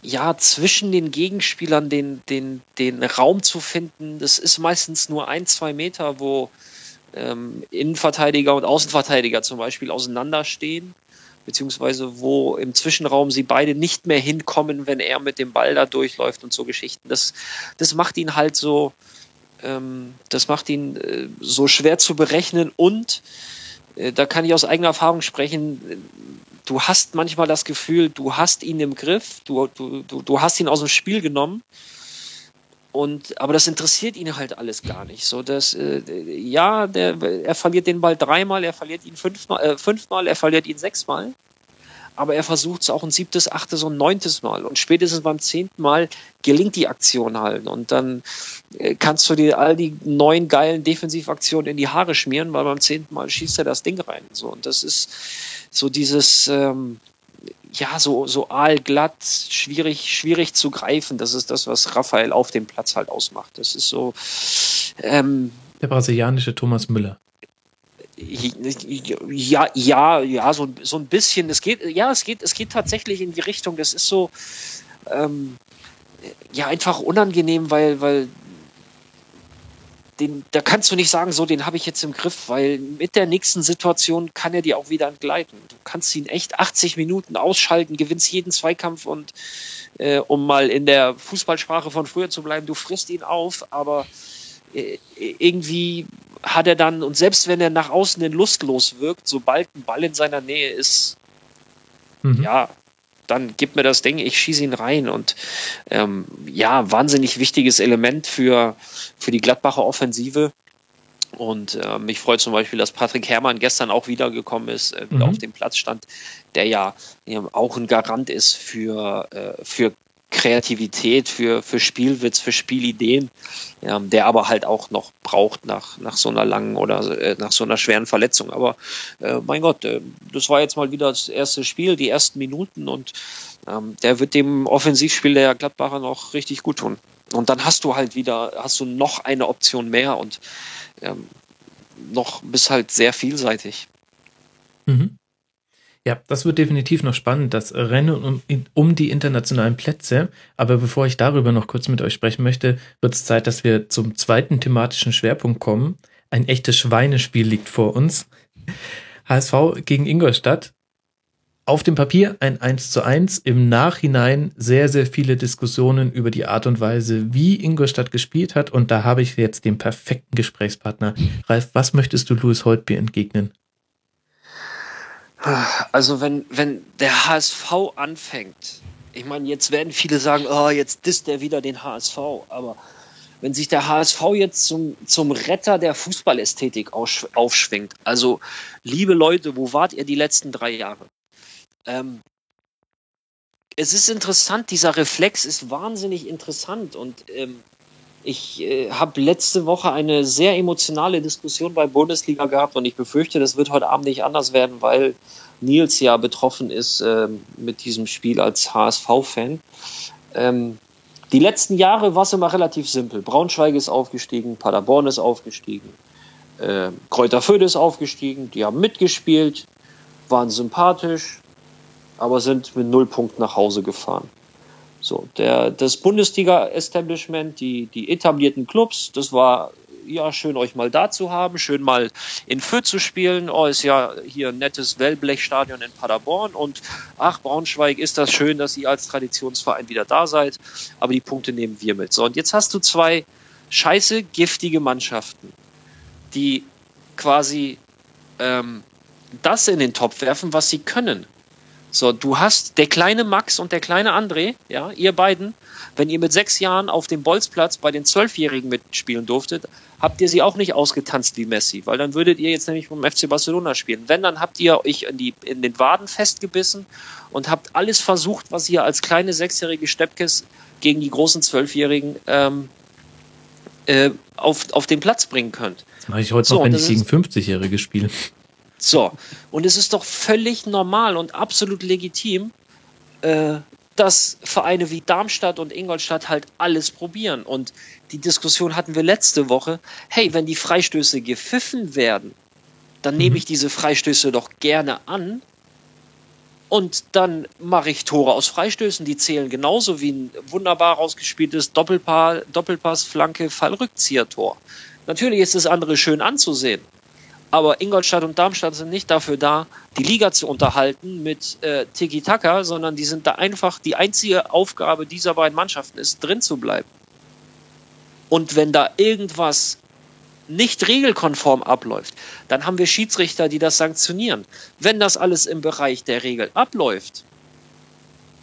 ja, zwischen den Gegenspielern den, den, den Raum zu finden, das ist meistens nur ein, zwei Meter, wo ähm, Innenverteidiger und Außenverteidiger zum Beispiel auseinanderstehen beziehungsweise wo im Zwischenraum sie beide nicht mehr hinkommen, wenn er mit dem Ball da durchläuft und so Geschichten. Das, das macht ihn halt so, ähm, das macht ihn äh, so schwer zu berechnen und äh, da kann ich aus eigener Erfahrung sprechen, du hast manchmal das Gefühl, du hast ihn im Griff, du, du, du, du hast ihn aus dem Spiel genommen und, aber das interessiert ihn halt alles gar nicht. So, dass, äh, ja, der, er verliert den Ball dreimal, er verliert ihn fünfmal, äh, fünfmal, er verliert ihn sechsmal. Aber er versucht es auch ein siebtes, achtes und neuntes Mal. Und spätestens beim zehnten Mal gelingt die Aktion halt. Und dann äh, kannst du dir all die neun geilen Defensivaktionen in die Haare schmieren, weil beim zehnten Mal schießt er das Ding rein. So, und das ist so dieses, ähm, ja, so, so aalglatt, schwierig, schwierig zu greifen. Das ist das, was Raphael auf dem Platz halt ausmacht. Das ist so. Ähm, Der brasilianische Thomas Müller. Ja, ja, ja, so, so ein bisschen. Es geht, ja, es geht, es geht tatsächlich in die Richtung. Das ist so, ähm, ja, einfach unangenehm, weil, weil den, da kannst du nicht sagen, so, den habe ich jetzt im Griff, weil mit der nächsten Situation kann er dir auch wieder entgleiten. Du kannst ihn echt 80 Minuten ausschalten, gewinnst jeden Zweikampf und äh, um mal in der Fußballsprache von früher zu bleiben, du frisst ihn auf, aber äh, irgendwie hat er dann, und selbst wenn er nach außen den lustlos wirkt, sobald ein Ball in seiner Nähe ist, mhm. ja, dann gib mir das Ding, ich schieße ihn rein. Und ähm, ja, wahnsinnig wichtiges Element für, für die Gladbacher Offensive. Und äh, mich freut zum Beispiel, dass Patrick Herrmann gestern auch wiedergekommen ist, äh, mhm. auf dem Platz stand, der ja, ja auch ein Garant ist für, äh, für Kreativität, für, für Spielwitz, für Spielideen, ja, der aber halt auch noch braucht nach, nach so einer langen oder äh, nach so einer schweren Verletzung. Aber äh, mein Gott, äh, das war jetzt mal wieder das erste Spiel, die ersten Minuten und ähm, der wird dem Offensivspiel der Gladbacher noch richtig gut tun. Und dann hast du halt wieder, hast du noch eine Option mehr und ähm, noch bist halt sehr vielseitig. Mhm. Ja, das wird definitiv noch spannend, das Rennen um, um, die internationalen Plätze. Aber bevor ich darüber noch kurz mit euch sprechen möchte, wird es Zeit, dass wir zum zweiten thematischen Schwerpunkt kommen. Ein echtes Schweinespiel liegt vor uns. HSV gegen Ingolstadt. Auf dem Papier ein 1 zu 1, im Nachhinein sehr, sehr viele Diskussionen über die Art und Weise, wie Ingolstadt gespielt hat. Und da habe ich jetzt den perfekten Gesprächspartner. Ralf, was möchtest du Louis Holtby entgegnen? Also wenn, wenn der HSV anfängt, ich meine, jetzt werden viele sagen, oh, jetzt disst der wieder den HSV, aber wenn sich der HSV jetzt zum, zum Retter der Fußballästhetik aufschwingt, also liebe Leute, wo wart ihr die letzten drei Jahre? Ähm, es ist interessant, dieser Reflex ist wahnsinnig interessant und ähm, ich äh, habe letzte Woche eine sehr emotionale Diskussion bei Bundesliga gehabt und ich befürchte, das wird heute Abend nicht anders werden, weil Nils ja betroffen ist äh, mit diesem Spiel als HSV-Fan. Ähm, die letzten Jahre war es immer relativ simpel. Braunschweig ist aufgestiegen, Paderborn ist aufgestiegen, äh, Kräuter Fürth ist aufgestiegen, die haben mitgespielt, waren sympathisch, aber sind mit null Punkten nach Hause gefahren. So, der, das Bundesliga-Establishment, die, die etablierten Clubs, das war ja schön, euch mal da zu haben, schön mal in Fürth zu spielen. Oh, ist ja hier ein nettes Wellblechstadion in Paderborn und ach, Braunschweig, ist das schön, dass ihr als Traditionsverein wieder da seid, aber die Punkte nehmen wir mit. So, und jetzt hast du zwei scheiße giftige Mannschaften, die quasi ähm, das in den Topf werfen, was sie können. So, du hast der kleine Max und der kleine André, ja, ihr beiden, wenn ihr mit sechs Jahren auf dem Bolzplatz bei den Zwölfjährigen mitspielen durftet, habt ihr sie auch nicht ausgetanzt wie Messi, weil dann würdet ihr jetzt nämlich vom FC Barcelona spielen. Wenn, dann habt ihr euch in, die, in den Waden festgebissen und habt alles versucht, was ihr als kleine sechsjährige Steppkes gegen die großen Zwölfjährigen ähm, äh, auf, auf den Platz bringen könnt. Das mache ich heute so, noch, wenn ich gegen 50-Jährige spiele. So, und es ist doch völlig normal und absolut legitim, äh, dass Vereine wie Darmstadt und Ingolstadt halt alles probieren. Und die Diskussion hatten wir letzte Woche. Hey, wenn die Freistöße gepfiffen werden, dann mhm. nehme ich diese Freistöße doch gerne an. Und dann mache ich Tore aus Freistößen, die zählen genauso wie ein wunderbar rausgespieltes Doppelpaar, Doppelpass, Flanke, Fallrückzieher-Tor. Natürlich ist das andere schön anzusehen. Aber Ingolstadt und Darmstadt sind nicht dafür da, die Liga zu unterhalten mit äh, Tiki-Taka, sondern die sind da einfach, die einzige Aufgabe dieser beiden Mannschaften ist, drin zu bleiben. Und wenn da irgendwas nicht regelkonform abläuft, dann haben wir Schiedsrichter, die das sanktionieren. Wenn das alles im Bereich der Regel abläuft,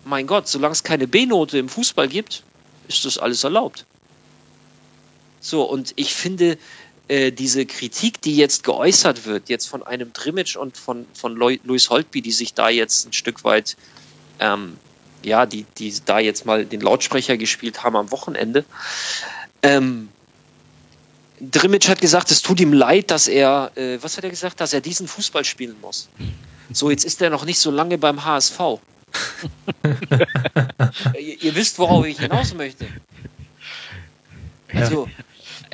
mein Gott, solange es keine B-Note im Fußball gibt, ist das alles erlaubt. So, und ich finde, äh, diese Kritik, die jetzt geäußert wird, jetzt von einem Drimmitsch und von, von Louis Holtby, die sich da jetzt ein Stück weit, ähm, ja, die, die da jetzt mal den Lautsprecher gespielt haben am Wochenende, ähm, Drimmitsch hat gesagt, es tut ihm leid, dass er, äh, was hat er gesagt, dass er diesen Fußball spielen muss. So, jetzt ist er noch nicht so lange beim HSV. ihr, ihr, wisst, worauf ich hinaus möchte. Also,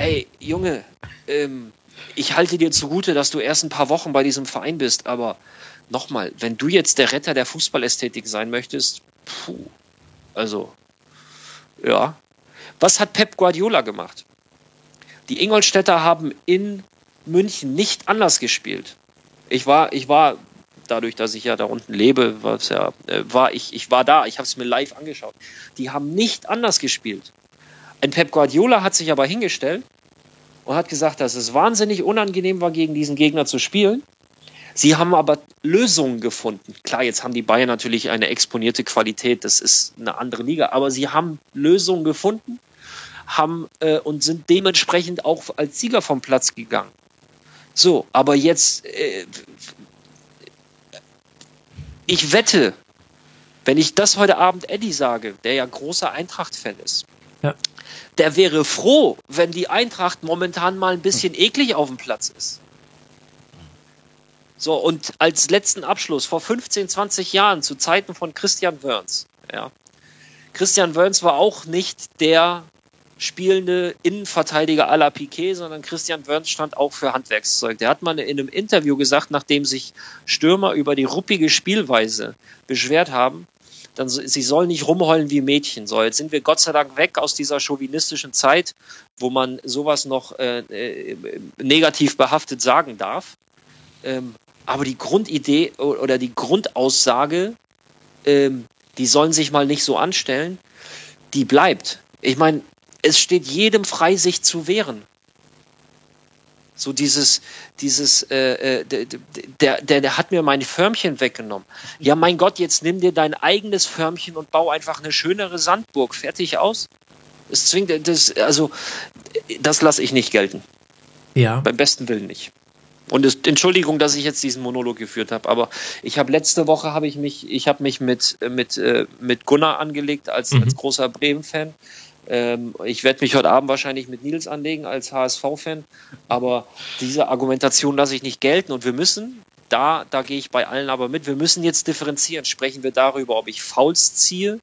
ey, Junge, ähm, ich halte dir zugute, dass du erst ein paar Wochen bei diesem Verein bist, aber nochmal, wenn du jetzt der Retter der Fußballästhetik sein möchtest, puh, also, ja. Was hat Pep Guardiola gemacht? Die Ingolstädter haben in München nicht anders gespielt. Ich war, ich war dadurch, dass ich ja da unten lebe, ja, äh, war ich, ich war da, ich habe es mir live angeschaut. Die haben nicht anders gespielt. Ein Pep Guardiola hat sich aber hingestellt und hat gesagt, dass es wahnsinnig unangenehm war, gegen diesen Gegner zu spielen. Sie haben aber Lösungen gefunden. Klar, jetzt haben die Bayern natürlich eine exponierte Qualität, das ist eine andere Liga, aber sie haben Lösungen gefunden haben äh, und sind dementsprechend auch als Sieger vom Platz gegangen. So, aber jetzt, äh, ich wette, wenn ich das heute Abend Eddie sage, der ja großer Eintracht-Fan ist, ja. der wäre froh, wenn die Eintracht momentan mal ein bisschen eklig auf dem Platz ist. So, und als letzten Abschluss, vor 15, 20 Jahren, zu Zeiten von Christian Wörns, ja. Christian Wörns war auch nicht der spielende Innenverteidiger à la Piquet, sondern Christian Wörns stand auch für Handwerkszeug. Der hat mal in einem Interview gesagt, nachdem sich Stürmer über die ruppige Spielweise beschwert haben, dann sie sollen nicht rumheulen wie Mädchen. So, jetzt sind wir Gott sei Dank weg aus dieser chauvinistischen Zeit, wo man sowas noch äh, äh, negativ behaftet sagen darf. Ähm, aber die Grundidee oder die Grundaussage, ähm, die sollen sich mal nicht so anstellen, die bleibt. Ich meine, es steht jedem frei, sich zu wehren. So dieses, dieses, äh, äh der, der, der hat mir mein Förmchen weggenommen. Ja, mein Gott, jetzt nimm dir dein eigenes Förmchen und bau einfach eine schönere Sandburg. Fertig aus. Es zwingt, das, also, das lasse ich nicht gelten. Ja. Beim besten Willen nicht. Und es, Entschuldigung, dass ich jetzt diesen Monolog geführt habe, aber ich habe letzte Woche habe ich mich, ich habe mich mit mit äh, mit Gunnar angelegt als, mhm. als großer Bremen-Fan. Ähm, ich werde mich heute Abend wahrscheinlich mit Nils anlegen als HSV-Fan, aber diese Argumentation lasse ich nicht gelten und wir müssen, da, da gehe ich bei allen aber mit, wir müssen jetzt differenzieren. Sprechen wir darüber, ob ich Fouls ziehe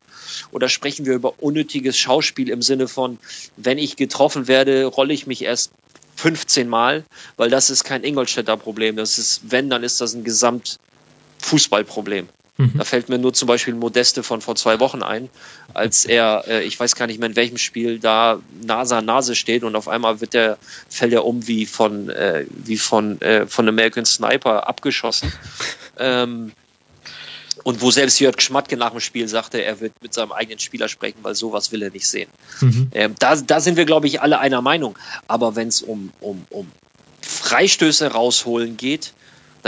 oder sprechen wir über unnötiges Schauspiel im Sinne von, wenn ich getroffen werde, rolle ich mich erst 15 Mal, weil das ist kein Ingolstädter Problem. Das ist, wenn, dann ist das ein Gesamtfußballproblem. Mhm. Da fällt mir nur zum Beispiel Modeste von vor zwei Wochen ein, als er, äh, ich weiß gar nicht mehr in welchem Spiel, da Nase an Nase steht und auf einmal wird der, fällt er um wie von, äh, wie von, äh, von American Sniper abgeschossen. ähm, und wo selbst Jörg Schmatke nach dem Spiel sagte, er wird mit seinem eigenen Spieler sprechen, weil sowas will er nicht sehen. Mhm. Ähm, da, da sind wir, glaube ich, alle einer Meinung. Aber wenn es um, um, um Freistöße rausholen geht,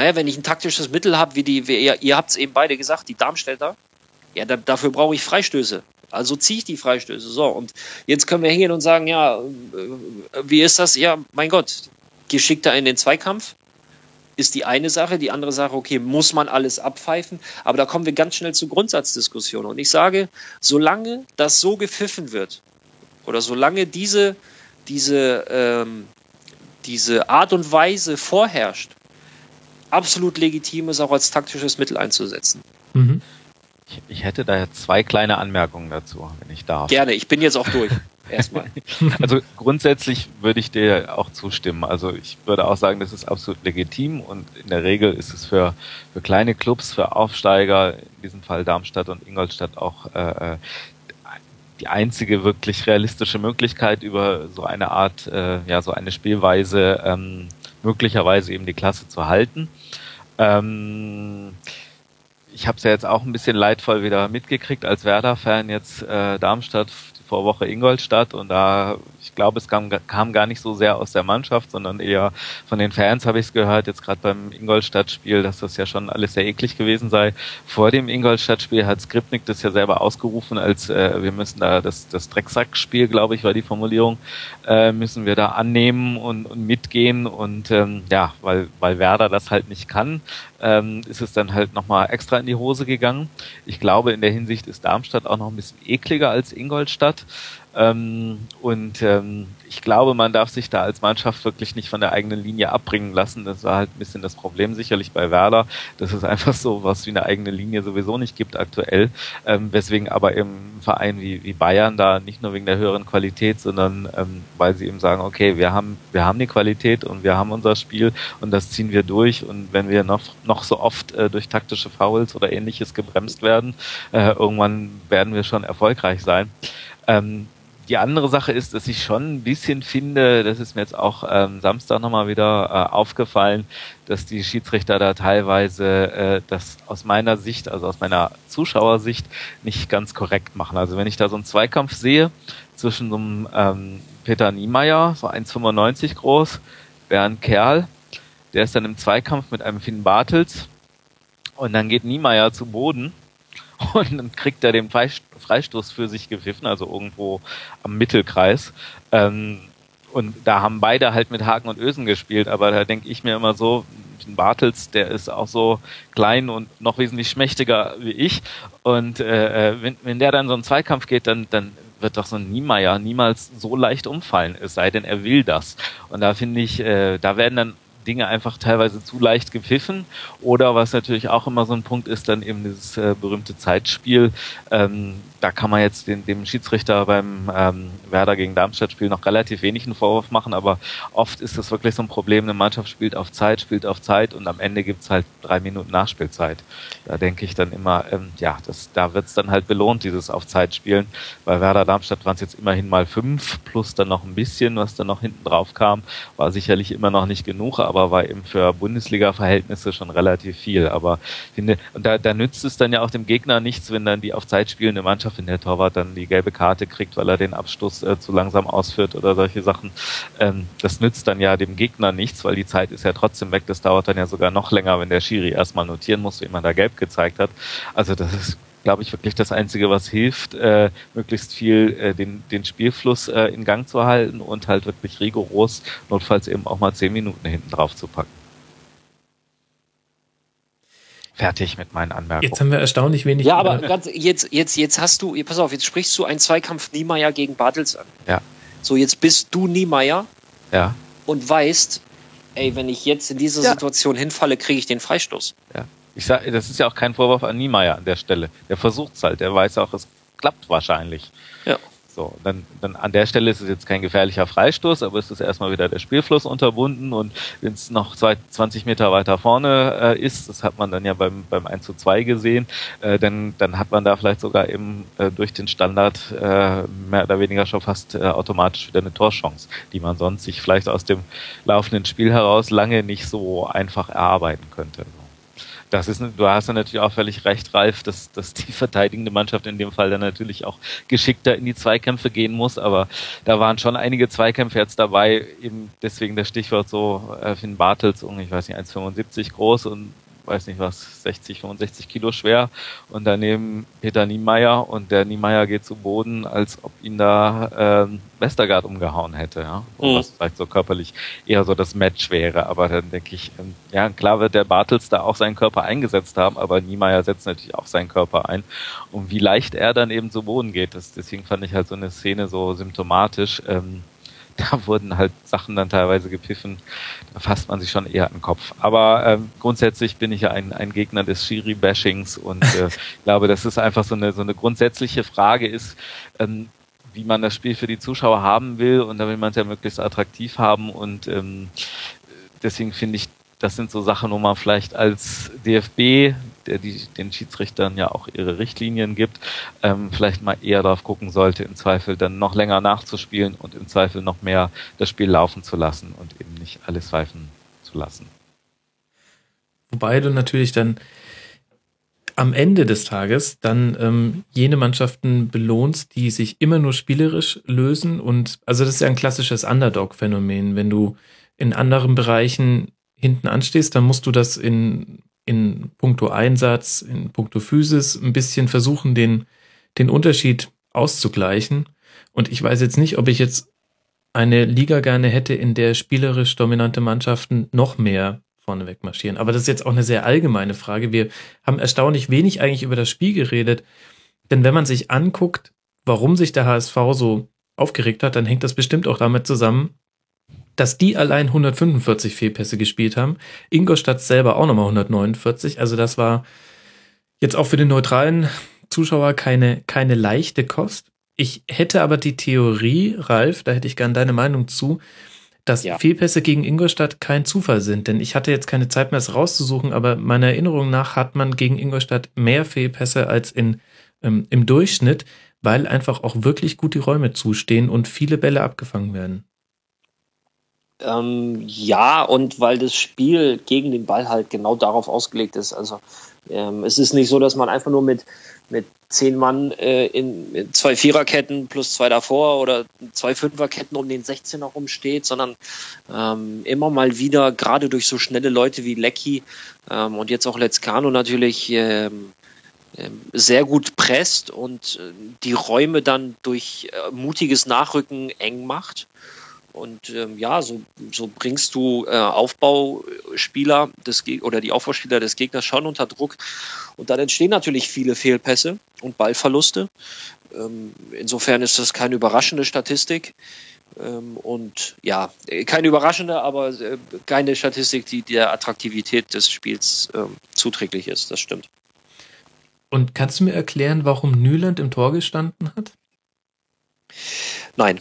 naja, wenn ich ein taktisches Mittel habe, wie die, wie ihr, ihr habt es eben beide gesagt, die Darmstädter, ja, da, dafür brauche ich Freistöße. Also ziehe ich die Freistöße. So, und jetzt können wir hingehen und sagen, ja, äh, wie ist das? Ja, mein Gott, geschickter in den Zweikampf ist die eine Sache. Die andere Sache, okay, muss man alles abpfeifen? Aber da kommen wir ganz schnell zu Grundsatzdiskussionen. Und ich sage, solange das so gepfiffen wird oder solange diese, diese, ähm, diese Art und Weise vorherrscht, absolut legitim ist, auch als taktisches Mittel einzusetzen. Mhm. Ich, ich, hätte da zwei kleine Anmerkungen dazu, wenn ich darf. Gerne, ich bin jetzt auch durch. Erstmal. Also grundsätzlich würde ich dir auch zustimmen. Also ich würde auch sagen, das ist absolut legitim und in der Regel ist es für, für kleine Clubs, für Aufsteiger, in diesem Fall Darmstadt und Ingolstadt auch äh, äh die einzige wirklich realistische Möglichkeit über so eine Art, äh, ja, so eine Spielweise ähm, möglicherweise eben die Klasse zu halten. Ähm, ich habe es ja jetzt auch ein bisschen leidvoll wieder mitgekriegt als Werder-Fan jetzt äh, Darmstadt Vorwoche Ingolstadt und da, glaube, es kam, kam gar nicht so sehr aus der Mannschaft, sondern eher von den Fans habe ich es gehört, jetzt gerade beim Ingolstadt-Spiel, dass das ja schon alles sehr eklig gewesen sei. Vor dem Ingolstadt-Spiel hat Skripnik das ja selber ausgerufen, als äh, wir müssen da das, das Drecksack-Spiel, glaube ich, war die Formulierung, äh, müssen wir da annehmen und, und mitgehen und ähm, ja, weil, weil Werder das halt nicht kann, ähm, ist es dann halt nochmal extra in die Hose gegangen. Ich glaube, in der Hinsicht ist Darmstadt auch noch ein bisschen ekliger als Ingolstadt. Ähm, und ähm, ich glaube, man darf sich da als Mannschaft wirklich nicht von der eigenen Linie abbringen lassen. Das war halt ein bisschen das Problem sicherlich bei Werder, dass es einfach so was wie eine eigene Linie sowieso nicht gibt aktuell. Ähm, weswegen aber im Verein wie, wie Bayern da nicht nur wegen der höheren Qualität, sondern ähm, weil sie eben sagen, okay, wir haben, wir haben die Qualität und wir haben unser Spiel und das ziehen wir durch. Und wenn wir noch, noch so oft äh, durch taktische Fouls oder ähnliches gebremst werden, äh, irgendwann werden wir schon erfolgreich sein. Ähm, die andere Sache ist, dass ich schon ein bisschen finde, das ist mir jetzt auch ähm, Samstag nochmal wieder äh, aufgefallen, dass die Schiedsrichter da teilweise äh, das aus meiner Sicht, also aus meiner Zuschauersicht, nicht ganz korrekt machen. Also wenn ich da so einen Zweikampf sehe zwischen so einem ähm, Peter Niemeyer, so 1,95 groß, Bernd Kerl, der ist dann im Zweikampf mit einem Finn Bartels und dann geht Niemeyer zu Boden und dann kriegt er den Freistoß für sich gepfiffen, also irgendwo am Mittelkreis. Ähm, und da haben beide halt mit Haken und Ösen gespielt, aber da denke ich mir immer so, Bartels, der ist auch so klein und noch wesentlich schmächtiger wie ich. Und äh, äh, wenn, wenn der dann so einen Zweikampf geht, dann, dann wird doch so ein Niemeyer niemals so leicht umfallen, es sei denn, er will das. Und da finde ich, äh, da werden dann Dinge einfach teilweise zu leicht gepfiffen. Oder was natürlich auch immer so ein Punkt ist, dann eben dieses äh, berühmte Zeitspiel. Ähm, da kann man jetzt den, dem Schiedsrichter beim ähm, Werder gegen Darmstadt-Spiel noch relativ wenig einen Vorwurf machen, aber oft ist das wirklich so ein Problem, eine Mannschaft spielt auf Zeit, spielt auf Zeit und am Ende gibt's halt drei Minuten Nachspielzeit. Da denke ich dann immer, ähm, ja, das, da wird's dann halt belohnt, dieses auf Zeit spielen. Bei Werder Darmstadt waren es jetzt immerhin mal fünf, plus dann noch ein bisschen, was dann noch hinten drauf kam, war sicherlich immer noch nicht genug, aber war eben für Bundesliga-Verhältnisse schon relativ viel. Aber finde, und da, da nützt es dann ja auch dem Gegner nichts, wenn dann die auf Zeit spielende Mannschaft Mannschaft, wenn der Torwart dann die gelbe Karte kriegt, weil er den Abstoß äh, zu langsam ausführt oder solche Sachen. Ähm, das nützt dann ja dem Gegner nichts, weil die Zeit ist ja trotzdem weg. Das dauert dann ja sogar noch länger, wenn der Schiri erstmal notieren muss, wie man da gelb gezeigt hat. Also das ist glaube ich, wirklich das Einzige, was hilft, äh, möglichst viel äh, den, den Spielfluss äh, in Gang zu halten und halt wirklich rigoros, notfalls eben auch mal zehn Minuten hinten drauf zu packen fertig mit meinen Anmerkungen. Jetzt haben wir erstaunlich wenig. Ja, aber ganz, jetzt, jetzt, jetzt hast du, pass auf, jetzt sprichst du einen Zweikampf Niemeyer gegen Bartels an. Ja. So, jetzt bist du Niemeyer. Ja. Und weißt, ey, wenn ich jetzt in diese ja. Situation hinfalle, kriege ich den Freistoß. Ja. Ich sag, das ist ja auch kein Vorwurf an Niemeyer an der Stelle. Der versucht es halt, der weiß auch, es klappt wahrscheinlich. So, dann, dann an der Stelle ist es jetzt kein gefährlicher Freistoß, aber es ist erstmal wieder der Spielfluss unterbunden und wenn es noch zwei, 20 Meter weiter vorne äh, ist, das hat man dann ja beim, beim 1 zu 2 gesehen, äh, dann, dann hat man da vielleicht sogar eben äh, durch den Standard äh, mehr oder weniger schon fast äh, automatisch wieder eine Torchance, die man sonst sich vielleicht aus dem laufenden Spiel heraus lange nicht so einfach erarbeiten könnte das ist, du hast ja natürlich auch völlig recht, Ralf, dass, dass die verteidigende Mannschaft in dem Fall dann natürlich auch geschickter in die Zweikämpfe gehen muss, aber da waren schon einige Zweikämpfe jetzt dabei, eben deswegen das Stichwort so äh, Finn Bartels, ich weiß nicht, 1,75 groß und weiß nicht was, 60, 65 Kilo schwer und daneben Peter Niemeyer und der Niemeyer geht zu Boden, als ob ihn da ähm, Westergaard umgehauen hätte, ja. Mhm. Was vielleicht so körperlich eher so das Match wäre. Aber dann denke ich, ähm, ja, klar wird der Bartels da auch seinen Körper eingesetzt haben, aber Niemeyer setzt natürlich auch seinen Körper ein. Und wie leicht er dann eben zu Boden geht, das, deswegen fand ich halt so eine Szene so symptomatisch. Ähm, da wurden halt Sachen dann teilweise gepfiffen, da fasst man sich schon eher an den Kopf. Aber ähm, grundsätzlich bin ich ja ein, ein Gegner des Schiri-Bashings und äh, glaube, dass es einfach so eine, so eine grundsätzliche Frage ist, ähm, wie man das Spiel für die Zuschauer haben will und da will man es ja möglichst attraktiv haben und ähm, deswegen finde ich, das sind so Sachen, wo man vielleicht als DFB der die, den Schiedsrichtern ja auch ihre Richtlinien gibt, ähm, vielleicht mal eher darauf gucken sollte, im Zweifel dann noch länger nachzuspielen und im Zweifel noch mehr das Spiel laufen zu lassen und eben nicht alles pfeifen zu lassen. Wobei du natürlich dann am Ende des Tages dann ähm, jene Mannschaften belohnst, die sich immer nur spielerisch lösen. Und also das ist ja ein klassisches Underdog-Phänomen. Wenn du in anderen Bereichen hinten anstehst, dann musst du das in, in puncto Einsatz, in puncto Physis ein bisschen versuchen, den, den Unterschied auszugleichen. Und ich weiß jetzt nicht, ob ich jetzt eine Liga gerne hätte, in der spielerisch dominante Mannschaften noch mehr vorneweg marschieren. Aber das ist jetzt auch eine sehr allgemeine Frage. Wir haben erstaunlich wenig eigentlich über das Spiel geredet. Denn wenn man sich anguckt, warum sich der HSV so aufgeregt hat, dann hängt das bestimmt auch damit zusammen, dass die allein 145 Fehlpässe gespielt haben. Ingolstadt selber auch nochmal 149. Also das war jetzt auch für den neutralen Zuschauer keine, keine leichte Kost. Ich hätte aber die Theorie, Ralf, da hätte ich gern deine Meinung zu, dass ja. Fehlpässe gegen Ingolstadt kein Zufall sind. Denn ich hatte jetzt keine Zeit mehr, es rauszusuchen, aber meiner Erinnerung nach hat man gegen Ingolstadt mehr Fehlpässe als in, ähm, im Durchschnitt, weil einfach auch wirklich gut die Räume zustehen und viele Bälle abgefangen werden. Ähm, ja, und weil das Spiel gegen den Ball halt genau darauf ausgelegt ist. Also ähm, es ist nicht so, dass man einfach nur mit, mit zehn Mann äh, in, in, zwei Viererketten plus zwei davor oder zwei Fünferketten um den 16er rumsteht, sondern ähm, immer mal wieder, gerade durch so schnelle Leute wie Lecky ähm, und jetzt auch Letzkano natürlich ähm, ähm, sehr gut presst und äh, die Räume dann durch äh, mutiges Nachrücken eng macht. Und ähm, ja, so, so bringst du äh, Aufbauspieler des Ge oder die Aufbauspieler des Gegners schon unter Druck. Und dann entstehen natürlich viele Fehlpässe und Ballverluste. Ähm, insofern ist das keine überraschende Statistik. Ähm, und ja, keine überraschende, aber äh, keine Statistik, die der Attraktivität des Spiels ähm, zuträglich ist. Das stimmt. Und kannst du mir erklären, warum Nyland im Tor gestanden hat? Nein.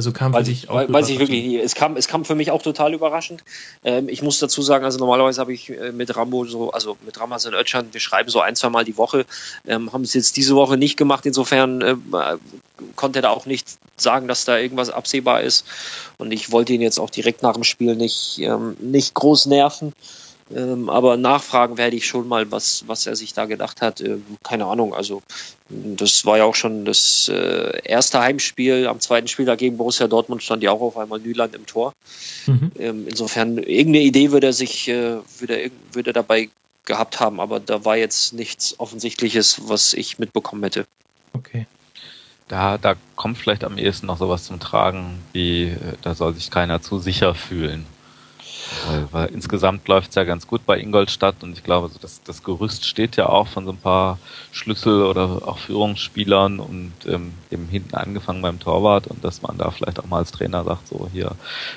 Also kam weiß für dich auch Weiß ich wirklich nicht. Es kam, es kam für mich auch total überraschend. Ähm, ich muss dazu sagen, also normalerweise habe ich äh, mit Rambo so, also mit Ramas und Özcan, wir schreiben so ein, zwei Mal die Woche, ähm, haben es jetzt diese Woche nicht gemacht. Insofern äh, konnte er da auch nicht sagen, dass da irgendwas absehbar ist. Und ich wollte ihn jetzt auch direkt nach dem Spiel nicht, ähm, nicht groß nerven. Ähm, aber nachfragen werde ich schon mal, was, was er sich da gedacht hat. Ähm, keine Ahnung. Also, das war ja auch schon das äh, erste Heimspiel. Am zweiten Spiel dagegen Borussia Dortmund stand ja auch auf einmal Nyland im Tor. Mhm. Ähm, insofern, irgendeine Idee würde er sich, äh, würde, er, würde er dabei gehabt haben, aber da war jetzt nichts Offensichtliches, was ich mitbekommen hätte. Okay. Da, da kommt vielleicht am ehesten noch sowas zum Tragen, wie äh, da soll sich keiner zu sicher fühlen. Weil, weil insgesamt läuft es ja ganz gut bei Ingolstadt und ich glaube, das, das Gerüst steht ja auch von so ein paar Schlüssel- oder auch Führungsspielern und ähm, eben hinten angefangen beim Torwart und dass man da vielleicht auch mal als Trainer sagt, so hier,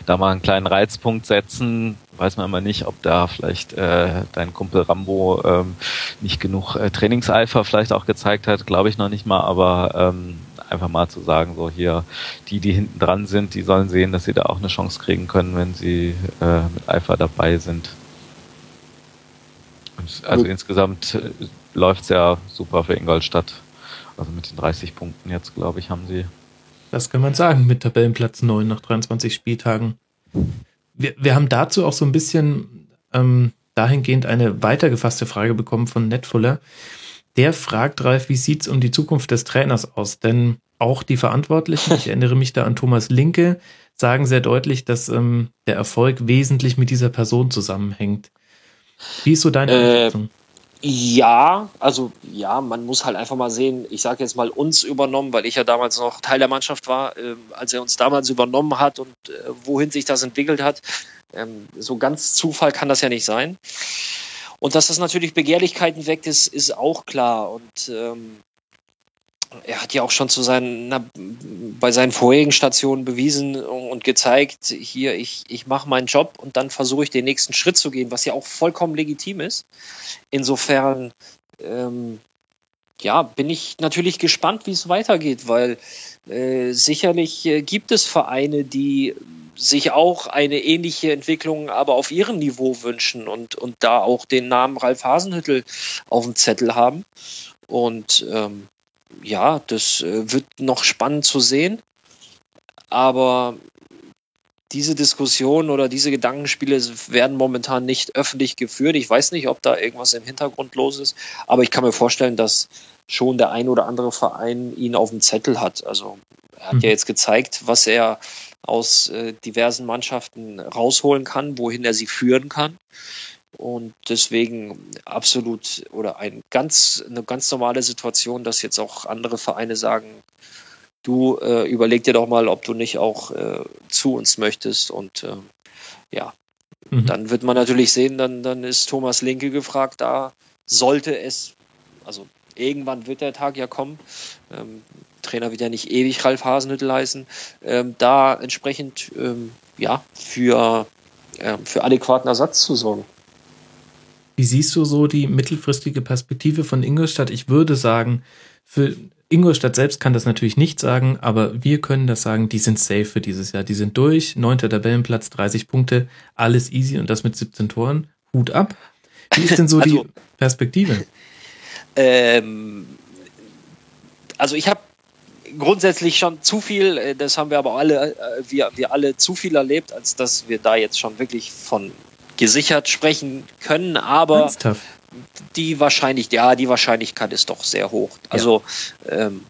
da mal einen kleinen Reizpunkt setzen, weiß man immer nicht, ob da vielleicht äh, dein Kumpel Rambo ähm, nicht genug äh, Trainingseifer vielleicht auch gezeigt hat, glaube ich noch nicht mal, aber ähm, einfach mal zu sagen, so hier, die, die hinten dran sind, die sollen sehen, dass sie da auch eine Chance kriegen können, wenn sie äh, mit Eifer dabei sind. Und also Gut. insgesamt äh, läuft es ja super für Ingolstadt. Also mit den 30 Punkten jetzt, glaube ich, haben sie. Das kann man sagen, mit Tabellenplatz 9 nach 23 Spieltagen. Wir, wir haben dazu auch so ein bisschen ähm, dahingehend eine weitergefasste Frage bekommen von Netfuller. Der fragt Ralf, wie sieht's um die Zukunft des Trainers aus? Denn auch die Verantwortlichen, ich erinnere mich da an Thomas Linke, sagen sehr deutlich, dass ähm, der Erfolg wesentlich mit dieser Person zusammenhängt. Wie ist so deine äh, Einschätzung? Ja, also ja, man muss halt einfach mal sehen, ich sage jetzt mal uns übernommen, weil ich ja damals noch Teil der Mannschaft war, äh, als er uns damals übernommen hat und äh, wohin sich das entwickelt hat. Ähm, so ganz Zufall kann das ja nicht sein. Und dass das natürlich Begehrlichkeiten weckt, ist, ist auch klar. Und ähm, er hat ja auch schon zu seinen, na, bei seinen vorherigen Stationen bewiesen und gezeigt, hier, ich, ich mache meinen Job und dann versuche ich den nächsten Schritt zu gehen, was ja auch vollkommen legitim ist. Insofern, ähm, ja, bin ich natürlich gespannt, wie es weitergeht, weil äh, sicherlich äh, gibt es Vereine, die sich auch eine ähnliche Entwicklung aber auf ihrem Niveau wünschen und, und da auch den Namen Ralf Hasenhüttel auf dem Zettel haben. Und ähm, ja, das äh, wird noch spannend zu sehen. Aber diese Diskussion oder diese Gedankenspiele werden momentan nicht öffentlich geführt. Ich weiß nicht, ob da irgendwas im Hintergrund los ist, aber ich kann mir vorstellen, dass schon der ein oder andere Verein ihn auf dem Zettel hat. Also er hat mhm. ja jetzt gezeigt, was er aus äh, diversen Mannschaften rausholen kann, wohin er sie führen kann. Und deswegen absolut oder ein ganz, eine ganz normale Situation, dass jetzt auch andere Vereine sagen, du äh, überleg dir doch mal, ob du nicht auch äh, zu uns möchtest. Und äh, ja, mhm. dann wird man natürlich sehen, dann, dann ist Thomas Linke gefragt, da sollte es, also irgendwann wird der Tag ja kommen. Ähm, Trainer wird ja nicht ewig Ralf Hasenhüttel heißen, ähm, da entsprechend ähm, ja, für, ähm, für adäquaten Ersatz zu sorgen. Wie siehst du so die mittelfristige Perspektive von Ingolstadt? Ich würde sagen, für Ingolstadt selbst kann das natürlich nicht sagen, aber wir können das sagen, die sind safe für dieses Jahr. Die sind durch, neunter Tabellenplatz, 30 Punkte, alles easy und das mit 17 Toren. Hut ab. Wie ist denn so also, die Perspektive? Ähm, also ich habe grundsätzlich schon zu viel, äh, das haben wir aber alle, äh, wir, wir alle zu viel erlebt, als dass wir da jetzt schon wirklich von gesichert sprechen können, aber Ernsthaft? die wahrscheinlich, ja, die Wahrscheinlichkeit ist doch sehr hoch. Also ja. ähm.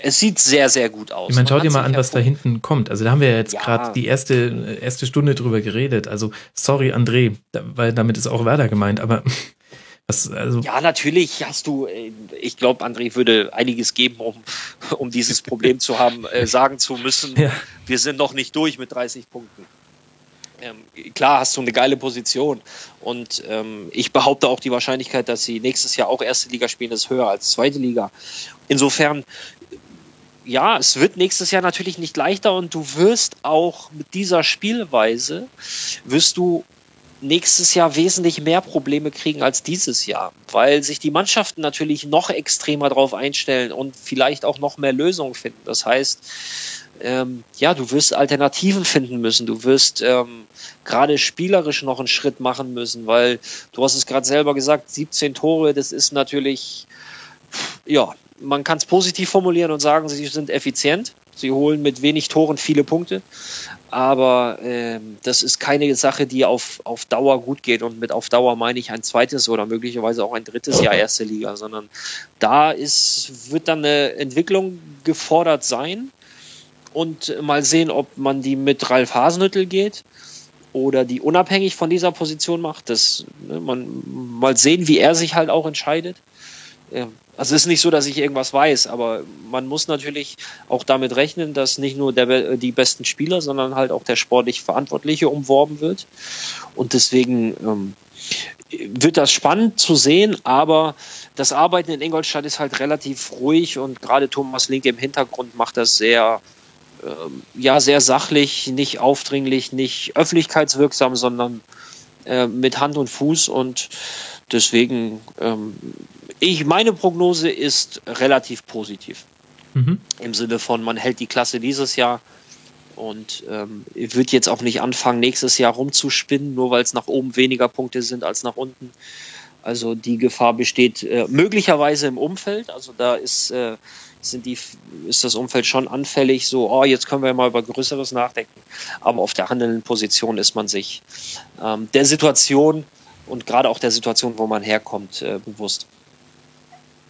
Es sieht sehr, sehr gut aus. Ich meine, schau dir mal an, was da hinten kommt. Also da haben wir ja jetzt ja. gerade die erste, erste Stunde drüber geredet. Also sorry, André, weil damit ist auch Werder gemeint, aber was, also ja, natürlich hast du, äh, ich glaube, André würde einiges geben, um, um dieses Problem zu haben, äh, sagen zu müssen, ja. wir sind noch nicht durch mit 30 Punkten. Ähm, klar hast du eine geile Position und ähm, ich behaupte auch die Wahrscheinlichkeit, dass sie nächstes Jahr auch erste Liga spielen, ist höher als zweite Liga. Insofern, ja, es wird nächstes Jahr natürlich nicht leichter und du wirst auch mit dieser Spielweise, wirst du nächstes Jahr wesentlich mehr Probleme kriegen als dieses Jahr, weil sich die Mannschaften natürlich noch extremer darauf einstellen und vielleicht auch noch mehr Lösungen finden. Das heißt, ähm, ja, du wirst Alternativen finden müssen. Du wirst ähm, gerade spielerisch noch einen Schritt machen müssen, weil du hast es gerade selber gesagt, 17 Tore, das ist natürlich, ja, man kann es positiv formulieren und sagen, sie sind effizient. Sie holen mit wenig Toren viele Punkte. Aber ähm, das ist keine Sache, die auf, auf Dauer gut geht. Und mit auf Dauer meine ich ein zweites oder möglicherweise auch ein drittes Jahr erste Liga, sondern da ist, wird dann eine Entwicklung gefordert sein und mal sehen, ob man die mit Ralf Hasenhüttel geht oder die unabhängig von dieser Position macht. Das, ne, man, mal sehen, wie er sich halt auch entscheidet. Also es ist nicht so, dass ich irgendwas weiß, aber man muss natürlich auch damit rechnen, dass nicht nur der, die besten Spieler, sondern halt auch der sportlich Verantwortliche umworben wird. Und deswegen ähm, wird das spannend zu sehen, aber das Arbeiten in Ingolstadt ist halt relativ ruhig und gerade Thomas Link im Hintergrund macht das sehr ja sehr sachlich, nicht aufdringlich, nicht öffentlichkeitswirksam, sondern äh, mit Hand und Fuß und deswegen ähm, ich meine Prognose ist relativ positiv mhm. im Sinne von man hält die Klasse dieses Jahr und ähm, wird jetzt auch nicht anfangen nächstes Jahr rumzuspinnen, nur weil es nach oben weniger Punkte sind als nach unten. Also die Gefahr besteht äh, möglicherweise im Umfeld. Also da ist äh, sind die, ist das Umfeld schon anfällig, so, oh, jetzt können wir mal über Größeres nachdenken. Aber auf der handelnden Position ist man sich ähm, der Situation und gerade auch der Situation, wo man herkommt, äh, bewusst.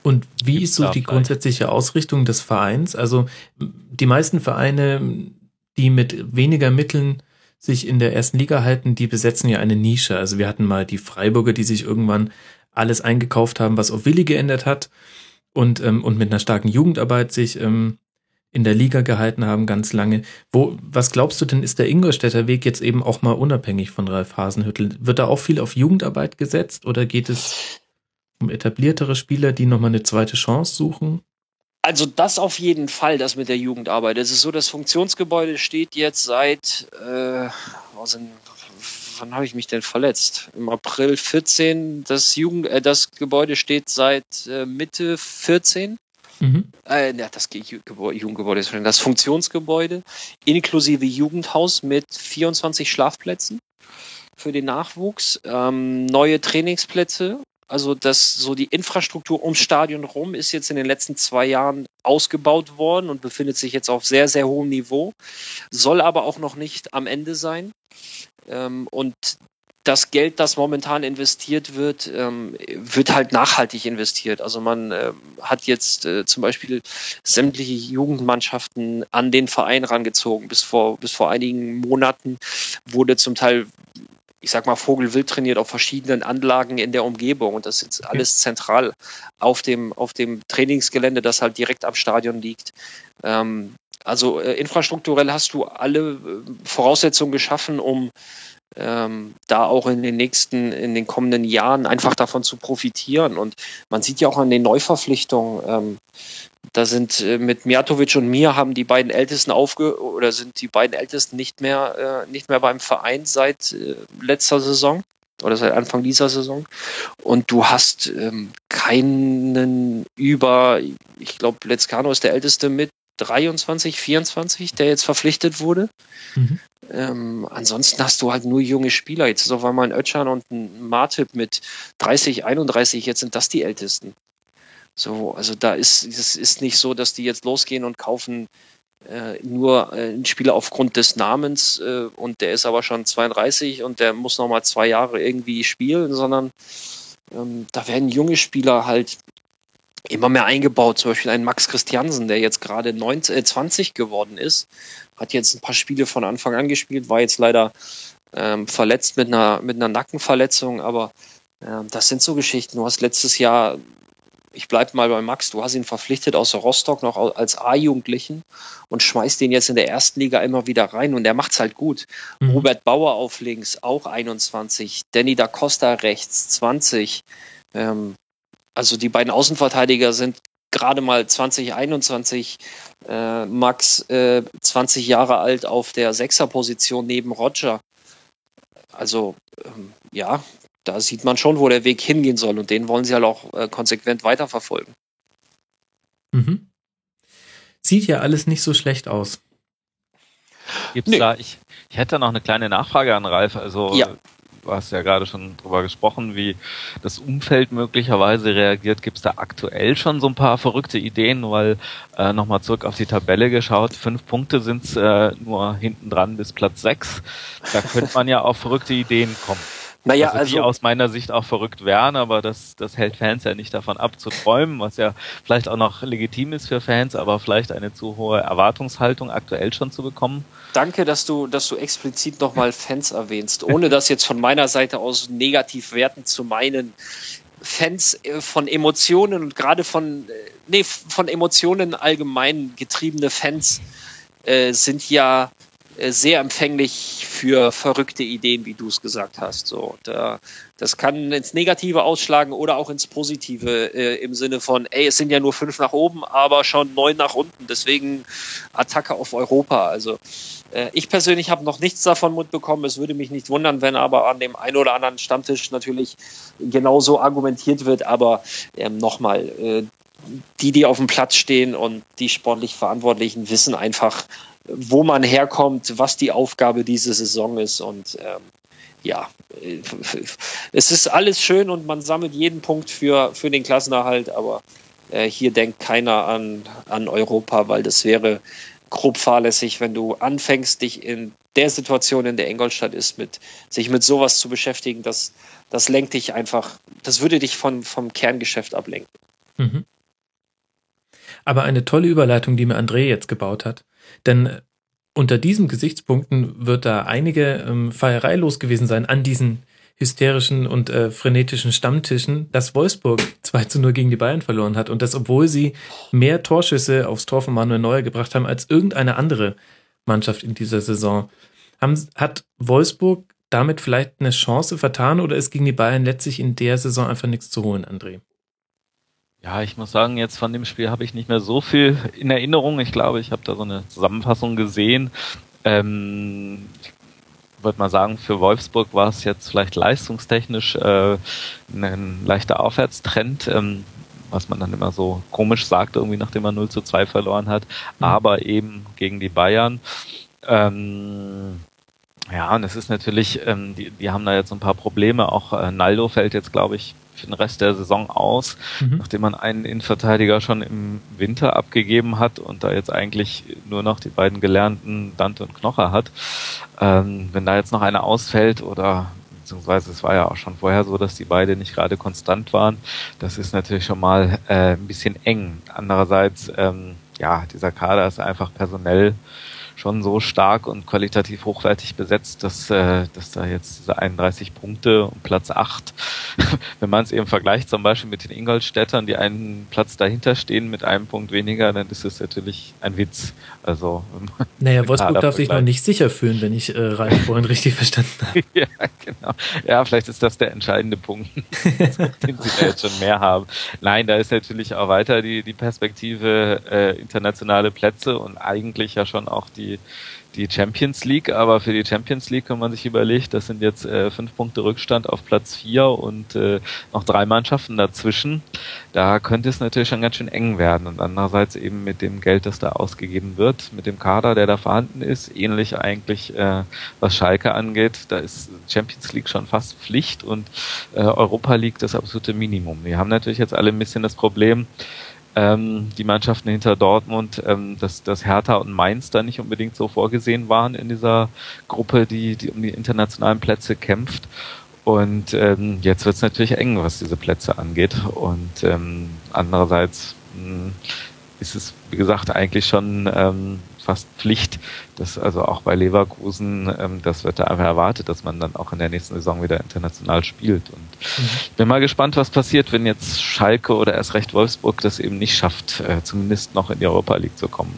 Und wie ist so die grundsätzliche Ausrichtung des Vereins? Also die meisten Vereine, die mit weniger Mitteln sich in der ersten Liga halten, die besetzen ja eine Nische. Also wir hatten mal die Freiburger, die sich irgendwann alles eingekauft haben, was auf Willi geändert hat und, ähm, und mit einer starken Jugendarbeit sich ähm, in der Liga gehalten haben ganz lange. Wo, was glaubst du denn, ist der Ingolstädter Weg jetzt eben auch mal unabhängig von Ralf Hasenhüttel? Wird da auch viel auf Jugendarbeit gesetzt oder geht es um etabliertere Spieler, die nochmal eine zweite Chance suchen? Also das auf jeden Fall, das mit der Jugendarbeit. Es ist so, das Funktionsgebäude steht jetzt seit, äh, was sind wann habe ich mich denn verletzt? Im April 14. Das, Jugend, äh, das Gebäude steht seit äh, Mitte 14. Mhm. Äh, das Jugendgebäude ist schon das Funktionsgebäude inklusive Jugendhaus mit 24 Schlafplätzen für den Nachwuchs, ähm, neue Trainingsplätze Also das so die Infrastruktur ums Stadion rum ist jetzt in den letzten zwei Jahren ausgebaut worden und befindet sich jetzt auf sehr sehr hohem Niveau, soll aber auch noch nicht am Ende sein. Ähm, und das Geld, das momentan investiert wird, ähm, wird halt nachhaltig investiert. Also man äh, hat jetzt äh, zum Beispiel sämtliche Jugendmannschaften an den Verein rangezogen. Bis vor, bis vor einigen Monaten wurde zum Teil, ich sag mal, Vogelwild trainiert auf verschiedenen Anlagen in der Umgebung. Und das ist jetzt alles zentral auf dem, auf dem Trainingsgelände, das halt direkt am Stadion liegt. Ähm, also äh, infrastrukturell hast du alle äh, Voraussetzungen geschaffen, um ähm, da auch in den nächsten, in den kommenden Jahren einfach davon zu profitieren. Und man sieht ja auch an den Neuverpflichtungen, ähm, da sind äh, mit Mijatovic und mir haben die beiden Ältesten aufge oder sind die beiden Ältesten nicht mehr, äh, nicht mehr beim Verein seit äh, letzter Saison oder seit Anfang dieser Saison. Und du hast ähm, keinen über, ich glaube, Letzkano ist der Älteste mit 23, 24, der jetzt verpflichtet wurde. Mhm. Ähm, ansonsten hast du halt nur junge Spieler. Jetzt ist auf einmal ein Ötchan und ein Martip mit 30, 31, jetzt sind das die Ältesten. So, also da ist, es ist nicht so, dass die jetzt losgehen und kaufen äh, nur äh, einen Spieler aufgrund des Namens äh, und der ist aber schon 32 und der muss nochmal zwei Jahre irgendwie spielen, sondern ähm, da werden junge Spieler halt immer mehr eingebaut. Zum Beispiel ein Max Christiansen, der jetzt gerade 19, äh, 20 geworden ist, hat jetzt ein paar Spiele von Anfang an gespielt, war jetzt leider ähm, verletzt mit einer, mit einer Nackenverletzung, aber ähm, das sind so Geschichten. Du hast letztes Jahr, ich bleibe mal bei Max, du hast ihn verpflichtet aus Rostock noch als A-Jugendlichen und schmeißt den jetzt in der ersten Liga immer wieder rein und der macht's halt gut. Mhm. Robert Bauer auf links, auch 21, Danny da Costa rechts, 20. Ähm, also die beiden Außenverteidiger sind gerade mal 2021 äh, Max äh, 20 Jahre alt auf der Sechserposition neben Roger. Also ähm, ja, da sieht man schon, wo der Weg hingehen soll und den wollen sie halt auch äh, konsequent weiterverfolgen. Mhm. Sieht ja alles nicht so schlecht aus. Gibt's nee. da, ich, ich hätte noch eine kleine Nachfrage an Ralf. Also ja du hast ja gerade schon drüber gesprochen, wie das Umfeld möglicherweise reagiert. Gibt es da aktuell schon so ein paar verrückte Ideen? Weil äh, nochmal zurück auf die Tabelle geschaut, fünf Punkte sind äh, nur hinten dran bis Platz sechs. Da könnte man ja auf verrückte Ideen kommen. Naja, also, also die aus meiner Sicht auch verrückt wären, aber das, das hält Fans ja nicht davon ab zu träumen, was ja vielleicht auch noch legitim ist für Fans, aber vielleicht eine zu hohe Erwartungshaltung aktuell schon zu bekommen. Danke, dass du, dass du explizit nochmal Fans erwähnst, ohne das jetzt von meiner Seite aus negativ werten zu meinen. Fans äh, von Emotionen und gerade von, äh, nee, von Emotionen allgemein getriebene Fans äh, sind ja sehr empfänglich für verrückte Ideen, wie du es gesagt hast. So, da, das kann ins Negative ausschlagen oder auch ins Positive äh, im Sinne von, ey, es sind ja nur fünf nach oben, aber schon neun nach unten. Deswegen Attacke auf Europa. Also äh, ich persönlich habe noch nichts davon mitbekommen. Es würde mich nicht wundern, wenn aber an dem einen oder anderen Stammtisch natürlich genauso argumentiert wird. Aber ähm, nochmal, äh, die, die auf dem Platz stehen und die sportlich Verantwortlichen wissen einfach, wo man herkommt, was die Aufgabe dieser Saison ist und ähm, ja, es ist alles schön und man sammelt jeden Punkt für, für den Klassenerhalt, aber äh, hier denkt keiner an, an Europa, weil das wäre grob fahrlässig, wenn du anfängst, dich in der Situation, in der Ingolstadt ist, mit, sich mit sowas zu beschäftigen, das, das lenkt dich einfach, das würde dich von, vom Kerngeschäft ablenken. Mhm. Aber eine tolle Überleitung, die mir André jetzt gebaut hat. Denn unter diesen Gesichtspunkten wird da einige ähm, Feierei los gewesen sein an diesen hysterischen und äh, frenetischen Stammtischen, dass Wolfsburg 2 zu 0 gegen die Bayern verloren hat. Und das, obwohl sie mehr Torschüsse aufs Tor von Manuel Neuer gebracht haben als irgendeine andere Mannschaft in dieser Saison. Haben, hat Wolfsburg damit vielleicht eine Chance vertan oder ist gegen die Bayern letztlich in der Saison einfach nichts zu holen, André? Ja, ich muss sagen, jetzt von dem Spiel habe ich nicht mehr so viel in Erinnerung. Ich glaube, ich habe da so eine Zusammenfassung gesehen. Ähm, ich würde mal sagen, für Wolfsburg war es jetzt vielleicht leistungstechnisch äh, ein leichter Aufwärtstrend, ähm, was man dann immer so komisch sagt, irgendwie nachdem man 0 zu 2 verloren hat, mhm. aber eben gegen die Bayern. Ähm, ja, und es ist natürlich, ähm, die, die haben da jetzt ein paar Probleme. Auch äh, Naldo fällt jetzt, glaube ich, für den Rest der Saison aus, mhm. nachdem man einen Innenverteidiger schon im Winter abgegeben hat und da jetzt eigentlich nur noch die beiden gelernten Dante und Knocher hat. Ähm, wenn da jetzt noch einer ausfällt oder beziehungsweise es war ja auch schon vorher so, dass die beide nicht gerade konstant waren, das ist natürlich schon mal äh, ein bisschen eng. Andererseits, ähm, ja, dieser Kader ist einfach personell schon so stark und qualitativ hochwertig besetzt, dass, äh, dass da jetzt diese 31 Punkte und Platz 8, wenn man es eben vergleicht zum Beispiel mit den Ingolstädtern, die einen Platz dahinter stehen mit einem Punkt weniger, dann ist es natürlich ein Witz. Also Naja, Wolfsburg darf sich noch nicht sicher fühlen, wenn ich äh, Ralf vorhin richtig verstanden habe. ja, genau. Ja, vielleicht ist das der entscheidende Punkt, den sie da jetzt schon mehr haben. Nein, da ist natürlich auch weiter die, die Perspektive äh, internationale Plätze und eigentlich ja schon auch die die, Champions League, aber für die Champions League, wenn man sich überlegt, das sind jetzt äh, fünf Punkte Rückstand auf Platz vier und äh, noch drei Mannschaften dazwischen. Da könnte es natürlich schon ganz schön eng werden. Und andererseits eben mit dem Geld, das da ausgegeben wird, mit dem Kader, der da vorhanden ist, ähnlich eigentlich, äh, was Schalke angeht, da ist Champions League schon fast Pflicht und äh, Europa League das absolute Minimum. Wir haben natürlich jetzt alle ein bisschen das Problem, ähm, die Mannschaften hinter Dortmund, ähm, dass, dass Hertha und Mainz da nicht unbedingt so vorgesehen waren in dieser Gruppe, die, die um die internationalen Plätze kämpft. Und ähm, jetzt wird es natürlich eng, was diese Plätze angeht. Und ähm, andererseits mh, hm, ist es, wie gesagt, eigentlich schon ähm, fast Pflicht, dass also auch bei Leverkusen, ähm, das wird da einfach erwartet, dass man dann auch in der nächsten Saison wieder international spielt. Und mhm. bin mal gespannt, was passiert, wenn jetzt Schalke oder erst recht Wolfsburg das eben nicht schafft, äh, zumindest noch in die Europa League zu kommen.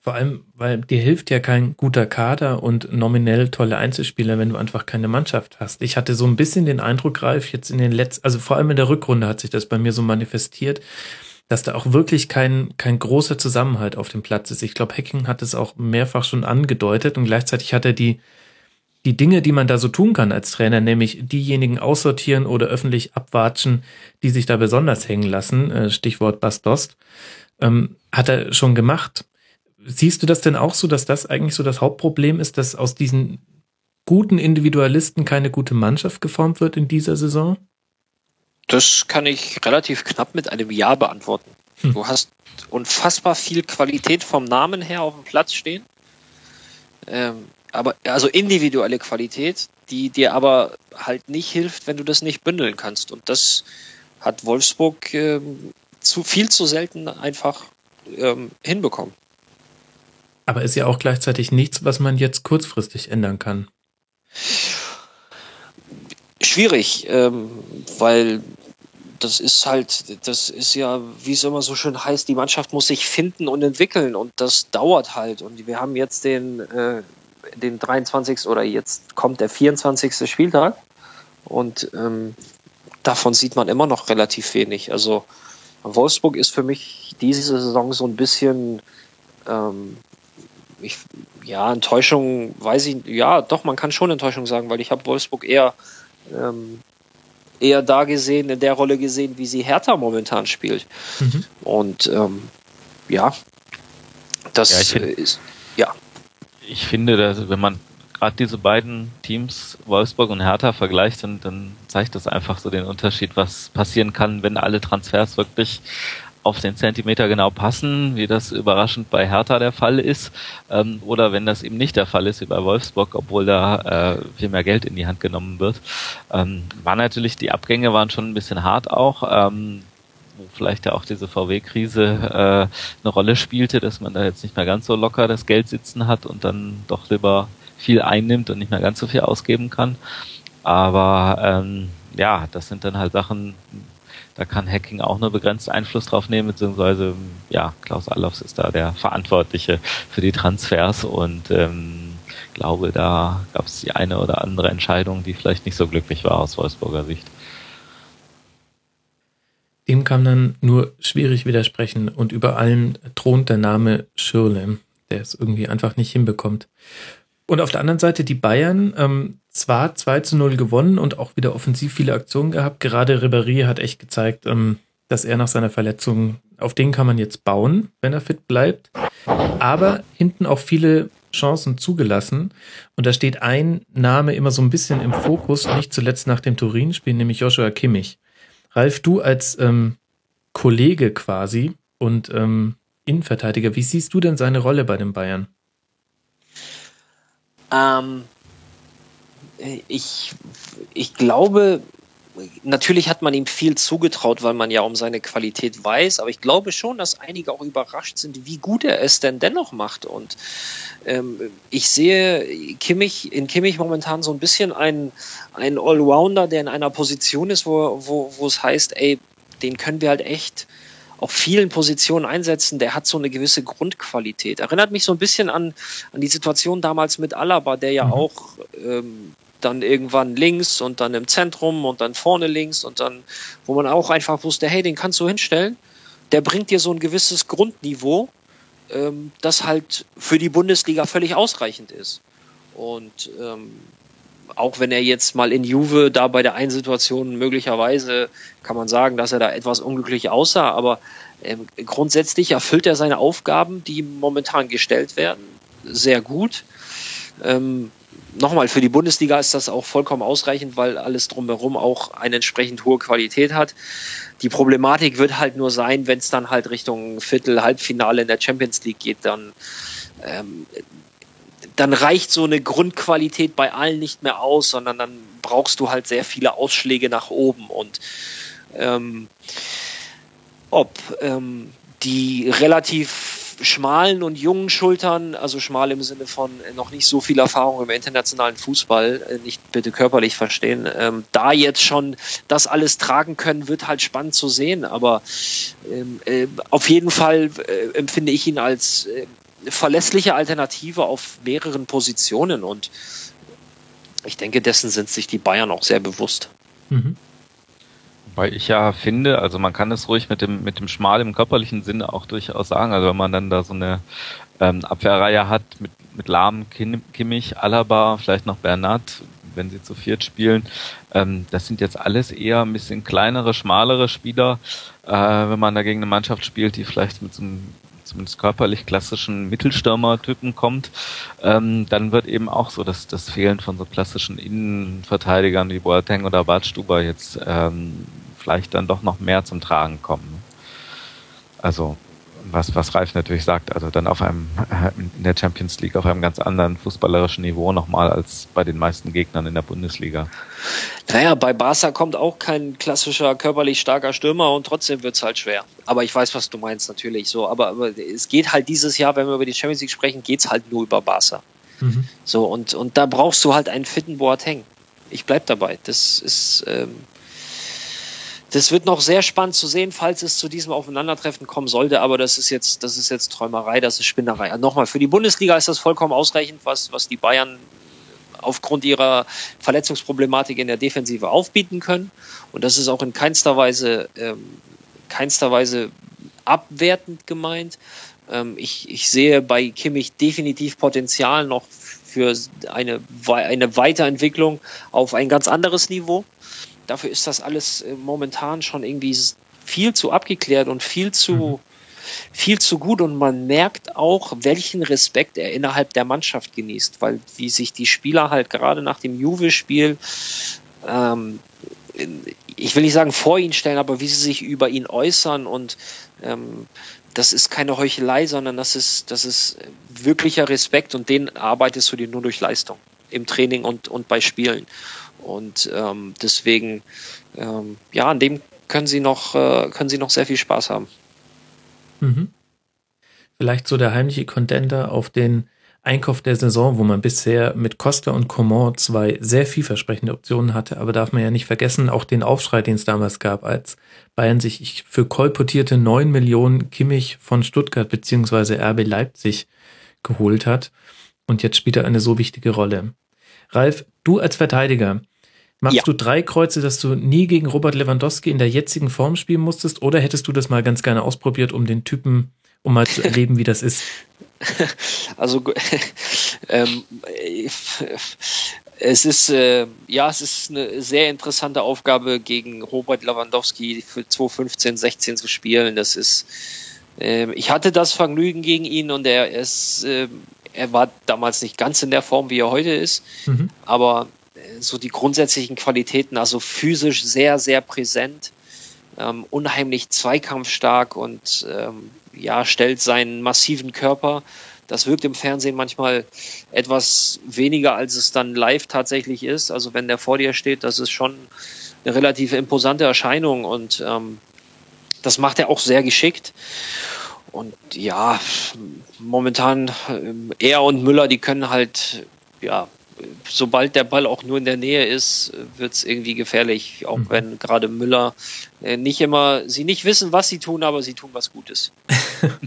Vor allem, weil dir hilft ja kein guter Kader und nominell tolle Einzelspieler, wenn du einfach keine Mannschaft hast. Ich hatte so ein bisschen den Eindruck, Ralf, jetzt in den letzten, also vor allem in der Rückrunde hat sich das bei mir so manifestiert, dass da auch wirklich kein, kein großer Zusammenhalt auf dem Platz ist. Ich glaube, Hacking hat es auch mehrfach schon angedeutet und gleichzeitig hat er die, die Dinge, die man da so tun kann als Trainer, nämlich diejenigen aussortieren oder öffentlich abwatschen, die sich da besonders hängen lassen, äh, Stichwort Bastost, ähm, hat er schon gemacht. Siehst du das denn auch so, dass das eigentlich so das Hauptproblem ist, dass aus diesen guten Individualisten keine gute Mannschaft geformt wird in dieser Saison? Das kann ich relativ knapp mit einem Ja beantworten. Hm. Du hast unfassbar viel Qualität vom Namen her auf dem Platz stehen. Ähm, aber also individuelle Qualität, die dir aber halt nicht hilft, wenn du das nicht bündeln kannst. Und das hat Wolfsburg ähm, zu viel zu selten einfach ähm, hinbekommen. Aber ist ja auch gleichzeitig nichts, was man jetzt kurzfristig ändern kann. Schwierig, ähm, weil das ist halt, das ist ja, wie es immer so schön heißt, die Mannschaft muss sich finden und entwickeln und das dauert halt. Und wir haben jetzt den, äh, den 23. oder jetzt kommt der 24. Spieltag und ähm, davon sieht man immer noch relativ wenig. Also Wolfsburg ist für mich diese Saison so ein bisschen, ähm, ich, ja, Enttäuschung, weiß ich, ja, doch, man kann schon Enttäuschung sagen, weil ich habe Wolfsburg eher ähm, eher da gesehen, in der Rolle gesehen, wie sie Hertha momentan spielt. Mhm. Und ähm, ja, das ja, find, ist, ja. Ich finde, dass, wenn man gerade diese beiden Teams, Wolfsburg und Hertha, vergleicht, dann, dann zeigt das einfach so den Unterschied, was passieren kann, wenn alle Transfers wirklich auf den Zentimeter genau passen, wie das überraschend bei Hertha der Fall ist, ähm, oder wenn das eben nicht der Fall ist wie bei Wolfsburg, obwohl da äh, viel mehr Geld in die Hand genommen wird. Ähm, war natürlich, die Abgänge waren schon ein bisschen hart auch. Ähm, wo vielleicht ja auch diese VW-Krise äh, eine Rolle spielte, dass man da jetzt nicht mehr ganz so locker das Geld sitzen hat und dann doch lieber viel einnimmt und nicht mehr ganz so viel ausgeben kann. Aber ähm, ja, das sind dann halt Sachen, da kann Hacking auch nur begrenzt Einfluss drauf nehmen, beziehungsweise ja, Klaus Allofs ist da der Verantwortliche für die Transfers und ähm, glaube, da gab es die eine oder andere Entscheidung, die vielleicht nicht so glücklich war aus Wolfsburger Sicht. Dem kann man nur schwierig widersprechen und über allem thront der Name Schirle, der es irgendwie einfach nicht hinbekommt. Und auf der anderen Seite die Bayern, ähm, zwar 2 zu 0 gewonnen und auch wieder offensiv viele Aktionen gehabt. Gerade Ribéry hat echt gezeigt, ähm, dass er nach seiner Verletzung, auf den kann man jetzt bauen, wenn er fit bleibt. Aber hinten auch viele Chancen zugelassen. Und da steht ein Name immer so ein bisschen im Fokus, nicht zuletzt nach dem Turin-Spiel, nämlich Joshua Kimmich. Ralf, du als ähm, Kollege quasi und ähm, Innenverteidiger, wie siehst du denn seine Rolle bei den Bayern? Ähm, ich, ich glaube, natürlich hat man ihm viel zugetraut, weil man ja um seine Qualität weiß, aber ich glaube schon, dass einige auch überrascht sind, wie gut er es denn dennoch macht. Und ähm, ich sehe Kimmich, in Kimmich momentan so ein bisschen ein, ein Allrounder, der in einer Position ist, wo, wo, wo es heißt, ey, den können wir halt echt auf vielen Positionen einsetzen, der hat so eine gewisse Grundqualität. Erinnert mich so ein bisschen an, an die Situation damals mit Alaba, der ja mhm. auch ähm, dann irgendwann links und dann im Zentrum und dann vorne links und dann, wo man auch einfach wusste, hey, den kannst du hinstellen. Der bringt dir so ein gewisses Grundniveau, ähm, das halt für die Bundesliga völlig ausreichend ist. Und ähm, auch wenn er jetzt mal in Juve da bei der einen Situation möglicherweise kann man sagen, dass er da etwas unglücklich aussah, aber ähm, grundsätzlich erfüllt er seine Aufgaben, die momentan gestellt werden, sehr gut. Ähm, nochmal, für die Bundesliga ist das auch vollkommen ausreichend, weil alles drumherum auch eine entsprechend hohe Qualität hat. Die Problematik wird halt nur sein, wenn es dann halt Richtung Viertel, Halbfinale in der Champions League geht, dann ähm, dann reicht so eine Grundqualität bei allen nicht mehr aus, sondern dann brauchst du halt sehr viele Ausschläge nach oben und ähm, ob ähm, die relativ schmalen und jungen Schultern, also schmal im Sinne von noch nicht so viel Erfahrung im internationalen Fußball, äh, nicht bitte körperlich verstehen, ähm, da jetzt schon das alles tragen können, wird halt spannend zu sehen. Aber ähm, äh, auf jeden Fall äh, empfinde ich ihn als äh, verlässliche Alternative auf mehreren Positionen und ich denke, dessen sind sich die Bayern auch sehr bewusst. Mhm. Weil ich ja finde, also man kann es ruhig mit dem, mit dem Schmal im körperlichen Sinne auch durchaus sagen. Also wenn man dann da so eine ähm, Abwehrreihe hat mit, mit Lahm, Kimmich, Alaba, vielleicht noch Bernat, wenn sie zu viert spielen. Ähm, das sind jetzt alles eher ein bisschen kleinere, schmalere Spieler. Äh, wenn man dagegen eine Mannschaft spielt, die vielleicht mit so einem zumindest körperlich klassischen Mittelstürmer-Typen kommt, ähm, dann wird eben auch so dass das Fehlen von so klassischen Innenverteidigern wie Boateng oder Bartstuber jetzt ähm, vielleicht dann doch noch mehr zum Tragen kommen. Also was, was Ralf natürlich sagt, also dann auf einem, in der Champions League auf einem ganz anderen fußballerischen Niveau nochmal als bei den meisten Gegnern in der Bundesliga. Naja, bei Barca kommt auch kein klassischer körperlich starker Stürmer und trotzdem wird's halt schwer. Aber ich weiß, was du meinst, natürlich so. Aber, aber es geht halt dieses Jahr, wenn wir über die Champions League sprechen, geht's halt nur über Barca. Mhm. So, und, und da brauchst du halt einen fitten Boateng. Ich bleib dabei. Das ist, ähm, das wird noch sehr spannend zu sehen, falls es zu diesem Aufeinandertreffen kommen sollte, aber das ist jetzt, das ist jetzt Träumerei, das ist Spinnerei. Also nochmal, für die Bundesliga ist das vollkommen ausreichend, was, was die Bayern aufgrund ihrer Verletzungsproblematik in der Defensive aufbieten können. Und das ist auch in keinster Weise, ähm, keinster Weise abwertend gemeint. Ähm, ich, ich sehe bei Kimmich definitiv Potenzial noch für eine, eine Weiterentwicklung auf ein ganz anderes Niveau. Dafür ist das alles äh, momentan schon irgendwie viel zu abgeklärt und viel zu, mhm. viel zu gut und man merkt auch, welchen Respekt er innerhalb der Mannschaft genießt, weil wie sich die Spieler halt gerade nach dem Juve-Spiel ähm, ich will nicht sagen vor ihn stellen, aber wie sie sich über ihn äußern und ähm, das ist keine Heuchelei, sondern das ist, das ist wirklicher Respekt und den arbeitest du dir nur durch Leistung im Training und, und bei Spielen. Und ähm, deswegen, ähm, ja, an dem können sie noch, äh, können sie noch sehr viel Spaß haben. Mhm. Vielleicht so der heimliche Contender auf den Einkauf der Saison, wo man bisher mit Costa und Coman zwei sehr vielversprechende Optionen hatte, aber darf man ja nicht vergessen, auch den Aufschrei, den es damals gab, als Bayern sich für kolportierte 9 Millionen Kimmich von Stuttgart bzw. RB Leipzig geholt hat. Und jetzt spielt er eine so wichtige Rolle. Ralf, du als Verteidiger, machst ja. du drei Kreuze, dass du nie gegen Robert Lewandowski in der jetzigen Form spielen musstest oder hättest du das mal ganz gerne ausprobiert, um den Typen, um mal zu erleben, wie das ist? Also ähm, es ist äh, ja, es ist eine sehr interessante Aufgabe gegen Robert Lewandowski für 2015, 16 zu spielen. Das ist ähm, ich hatte das Vergnügen gegen ihn und er ist, äh, er war damals nicht ganz in der Form, wie er heute ist, mhm. aber äh, so die grundsätzlichen Qualitäten, also physisch sehr, sehr präsent, ähm, unheimlich zweikampfstark und ähm, ja, stellt seinen massiven Körper. Das wirkt im Fernsehen manchmal etwas weniger, als es dann live tatsächlich ist. Also wenn der vor dir steht, das ist schon eine relativ imposante Erscheinung und ähm, das macht er auch sehr geschickt. Und ja, momentan äh, er und Müller, die können halt, ja, sobald der Ball auch nur in der Nähe ist, wird es irgendwie gefährlich. Auch mhm. wenn gerade Müller äh, nicht immer, sie nicht wissen, was sie tun, aber sie tun was Gutes.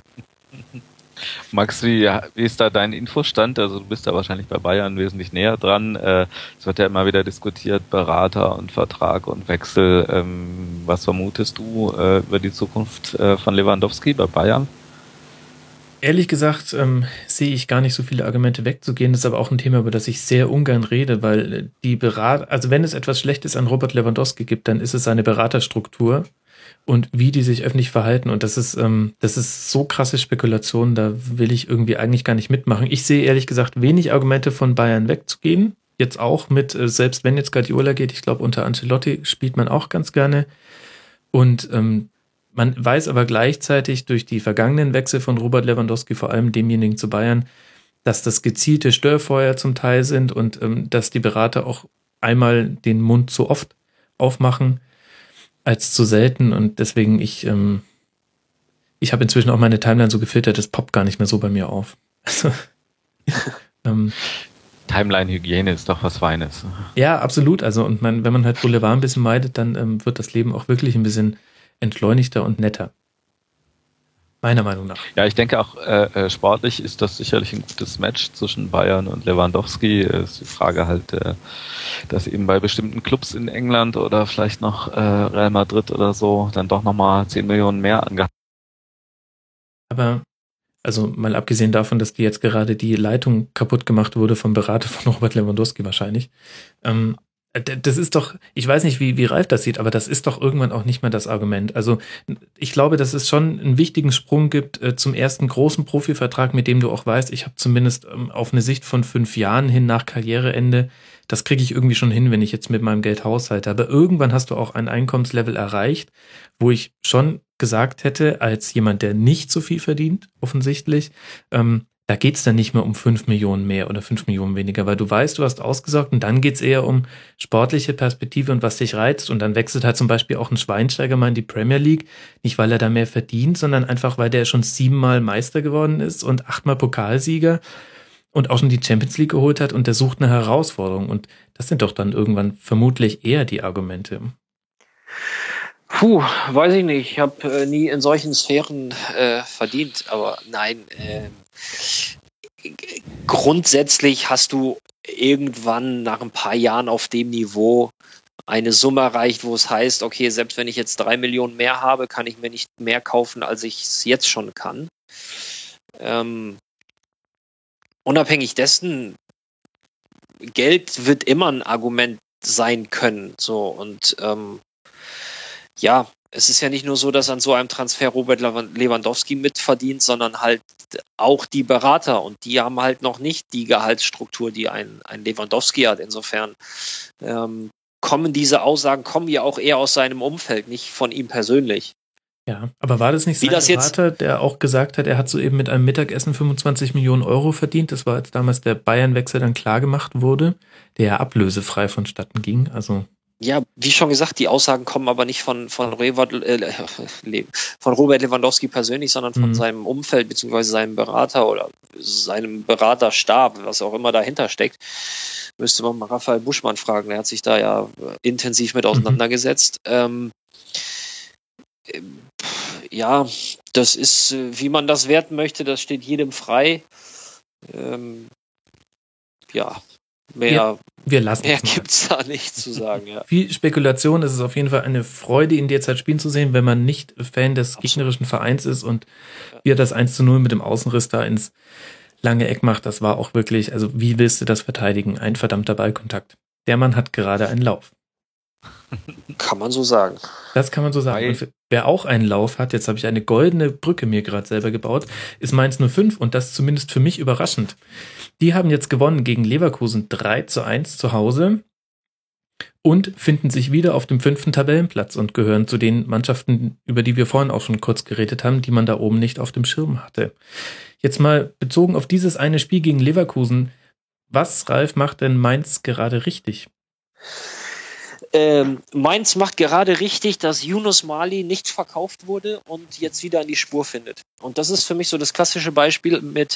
Max, wie, wie ist da dein Infostand? Also du bist da wahrscheinlich bei Bayern wesentlich näher dran. Äh, es wird ja immer wieder diskutiert, Berater und Vertrag und Wechsel. Ähm, was vermutest du äh, über die Zukunft äh, von Lewandowski bei Bayern? Ehrlich gesagt ähm, sehe ich gar nicht so viele Argumente wegzugehen. Das ist aber auch ein Thema, über das ich sehr ungern rede, weil die Berater, also wenn es etwas Schlechtes an Robert Lewandowski gibt, dann ist es seine Beraterstruktur und wie die sich öffentlich verhalten. Und das ist, ähm, das ist so krasse Spekulation, da will ich irgendwie eigentlich gar nicht mitmachen. Ich sehe ehrlich gesagt wenig Argumente von Bayern wegzugehen. Jetzt auch mit, äh, selbst wenn jetzt Guardiola geht, ich glaube unter Ancelotti spielt man auch ganz gerne. Und ähm, man weiß aber gleichzeitig durch die vergangenen Wechsel von Robert Lewandowski, vor allem demjenigen zu Bayern, dass das gezielte Störfeuer zum Teil sind und ähm, dass die Berater auch einmal den Mund zu oft aufmachen als zu selten und deswegen ich ähm, ich habe inzwischen auch meine Timeline so gefiltert, das poppt gar nicht mehr so bei mir auf. Also, ähm, Timeline-Hygiene ist doch was Feines. Ja, absolut. Also und man, wenn man halt Boulevard ein bisschen meidet, dann ähm, wird das Leben auch wirklich ein bisschen entschleunigter und netter. Meiner Meinung nach. Ja, ich denke auch äh, äh, sportlich ist das sicherlich ein gutes Match zwischen Bayern und Lewandowski. Ist die Frage halt, äh, dass eben bei bestimmten Clubs in England oder vielleicht noch äh, Real Madrid oder so dann doch nochmal 10 Millionen mehr angehalten. Aber also mal abgesehen davon, dass die jetzt gerade die Leitung kaputt gemacht wurde vom Berater von Robert Lewandowski wahrscheinlich. Ähm, äh, das ist doch, ich weiß nicht, wie, wie Ralf das sieht, aber das ist doch irgendwann auch nicht mehr das Argument. Also ich glaube, dass es schon einen wichtigen Sprung gibt äh, zum ersten großen Profivertrag, mit dem du auch weißt, ich habe zumindest ähm, auf eine Sicht von fünf Jahren hin nach Karriereende, das kriege ich irgendwie schon hin, wenn ich jetzt mit meinem Geld haushalte. Aber irgendwann hast du auch ein Einkommenslevel erreicht, wo ich schon gesagt hätte, als jemand, der nicht so viel verdient, offensichtlich, ähm, da geht's dann nicht mehr um fünf Millionen mehr oder fünf Millionen weniger, weil du weißt, du hast ausgesorgt und dann geht's eher um sportliche Perspektive und was dich reizt. Und dann wechselt halt zum Beispiel auch ein Schweinsteiger mal in die Premier League, nicht weil er da mehr verdient, sondern einfach, weil der schon siebenmal Meister geworden ist und achtmal Pokalsieger und auch schon die Champions League geholt hat und der sucht eine Herausforderung. Und das sind doch dann irgendwann vermutlich eher die Argumente. Puh, weiß ich nicht. Ich habe äh, nie in solchen Sphären äh, verdient, aber nein. Äh, grundsätzlich hast du irgendwann nach ein paar Jahren auf dem Niveau eine Summe erreicht, wo es heißt, okay, selbst wenn ich jetzt drei Millionen mehr habe, kann ich mir nicht mehr kaufen, als ich es jetzt schon kann. Ähm, unabhängig dessen, Geld wird immer ein Argument sein können. So und ähm, ja, es ist ja nicht nur so, dass an so einem Transfer Robert Lewandowski mitverdient, sondern halt auch die Berater und die haben halt noch nicht die Gehaltsstruktur, die ein, ein Lewandowski hat. Insofern ähm, kommen diese Aussagen, kommen ja auch eher aus seinem Umfeld, nicht von ihm persönlich. Ja, aber war das nicht sein das Berater, der auch gesagt hat, er hat soeben mit einem Mittagessen 25 Millionen Euro verdient? Das war als damals der Bayern-Wechsel dann klargemacht wurde, der ja ablösefrei vonstatten ging. Also ja, wie schon gesagt, die Aussagen kommen aber nicht von, von, Reward, äh, von Robert Lewandowski persönlich, sondern von mhm. seinem Umfeld beziehungsweise seinem Berater oder seinem Beraterstab, was auch immer dahinter steckt. Müsste man mal Raphael Buschmann fragen, der hat sich da ja intensiv mit mhm. auseinandergesetzt. Mhm. Ähm, ja, das ist, äh, wie man das werten möchte, das steht jedem frei. Ähm, ja, Mehr, ja, wir lassen mehr gibt's da nicht zu sagen. Ja. Viel Spekulation. Es ist auf jeden Fall eine Freude, ihn derzeit spielen zu sehen, wenn man nicht Fan des Absolut. gegnerischen Vereins ist und ja. wie er das 1 zu 0 mit dem Außenriss da ins lange Eck macht. Das war auch wirklich, also wie willst du das verteidigen? Ein verdammter Ballkontakt. Der Mann hat gerade einen Lauf. Kann man so sagen. Das kann man so sagen. Und wer auch einen Lauf hat, jetzt habe ich eine goldene Brücke mir gerade selber gebaut, ist Mainz 05 und das zumindest für mich überraschend. Die haben jetzt gewonnen gegen Leverkusen 3 zu 1 zu Hause und finden sich wieder auf dem fünften Tabellenplatz und gehören zu den Mannschaften, über die wir vorhin auch schon kurz geredet haben, die man da oben nicht auf dem Schirm hatte. Jetzt mal bezogen auf dieses eine Spiel gegen Leverkusen. Was, Ralf, macht denn Mainz gerade richtig? Ähm, Mainz macht gerade richtig, dass Yunus Mali nicht verkauft wurde und jetzt wieder in die Spur findet. Und das ist für mich so das klassische Beispiel mit,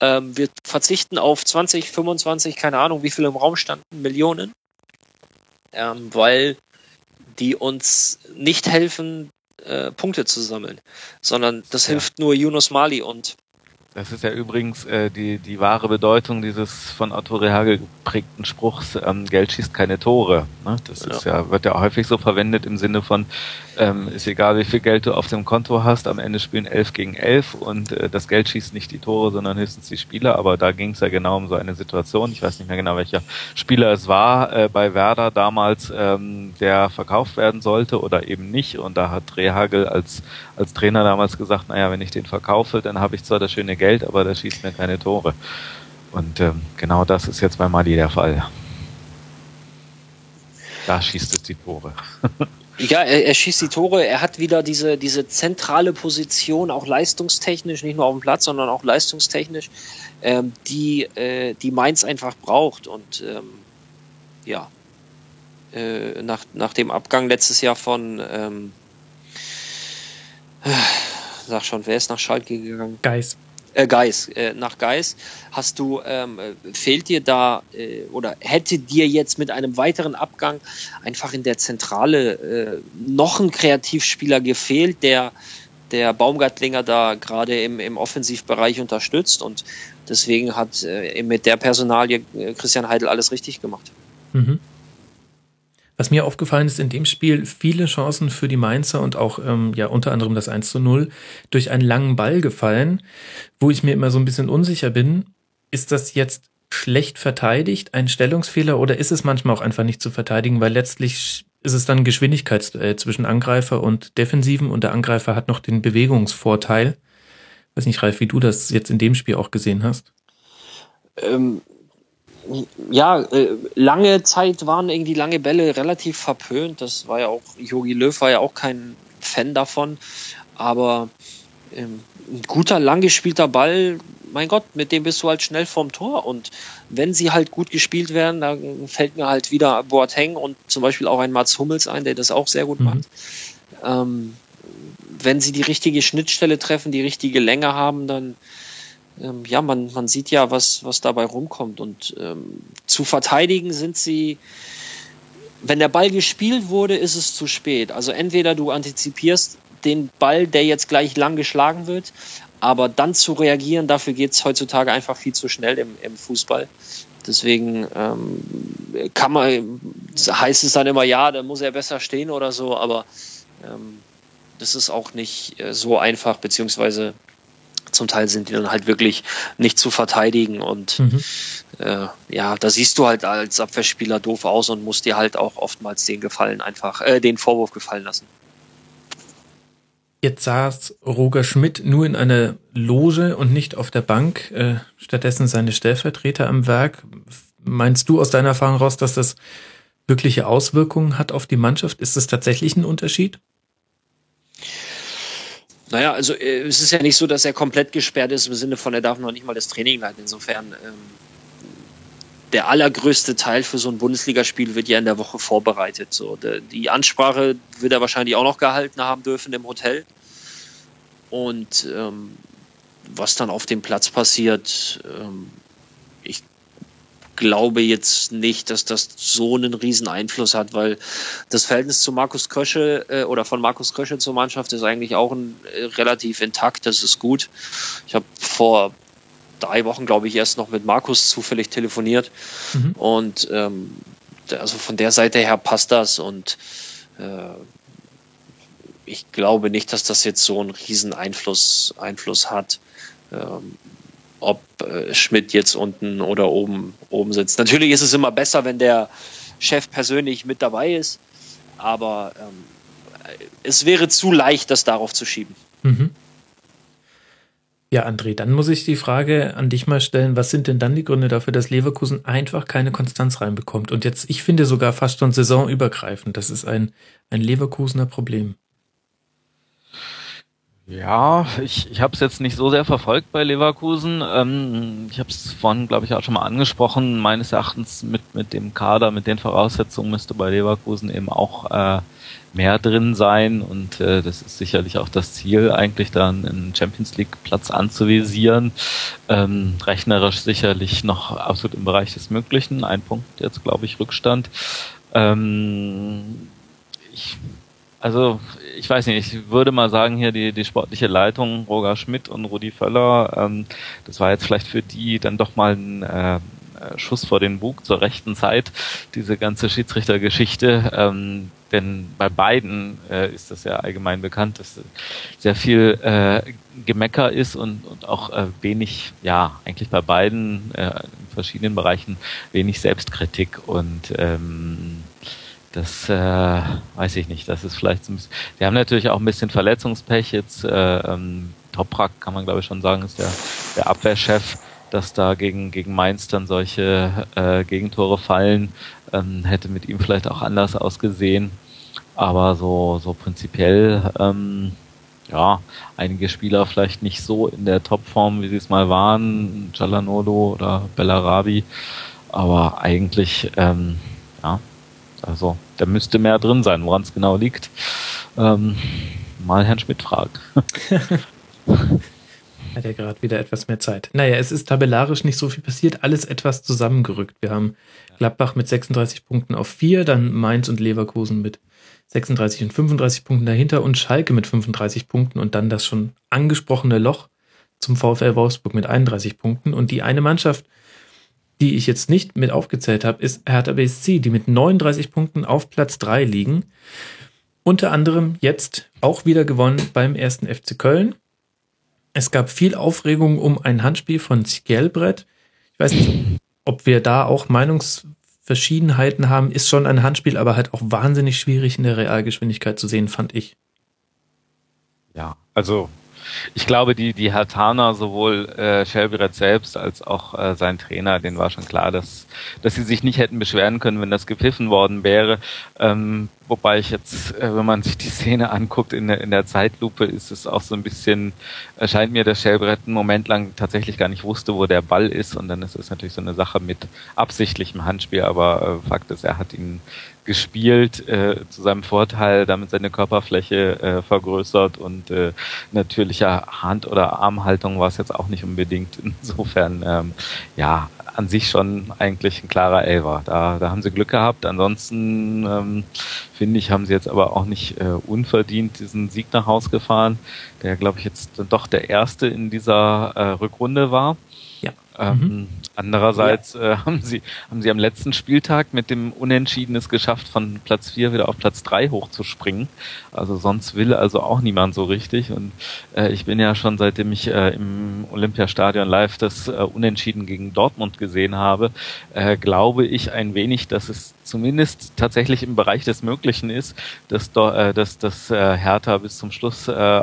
ähm, wir verzichten auf 20, 25, keine Ahnung, wie viel im Raum standen, Millionen, ähm, weil die uns nicht helfen, äh, Punkte zu sammeln, sondern das ja. hilft nur Yunus Mali und das ist ja übrigens äh, die, die wahre Bedeutung dieses von Otto Rehagel geprägten Spruchs, ähm, Geld schießt keine Tore. Ne? Das ja. ist ja, wird ja häufig so verwendet im Sinne von, ähm, ist egal wie viel Geld du auf dem Konto hast, am Ende spielen elf gegen elf und äh, das Geld schießt nicht die Tore, sondern höchstens die Spieler, aber da ging es ja genau um so eine Situation. Ich weiß nicht mehr genau, welcher Spieler es war äh, bei Werder damals, ähm, der verkauft werden sollte oder eben nicht. Und da hat Rehagel als, als Trainer damals gesagt, naja, wenn ich den verkaufe, dann habe ich zwar das schöne Geld, Geld, aber der schießt mir keine Tore. Und ähm, genau das ist jetzt bei Mali der Fall. Da schießt es die Tore. Ja, er, er, schießt die Tore. Er hat wieder diese, diese zentrale Position, auch leistungstechnisch, nicht nur auf dem Platz, sondern auch leistungstechnisch, ähm, die, äh, die Mainz einfach braucht. Und ähm, ja, äh, nach, nach dem Abgang letztes Jahr von, ähm, äh, sag schon, wer ist nach Schalke gegangen? Geist äh, Geis, äh, nach Geis, hast du, ähm, fehlt dir da äh, oder hätte dir jetzt mit einem weiteren Abgang einfach in der Zentrale äh, noch ein Kreativspieler gefehlt, der der Baumgartlinger da gerade im, im Offensivbereich unterstützt und deswegen hat äh, mit der Personalie äh, Christian Heidel alles richtig gemacht. Mhm. Was mir aufgefallen ist in dem Spiel, viele Chancen für die Mainzer und auch ähm, ja unter anderem das 1 zu 0 durch einen langen Ball gefallen, wo ich mir immer so ein bisschen unsicher bin. Ist das jetzt schlecht verteidigt, ein Stellungsfehler oder ist es manchmal auch einfach nicht zu verteidigen, weil letztlich ist es dann Geschwindigkeit äh, zwischen Angreifer und Defensiven und der Angreifer hat noch den Bewegungsvorteil. Weiß nicht, Ralf, wie du das jetzt in dem Spiel auch gesehen hast. Ähm, ja, äh, lange Zeit waren irgendwie lange Bälle relativ verpönt. Das war ja auch, Jogi Löw war ja auch kein Fan davon. Aber ähm, ein guter, lang gespielter Ball, mein Gott, mit dem bist du halt schnell vorm Tor. Und wenn sie halt gut gespielt werden, dann fällt mir halt wieder Boateng und zum Beispiel auch ein Mats Hummels ein, der das auch sehr gut mhm. macht. Ähm, wenn sie die richtige Schnittstelle treffen, die richtige Länge haben, dann ähm, ja, man, man sieht ja, was, was dabei rumkommt. Und ähm, zu verteidigen sind sie, wenn der Ball gespielt wurde, ist es zu spät. Also entweder du antizipierst den Ball, der jetzt gleich lang geschlagen wird, aber dann zu reagieren, dafür geht's heutzutage einfach viel zu schnell im, im Fußball. Deswegen ähm, kann man, heißt es dann immer, ja, da muss er besser stehen oder so, aber ähm, das ist auch nicht äh, so einfach, beziehungsweise zum Teil sind die dann halt wirklich nicht zu verteidigen und mhm. äh, ja, da siehst du halt als Abwehrspieler doof aus und musst dir halt auch oftmals den Gefallen einfach, äh, den Vorwurf gefallen lassen. Jetzt saß Roger Schmidt nur in einer Loge und nicht auf der Bank, äh, stattdessen seine Stellvertreter am Werk. Meinst du aus deiner Erfahrung raus, dass das wirkliche Auswirkungen hat auf die Mannschaft? Ist es tatsächlich ein Unterschied? Naja, also äh, es ist ja nicht so, dass er komplett gesperrt ist im Sinne von, er darf noch nicht mal das Training leiten. Insofern, ähm, der allergrößte Teil für so ein Bundesligaspiel wird ja in der Woche vorbereitet. So, die Ansprache wird er wahrscheinlich auch noch gehalten haben dürfen im Hotel. Und ähm, was dann auf dem Platz passiert, ähm, glaube jetzt nicht, dass das so einen riesen Einfluss hat, weil das Verhältnis zu Markus Krösche äh, oder von Markus Krösche zur Mannschaft ist eigentlich auch ein, äh, relativ intakt. Das ist gut. Ich habe vor drei Wochen, glaube ich, erst noch mit Markus zufällig telefoniert mhm. und ähm, also von der Seite her passt das und äh, ich glaube nicht, dass das jetzt so einen riesen Einfluss, Einfluss hat. Ähm, ob äh, Schmidt jetzt unten oder oben, oben sitzt. Natürlich ist es immer besser, wenn der Chef persönlich mit dabei ist. aber ähm, es wäre zu leicht, das darauf zu schieben. Mhm. Ja, André, dann muss ich die Frage an dich mal stellen, was sind denn dann die Gründe dafür, dass Leverkusen einfach keine Konstanz reinbekommt? Und jetzt, ich finde sogar fast schon saisonübergreifend, das ist ein, ein Leverkusener Problem. Ja, ich, ich habe es jetzt nicht so sehr verfolgt bei Leverkusen. Ähm, ich habe es vorhin, glaube ich, auch schon mal angesprochen. Meines Erachtens mit, mit dem Kader, mit den Voraussetzungen müsste bei Leverkusen eben auch äh, mehr drin sein. Und äh, das ist sicherlich auch das Ziel, eigentlich dann einen Champions League Platz anzuvisieren. Ähm, rechnerisch sicherlich noch absolut im Bereich des Möglichen. Ein Punkt jetzt, glaube ich, Rückstand. Ähm, ich also ich weiß nicht, ich würde mal sagen hier die, die sportliche Leitung, Roger Schmidt und Rudi Völler, ähm, das war jetzt vielleicht für die dann doch mal ein äh, Schuss vor den Bug zur rechten Zeit, diese ganze Schiedsrichtergeschichte. Ähm, denn bei beiden äh, ist das ja allgemein bekannt, dass sehr viel äh, Gemecker ist und, und auch äh, wenig, ja, eigentlich bei beiden äh, in verschiedenen Bereichen wenig Selbstkritik und ähm, das äh, weiß ich nicht. Das ist vielleicht so ein bisschen. Die haben natürlich auch ein bisschen Verletzungspech. Jetzt äh, ähm, Toprak kann man glaube ich schon sagen, ist der, der Abwehrchef, dass da gegen, gegen Mainz dann solche äh, Gegentore fallen. Ähm, hätte mit ihm vielleicht auch anders ausgesehen. Aber so, so prinzipiell, ähm, ja, einige Spieler vielleicht nicht so in der Topform, wie sie es mal waren, Jalanolo oder Bellarabi. Aber eigentlich, ähm, also da müsste mehr drin sein, woran es genau liegt. Ähm, mal Herrn Schmidt fragen. Hat er gerade wieder etwas mehr Zeit. Naja, es ist tabellarisch nicht so viel passiert, alles etwas zusammengerückt. Wir haben Gladbach mit 36 Punkten auf 4, dann Mainz und Leverkusen mit 36 und 35 Punkten dahinter und Schalke mit 35 Punkten und dann das schon angesprochene Loch zum VfL Wolfsburg mit 31 Punkten. Und die eine Mannschaft, die ich jetzt nicht mit aufgezählt habe, ist Hertha BSC, die mit 39 Punkten auf Platz 3 liegen. Unter anderem jetzt auch wieder gewonnen beim ersten FC Köln. Es gab viel Aufregung um ein Handspiel von Skjelbrett. Ich weiß nicht, ob wir da auch Meinungsverschiedenheiten haben. Ist schon ein Handspiel, aber halt auch wahnsinnig schwierig in der Realgeschwindigkeit zu sehen, fand ich. Ja, also ich glaube, die, die Hatana, sowohl äh, Shelbyret selbst als auch äh, sein Trainer, denen war schon klar, dass, dass sie sich nicht hätten beschweren können, wenn das gepfiffen worden wäre. Ähm, wobei ich jetzt, äh, wenn man sich die Szene anguckt in der, in der Zeitlupe, ist es auch so ein bisschen, erscheint mir, dass Shelbrett einen Moment lang tatsächlich gar nicht wusste, wo der Ball ist und dann ist es natürlich so eine Sache mit absichtlichem Handspiel, aber äh, Fakt ist, er hat ihn gespielt, äh, zu seinem Vorteil, damit seine Körperfläche äh, vergrößert und äh, natürlicher Hand- oder Armhaltung war es jetzt auch nicht unbedingt. Insofern, ähm, ja, an sich schon eigentlich ein klarer Elver. Da, da haben sie Glück gehabt. Ansonsten ähm, finde ich, haben sie jetzt aber auch nicht äh, unverdient diesen Sieg nach Haus gefahren, der, glaube ich, jetzt doch der erste in dieser äh, Rückrunde war. Ja. Ähm, mhm. Andererseits ja. äh, haben sie haben sie am letzten Spieltag mit dem Unentschieden es geschafft, von Platz 4 wieder auf Platz 3 hochzuspringen. Also sonst will also auch niemand so richtig. Und äh, ich bin ja schon seitdem ich äh, im Olympiastadion live das äh, Unentschieden gegen Dortmund gesehen habe, äh, glaube ich ein wenig, dass es zumindest tatsächlich im Bereich des Möglichen ist, dass, äh, dass, dass äh, Hertha bis zum Schluss äh,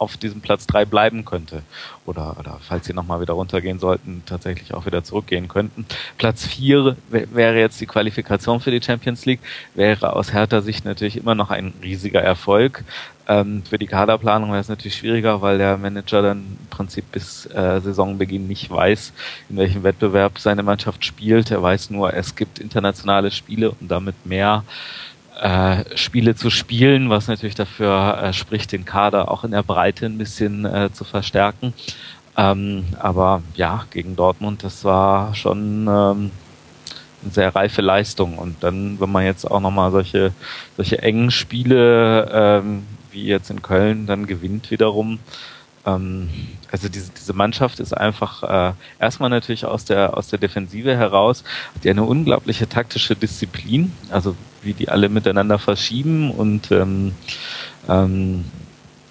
auf diesem Platz drei bleiben könnte. Oder, oder falls sie nochmal wieder runtergehen sollten, tatsächlich auch wieder zurückgehen könnten. Platz vier wäre jetzt die Qualifikation für die Champions League, wäre aus härter Sicht natürlich immer noch ein riesiger Erfolg. Ähm, für die Kaderplanung wäre es natürlich schwieriger, weil der Manager dann im Prinzip bis äh, Saisonbeginn nicht weiß, in welchem Wettbewerb seine Mannschaft spielt. Er weiß nur, es gibt internationale Spiele und damit mehr äh, Spiele zu spielen, was natürlich dafür äh, spricht, den Kader auch in der Breite ein bisschen äh, zu verstärken. Ähm, aber ja, gegen Dortmund, das war schon ähm, eine sehr reife Leistung. Und dann, wenn man jetzt auch nochmal solche, solche engen Spiele ähm, wie jetzt in Köln dann gewinnt wiederum, also diese, diese Mannschaft ist einfach äh, erstmal natürlich aus der aus der Defensive heraus die eine unglaubliche taktische Disziplin, also wie die alle miteinander verschieben und ähm, ähm,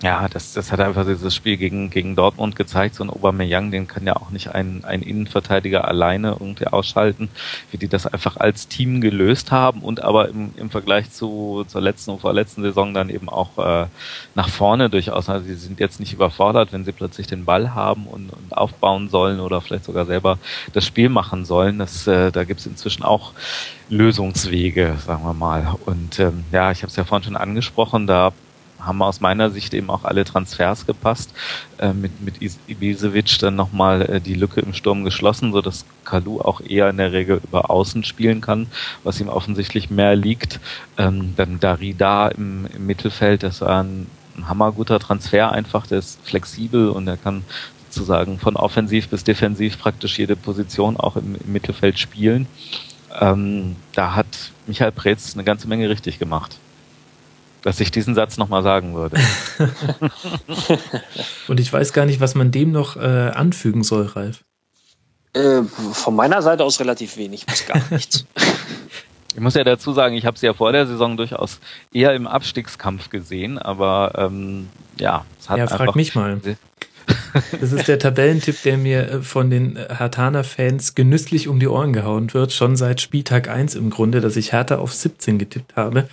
Ja, das, das hat einfach dieses Spiel gegen, gegen Dortmund gezeigt. So ein Aubameyang, den kann ja auch nicht ein, ein Innenverteidiger alleine irgendwie ausschalten, wie die das einfach als Team gelöst haben und aber im, im Vergleich zu, zur letzten und vorletzten Saison dann eben auch äh, nach vorne durchaus. Also sie sind jetzt nicht überfordert, wenn sie plötzlich den Ball haben und, und aufbauen sollen oder vielleicht sogar selber das Spiel machen sollen. Das, äh, da gibt's inzwischen auch Lösungswege, sagen wir mal. Und ähm, ja, ich habe es ja vorhin schon angesprochen, da haben aus meiner Sicht eben auch alle Transfers gepasst. Äh, mit mit Ibisevic dann nochmal äh, die Lücke im Sturm geschlossen, so dass Kalu auch eher in der Regel über Außen spielen kann, was ihm offensichtlich mehr liegt. Ähm, dann Darida im, im Mittelfeld, das war ein, hammerguter Transfer einfach, der ist flexibel und er kann sozusagen von offensiv bis defensiv praktisch jede Position auch im, im Mittelfeld spielen. Ähm, da hat Michael Preetz eine ganze Menge richtig gemacht dass ich diesen Satz nochmal sagen würde. Und ich weiß gar nicht, was man dem noch äh, anfügen soll, Ralf. Äh, von meiner Seite aus relativ wenig, bis gar nichts. Ich muss ja dazu sagen, ich habe sie ja vor der Saison durchaus eher im Abstiegskampf gesehen, aber ähm, ja, es hat ja, frag mich mal. Das ist der Tabellentipp, der mir äh, von den Hartaner-Fans genüsslich um die Ohren gehauen wird, schon seit Spieltag 1 im Grunde, dass ich Hertha auf 17 getippt habe.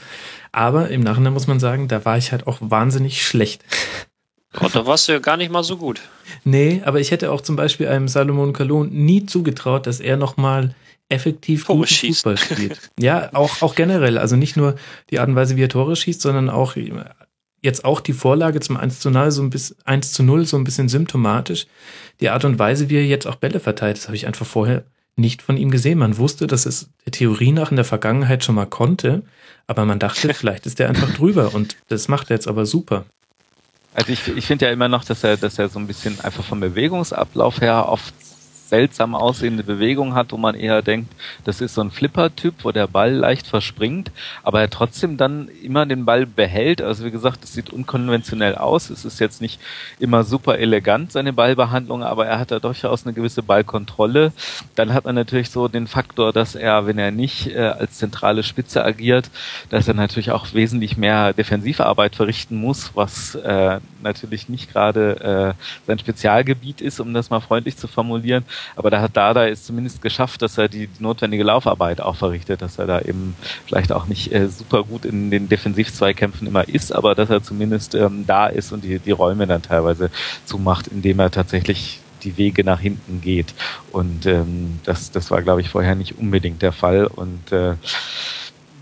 Aber im Nachhinein muss man sagen, da war ich halt auch wahnsinnig schlecht. Und da warst du ja gar nicht mal so gut. Nee, aber ich hätte auch zum Beispiel einem Salomon Kalon nie zugetraut, dass er nochmal effektiv Tore schießt. Fußball spielt. Ja, auch, auch generell. Also nicht nur die Art und Weise, wie er Tore schießt, sondern auch jetzt auch die Vorlage zum 1 zu 0 so ein bisschen, 1 zu 0 so ein bisschen symptomatisch. Die Art und Weise, wie er jetzt auch Bälle verteilt, das habe ich einfach vorher nicht von ihm gesehen. Man wusste, dass es der Theorie nach in der Vergangenheit schon mal konnte, aber man dachte, vielleicht ist er einfach drüber und das macht er jetzt aber super. Also ich, ich finde ja immer noch, dass er, dass er so ein bisschen einfach vom Bewegungsablauf her oft seltsam aussehende Bewegung hat, wo man eher denkt, das ist so ein Flipper-Typ, wo der Ball leicht verspringt, aber er trotzdem dann immer den Ball behält. Also wie gesagt, es sieht unkonventionell aus. Es ist jetzt nicht immer super elegant, seine Ballbehandlung, aber er hat da durchaus eine gewisse Ballkontrolle. Dann hat man natürlich so den Faktor, dass er, wenn er nicht äh, als zentrale Spitze agiert, dass er natürlich auch wesentlich mehr Defensivarbeit verrichten muss, was äh, natürlich nicht gerade äh, sein Spezialgebiet ist, um das mal freundlich zu formulieren. Aber da hat Dada es zumindest geschafft, dass er die, notwendige Laufarbeit auch verrichtet, dass er da eben vielleicht auch nicht äh, super gut in den Defensivzweikämpfen immer ist, aber dass er zumindest ähm, da ist und die, die Räume dann teilweise zumacht, indem er tatsächlich die Wege nach hinten geht. Und ähm, das, das war, glaube ich, vorher nicht unbedingt der Fall. Und äh,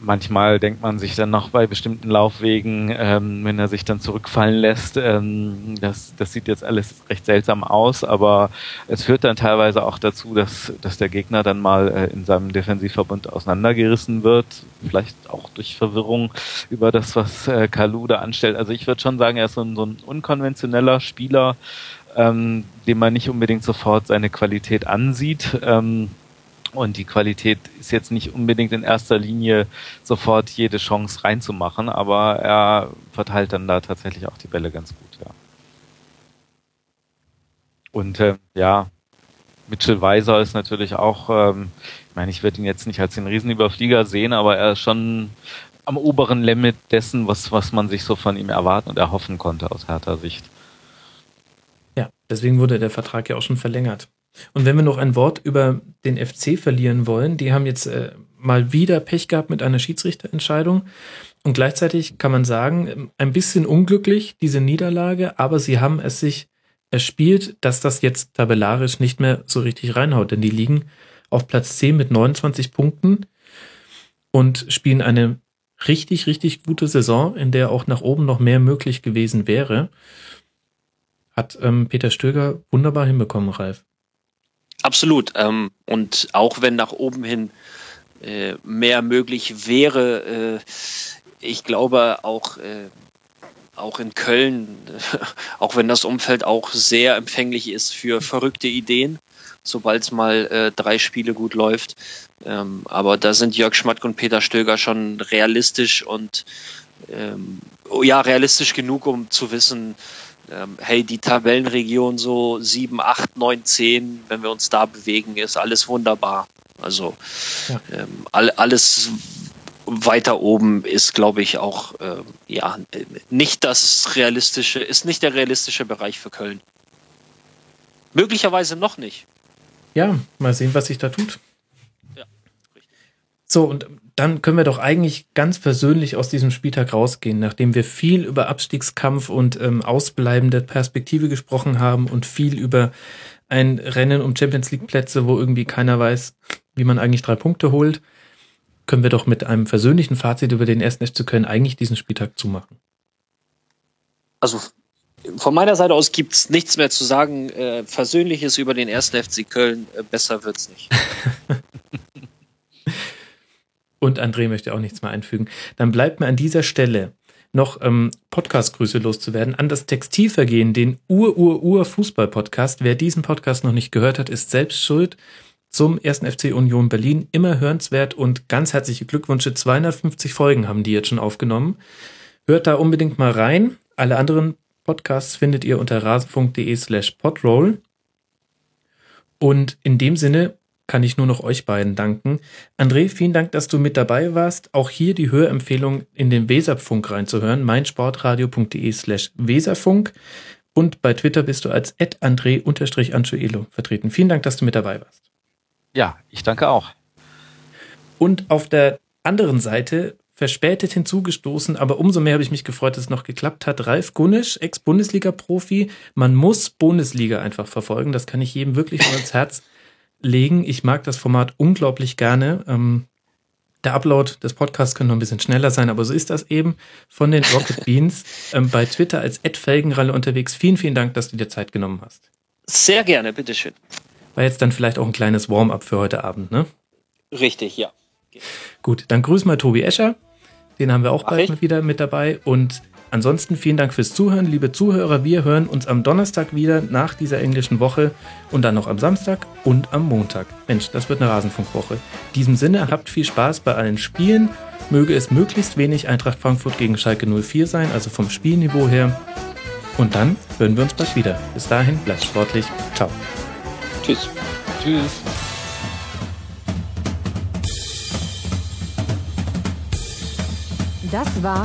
manchmal denkt man sich dann noch bei bestimmten Laufwegen, ähm, wenn er sich dann zurückfallen lässt, ähm, das, das sieht jetzt alles recht seltsam aus, aber es führt dann teilweise auch dazu, dass, dass der Gegner dann mal äh, in seinem Defensivverbund auseinandergerissen wird, vielleicht auch durch Verwirrung über das, was äh, Kalu da anstellt. Also ich würde schon sagen, er ist so ein, so ein unkonventioneller Spieler, ähm, dem man nicht unbedingt sofort seine Qualität ansieht. Ähm, und die Qualität ist jetzt nicht unbedingt in erster Linie sofort jede Chance reinzumachen, aber er verteilt dann da tatsächlich auch die Bälle ganz gut, ja. Und äh, ja, Mitchell Weiser ist natürlich auch, ähm, ich meine, ich würde ihn jetzt nicht als den Riesenüberflieger sehen, aber er ist schon am oberen Limit dessen, was, was man sich so von ihm erwarten und erhoffen konnte aus härter Sicht. Ja, deswegen wurde der Vertrag ja auch schon verlängert. Und wenn wir noch ein Wort über den FC verlieren wollen, die haben jetzt äh, mal wieder Pech gehabt mit einer Schiedsrichterentscheidung. Und gleichzeitig kann man sagen, ein bisschen unglücklich, diese Niederlage, aber sie haben es sich erspielt, dass das jetzt tabellarisch nicht mehr so richtig reinhaut, denn die liegen auf Platz 10 mit 29 Punkten und spielen eine richtig, richtig gute Saison, in der auch nach oben noch mehr möglich gewesen wäre. Hat ähm, Peter Stöger wunderbar hinbekommen, Ralf. Absolut. Ähm, und auch wenn nach oben hin äh, mehr möglich wäre, äh, ich glaube auch, äh, auch in Köln, auch wenn das Umfeld auch sehr empfänglich ist für verrückte Ideen, sobald es mal äh, drei Spiele gut läuft. Ähm, aber da sind Jörg Schmatt und Peter Stöger schon realistisch und ähm, ja, realistisch genug, um zu wissen, ähm, hey, die Tabellenregion so 7, 8, 9, 10, wenn wir uns da bewegen, ist alles wunderbar. Also ja. ähm, all, alles weiter oben ist, glaube ich, auch äh, ja nicht das realistische, ist nicht der realistische Bereich für Köln. Möglicherweise noch nicht. Ja, mal sehen, was sich da tut. So, und dann können wir doch eigentlich ganz persönlich aus diesem Spieltag rausgehen, nachdem wir viel über Abstiegskampf und ähm, ausbleibende Perspektive gesprochen haben und viel über ein Rennen um Champions League Plätze, wo irgendwie keiner weiß, wie man eigentlich drei Punkte holt können wir doch mit einem versöhnlichen Fazit über den ersten FC Köln eigentlich diesen Spieltag zumachen. Also von meiner Seite aus gibt es nichts mehr zu sagen. Äh, Versöhnliches über den ersten FC Köln, äh, besser es nicht. Und André möchte auch nichts mehr einfügen. Dann bleibt mir an dieser Stelle noch ähm, Podcast-Grüße loszuwerden an das Textilvergehen, den Ur-Ur-Ur-Fußball-Podcast. Wer diesen Podcast noch nicht gehört hat, ist selbst schuld zum ersten FC Union Berlin. Immer hörenswert und ganz herzliche Glückwünsche. 250 Folgen haben die jetzt schon aufgenommen. Hört da unbedingt mal rein. Alle anderen Podcasts findet ihr unter rasenfunk.de slash podroll. Und in dem Sinne kann ich nur noch euch beiden danken. André, vielen Dank, dass du mit dabei warst. Auch hier die Hörempfehlung in den Weserfunk reinzuhören. meinsportradio.de slash Weserfunk. Und bei Twitter bist du als andré-anchuelo vertreten. Vielen Dank, dass du mit dabei warst. Ja, ich danke auch. Und auf der anderen Seite verspätet hinzugestoßen, aber umso mehr habe ich mich gefreut, dass es noch geklappt hat. Ralf Gunnisch, Ex-Bundesliga-Profi. Man muss Bundesliga einfach verfolgen. Das kann ich jedem wirklich nur ans Herz legen. Ich mag das Format unglaublich gerne. Ähm, der Upload des Podcasts könnte noch ein bisschen schneller sein, aber so ist das eben von den Rocket Beans. Ähm, bei Twitter als Felgenralle unterwegs. Vielen, vielen Dank, dass du dir Zeit genommen hast. Sehr gerne, bitteschön. War jetzt dann vielleicht auch ein kleines Warm-up für heute Abend, ne? Richtig, ja. Gut, dann grüßen wir Tobi Escher. Den haben wir auch Mach bald ich. wieder mit dabei. Und ansonsten vielen Dank fürs Zuhören, liebe Zuhörer. Wir hören uns am Donnerstag wieder nach dieser englischen Woche und dann noch am Samstag und am Montag. Mensch, das wird eine Rasenfunkwoche. In diesem Sinne, habt viel Spaß bei allen Spielen. Möge es möglichst wenig Eintracht Frankfurt gegen Schalke 04 sein, also vom Spielniveau her. Und dann hören wir uns bald wieder. Bis dahin, bleibt sportlich. Ciao. Tschüss. Tschüss. Das war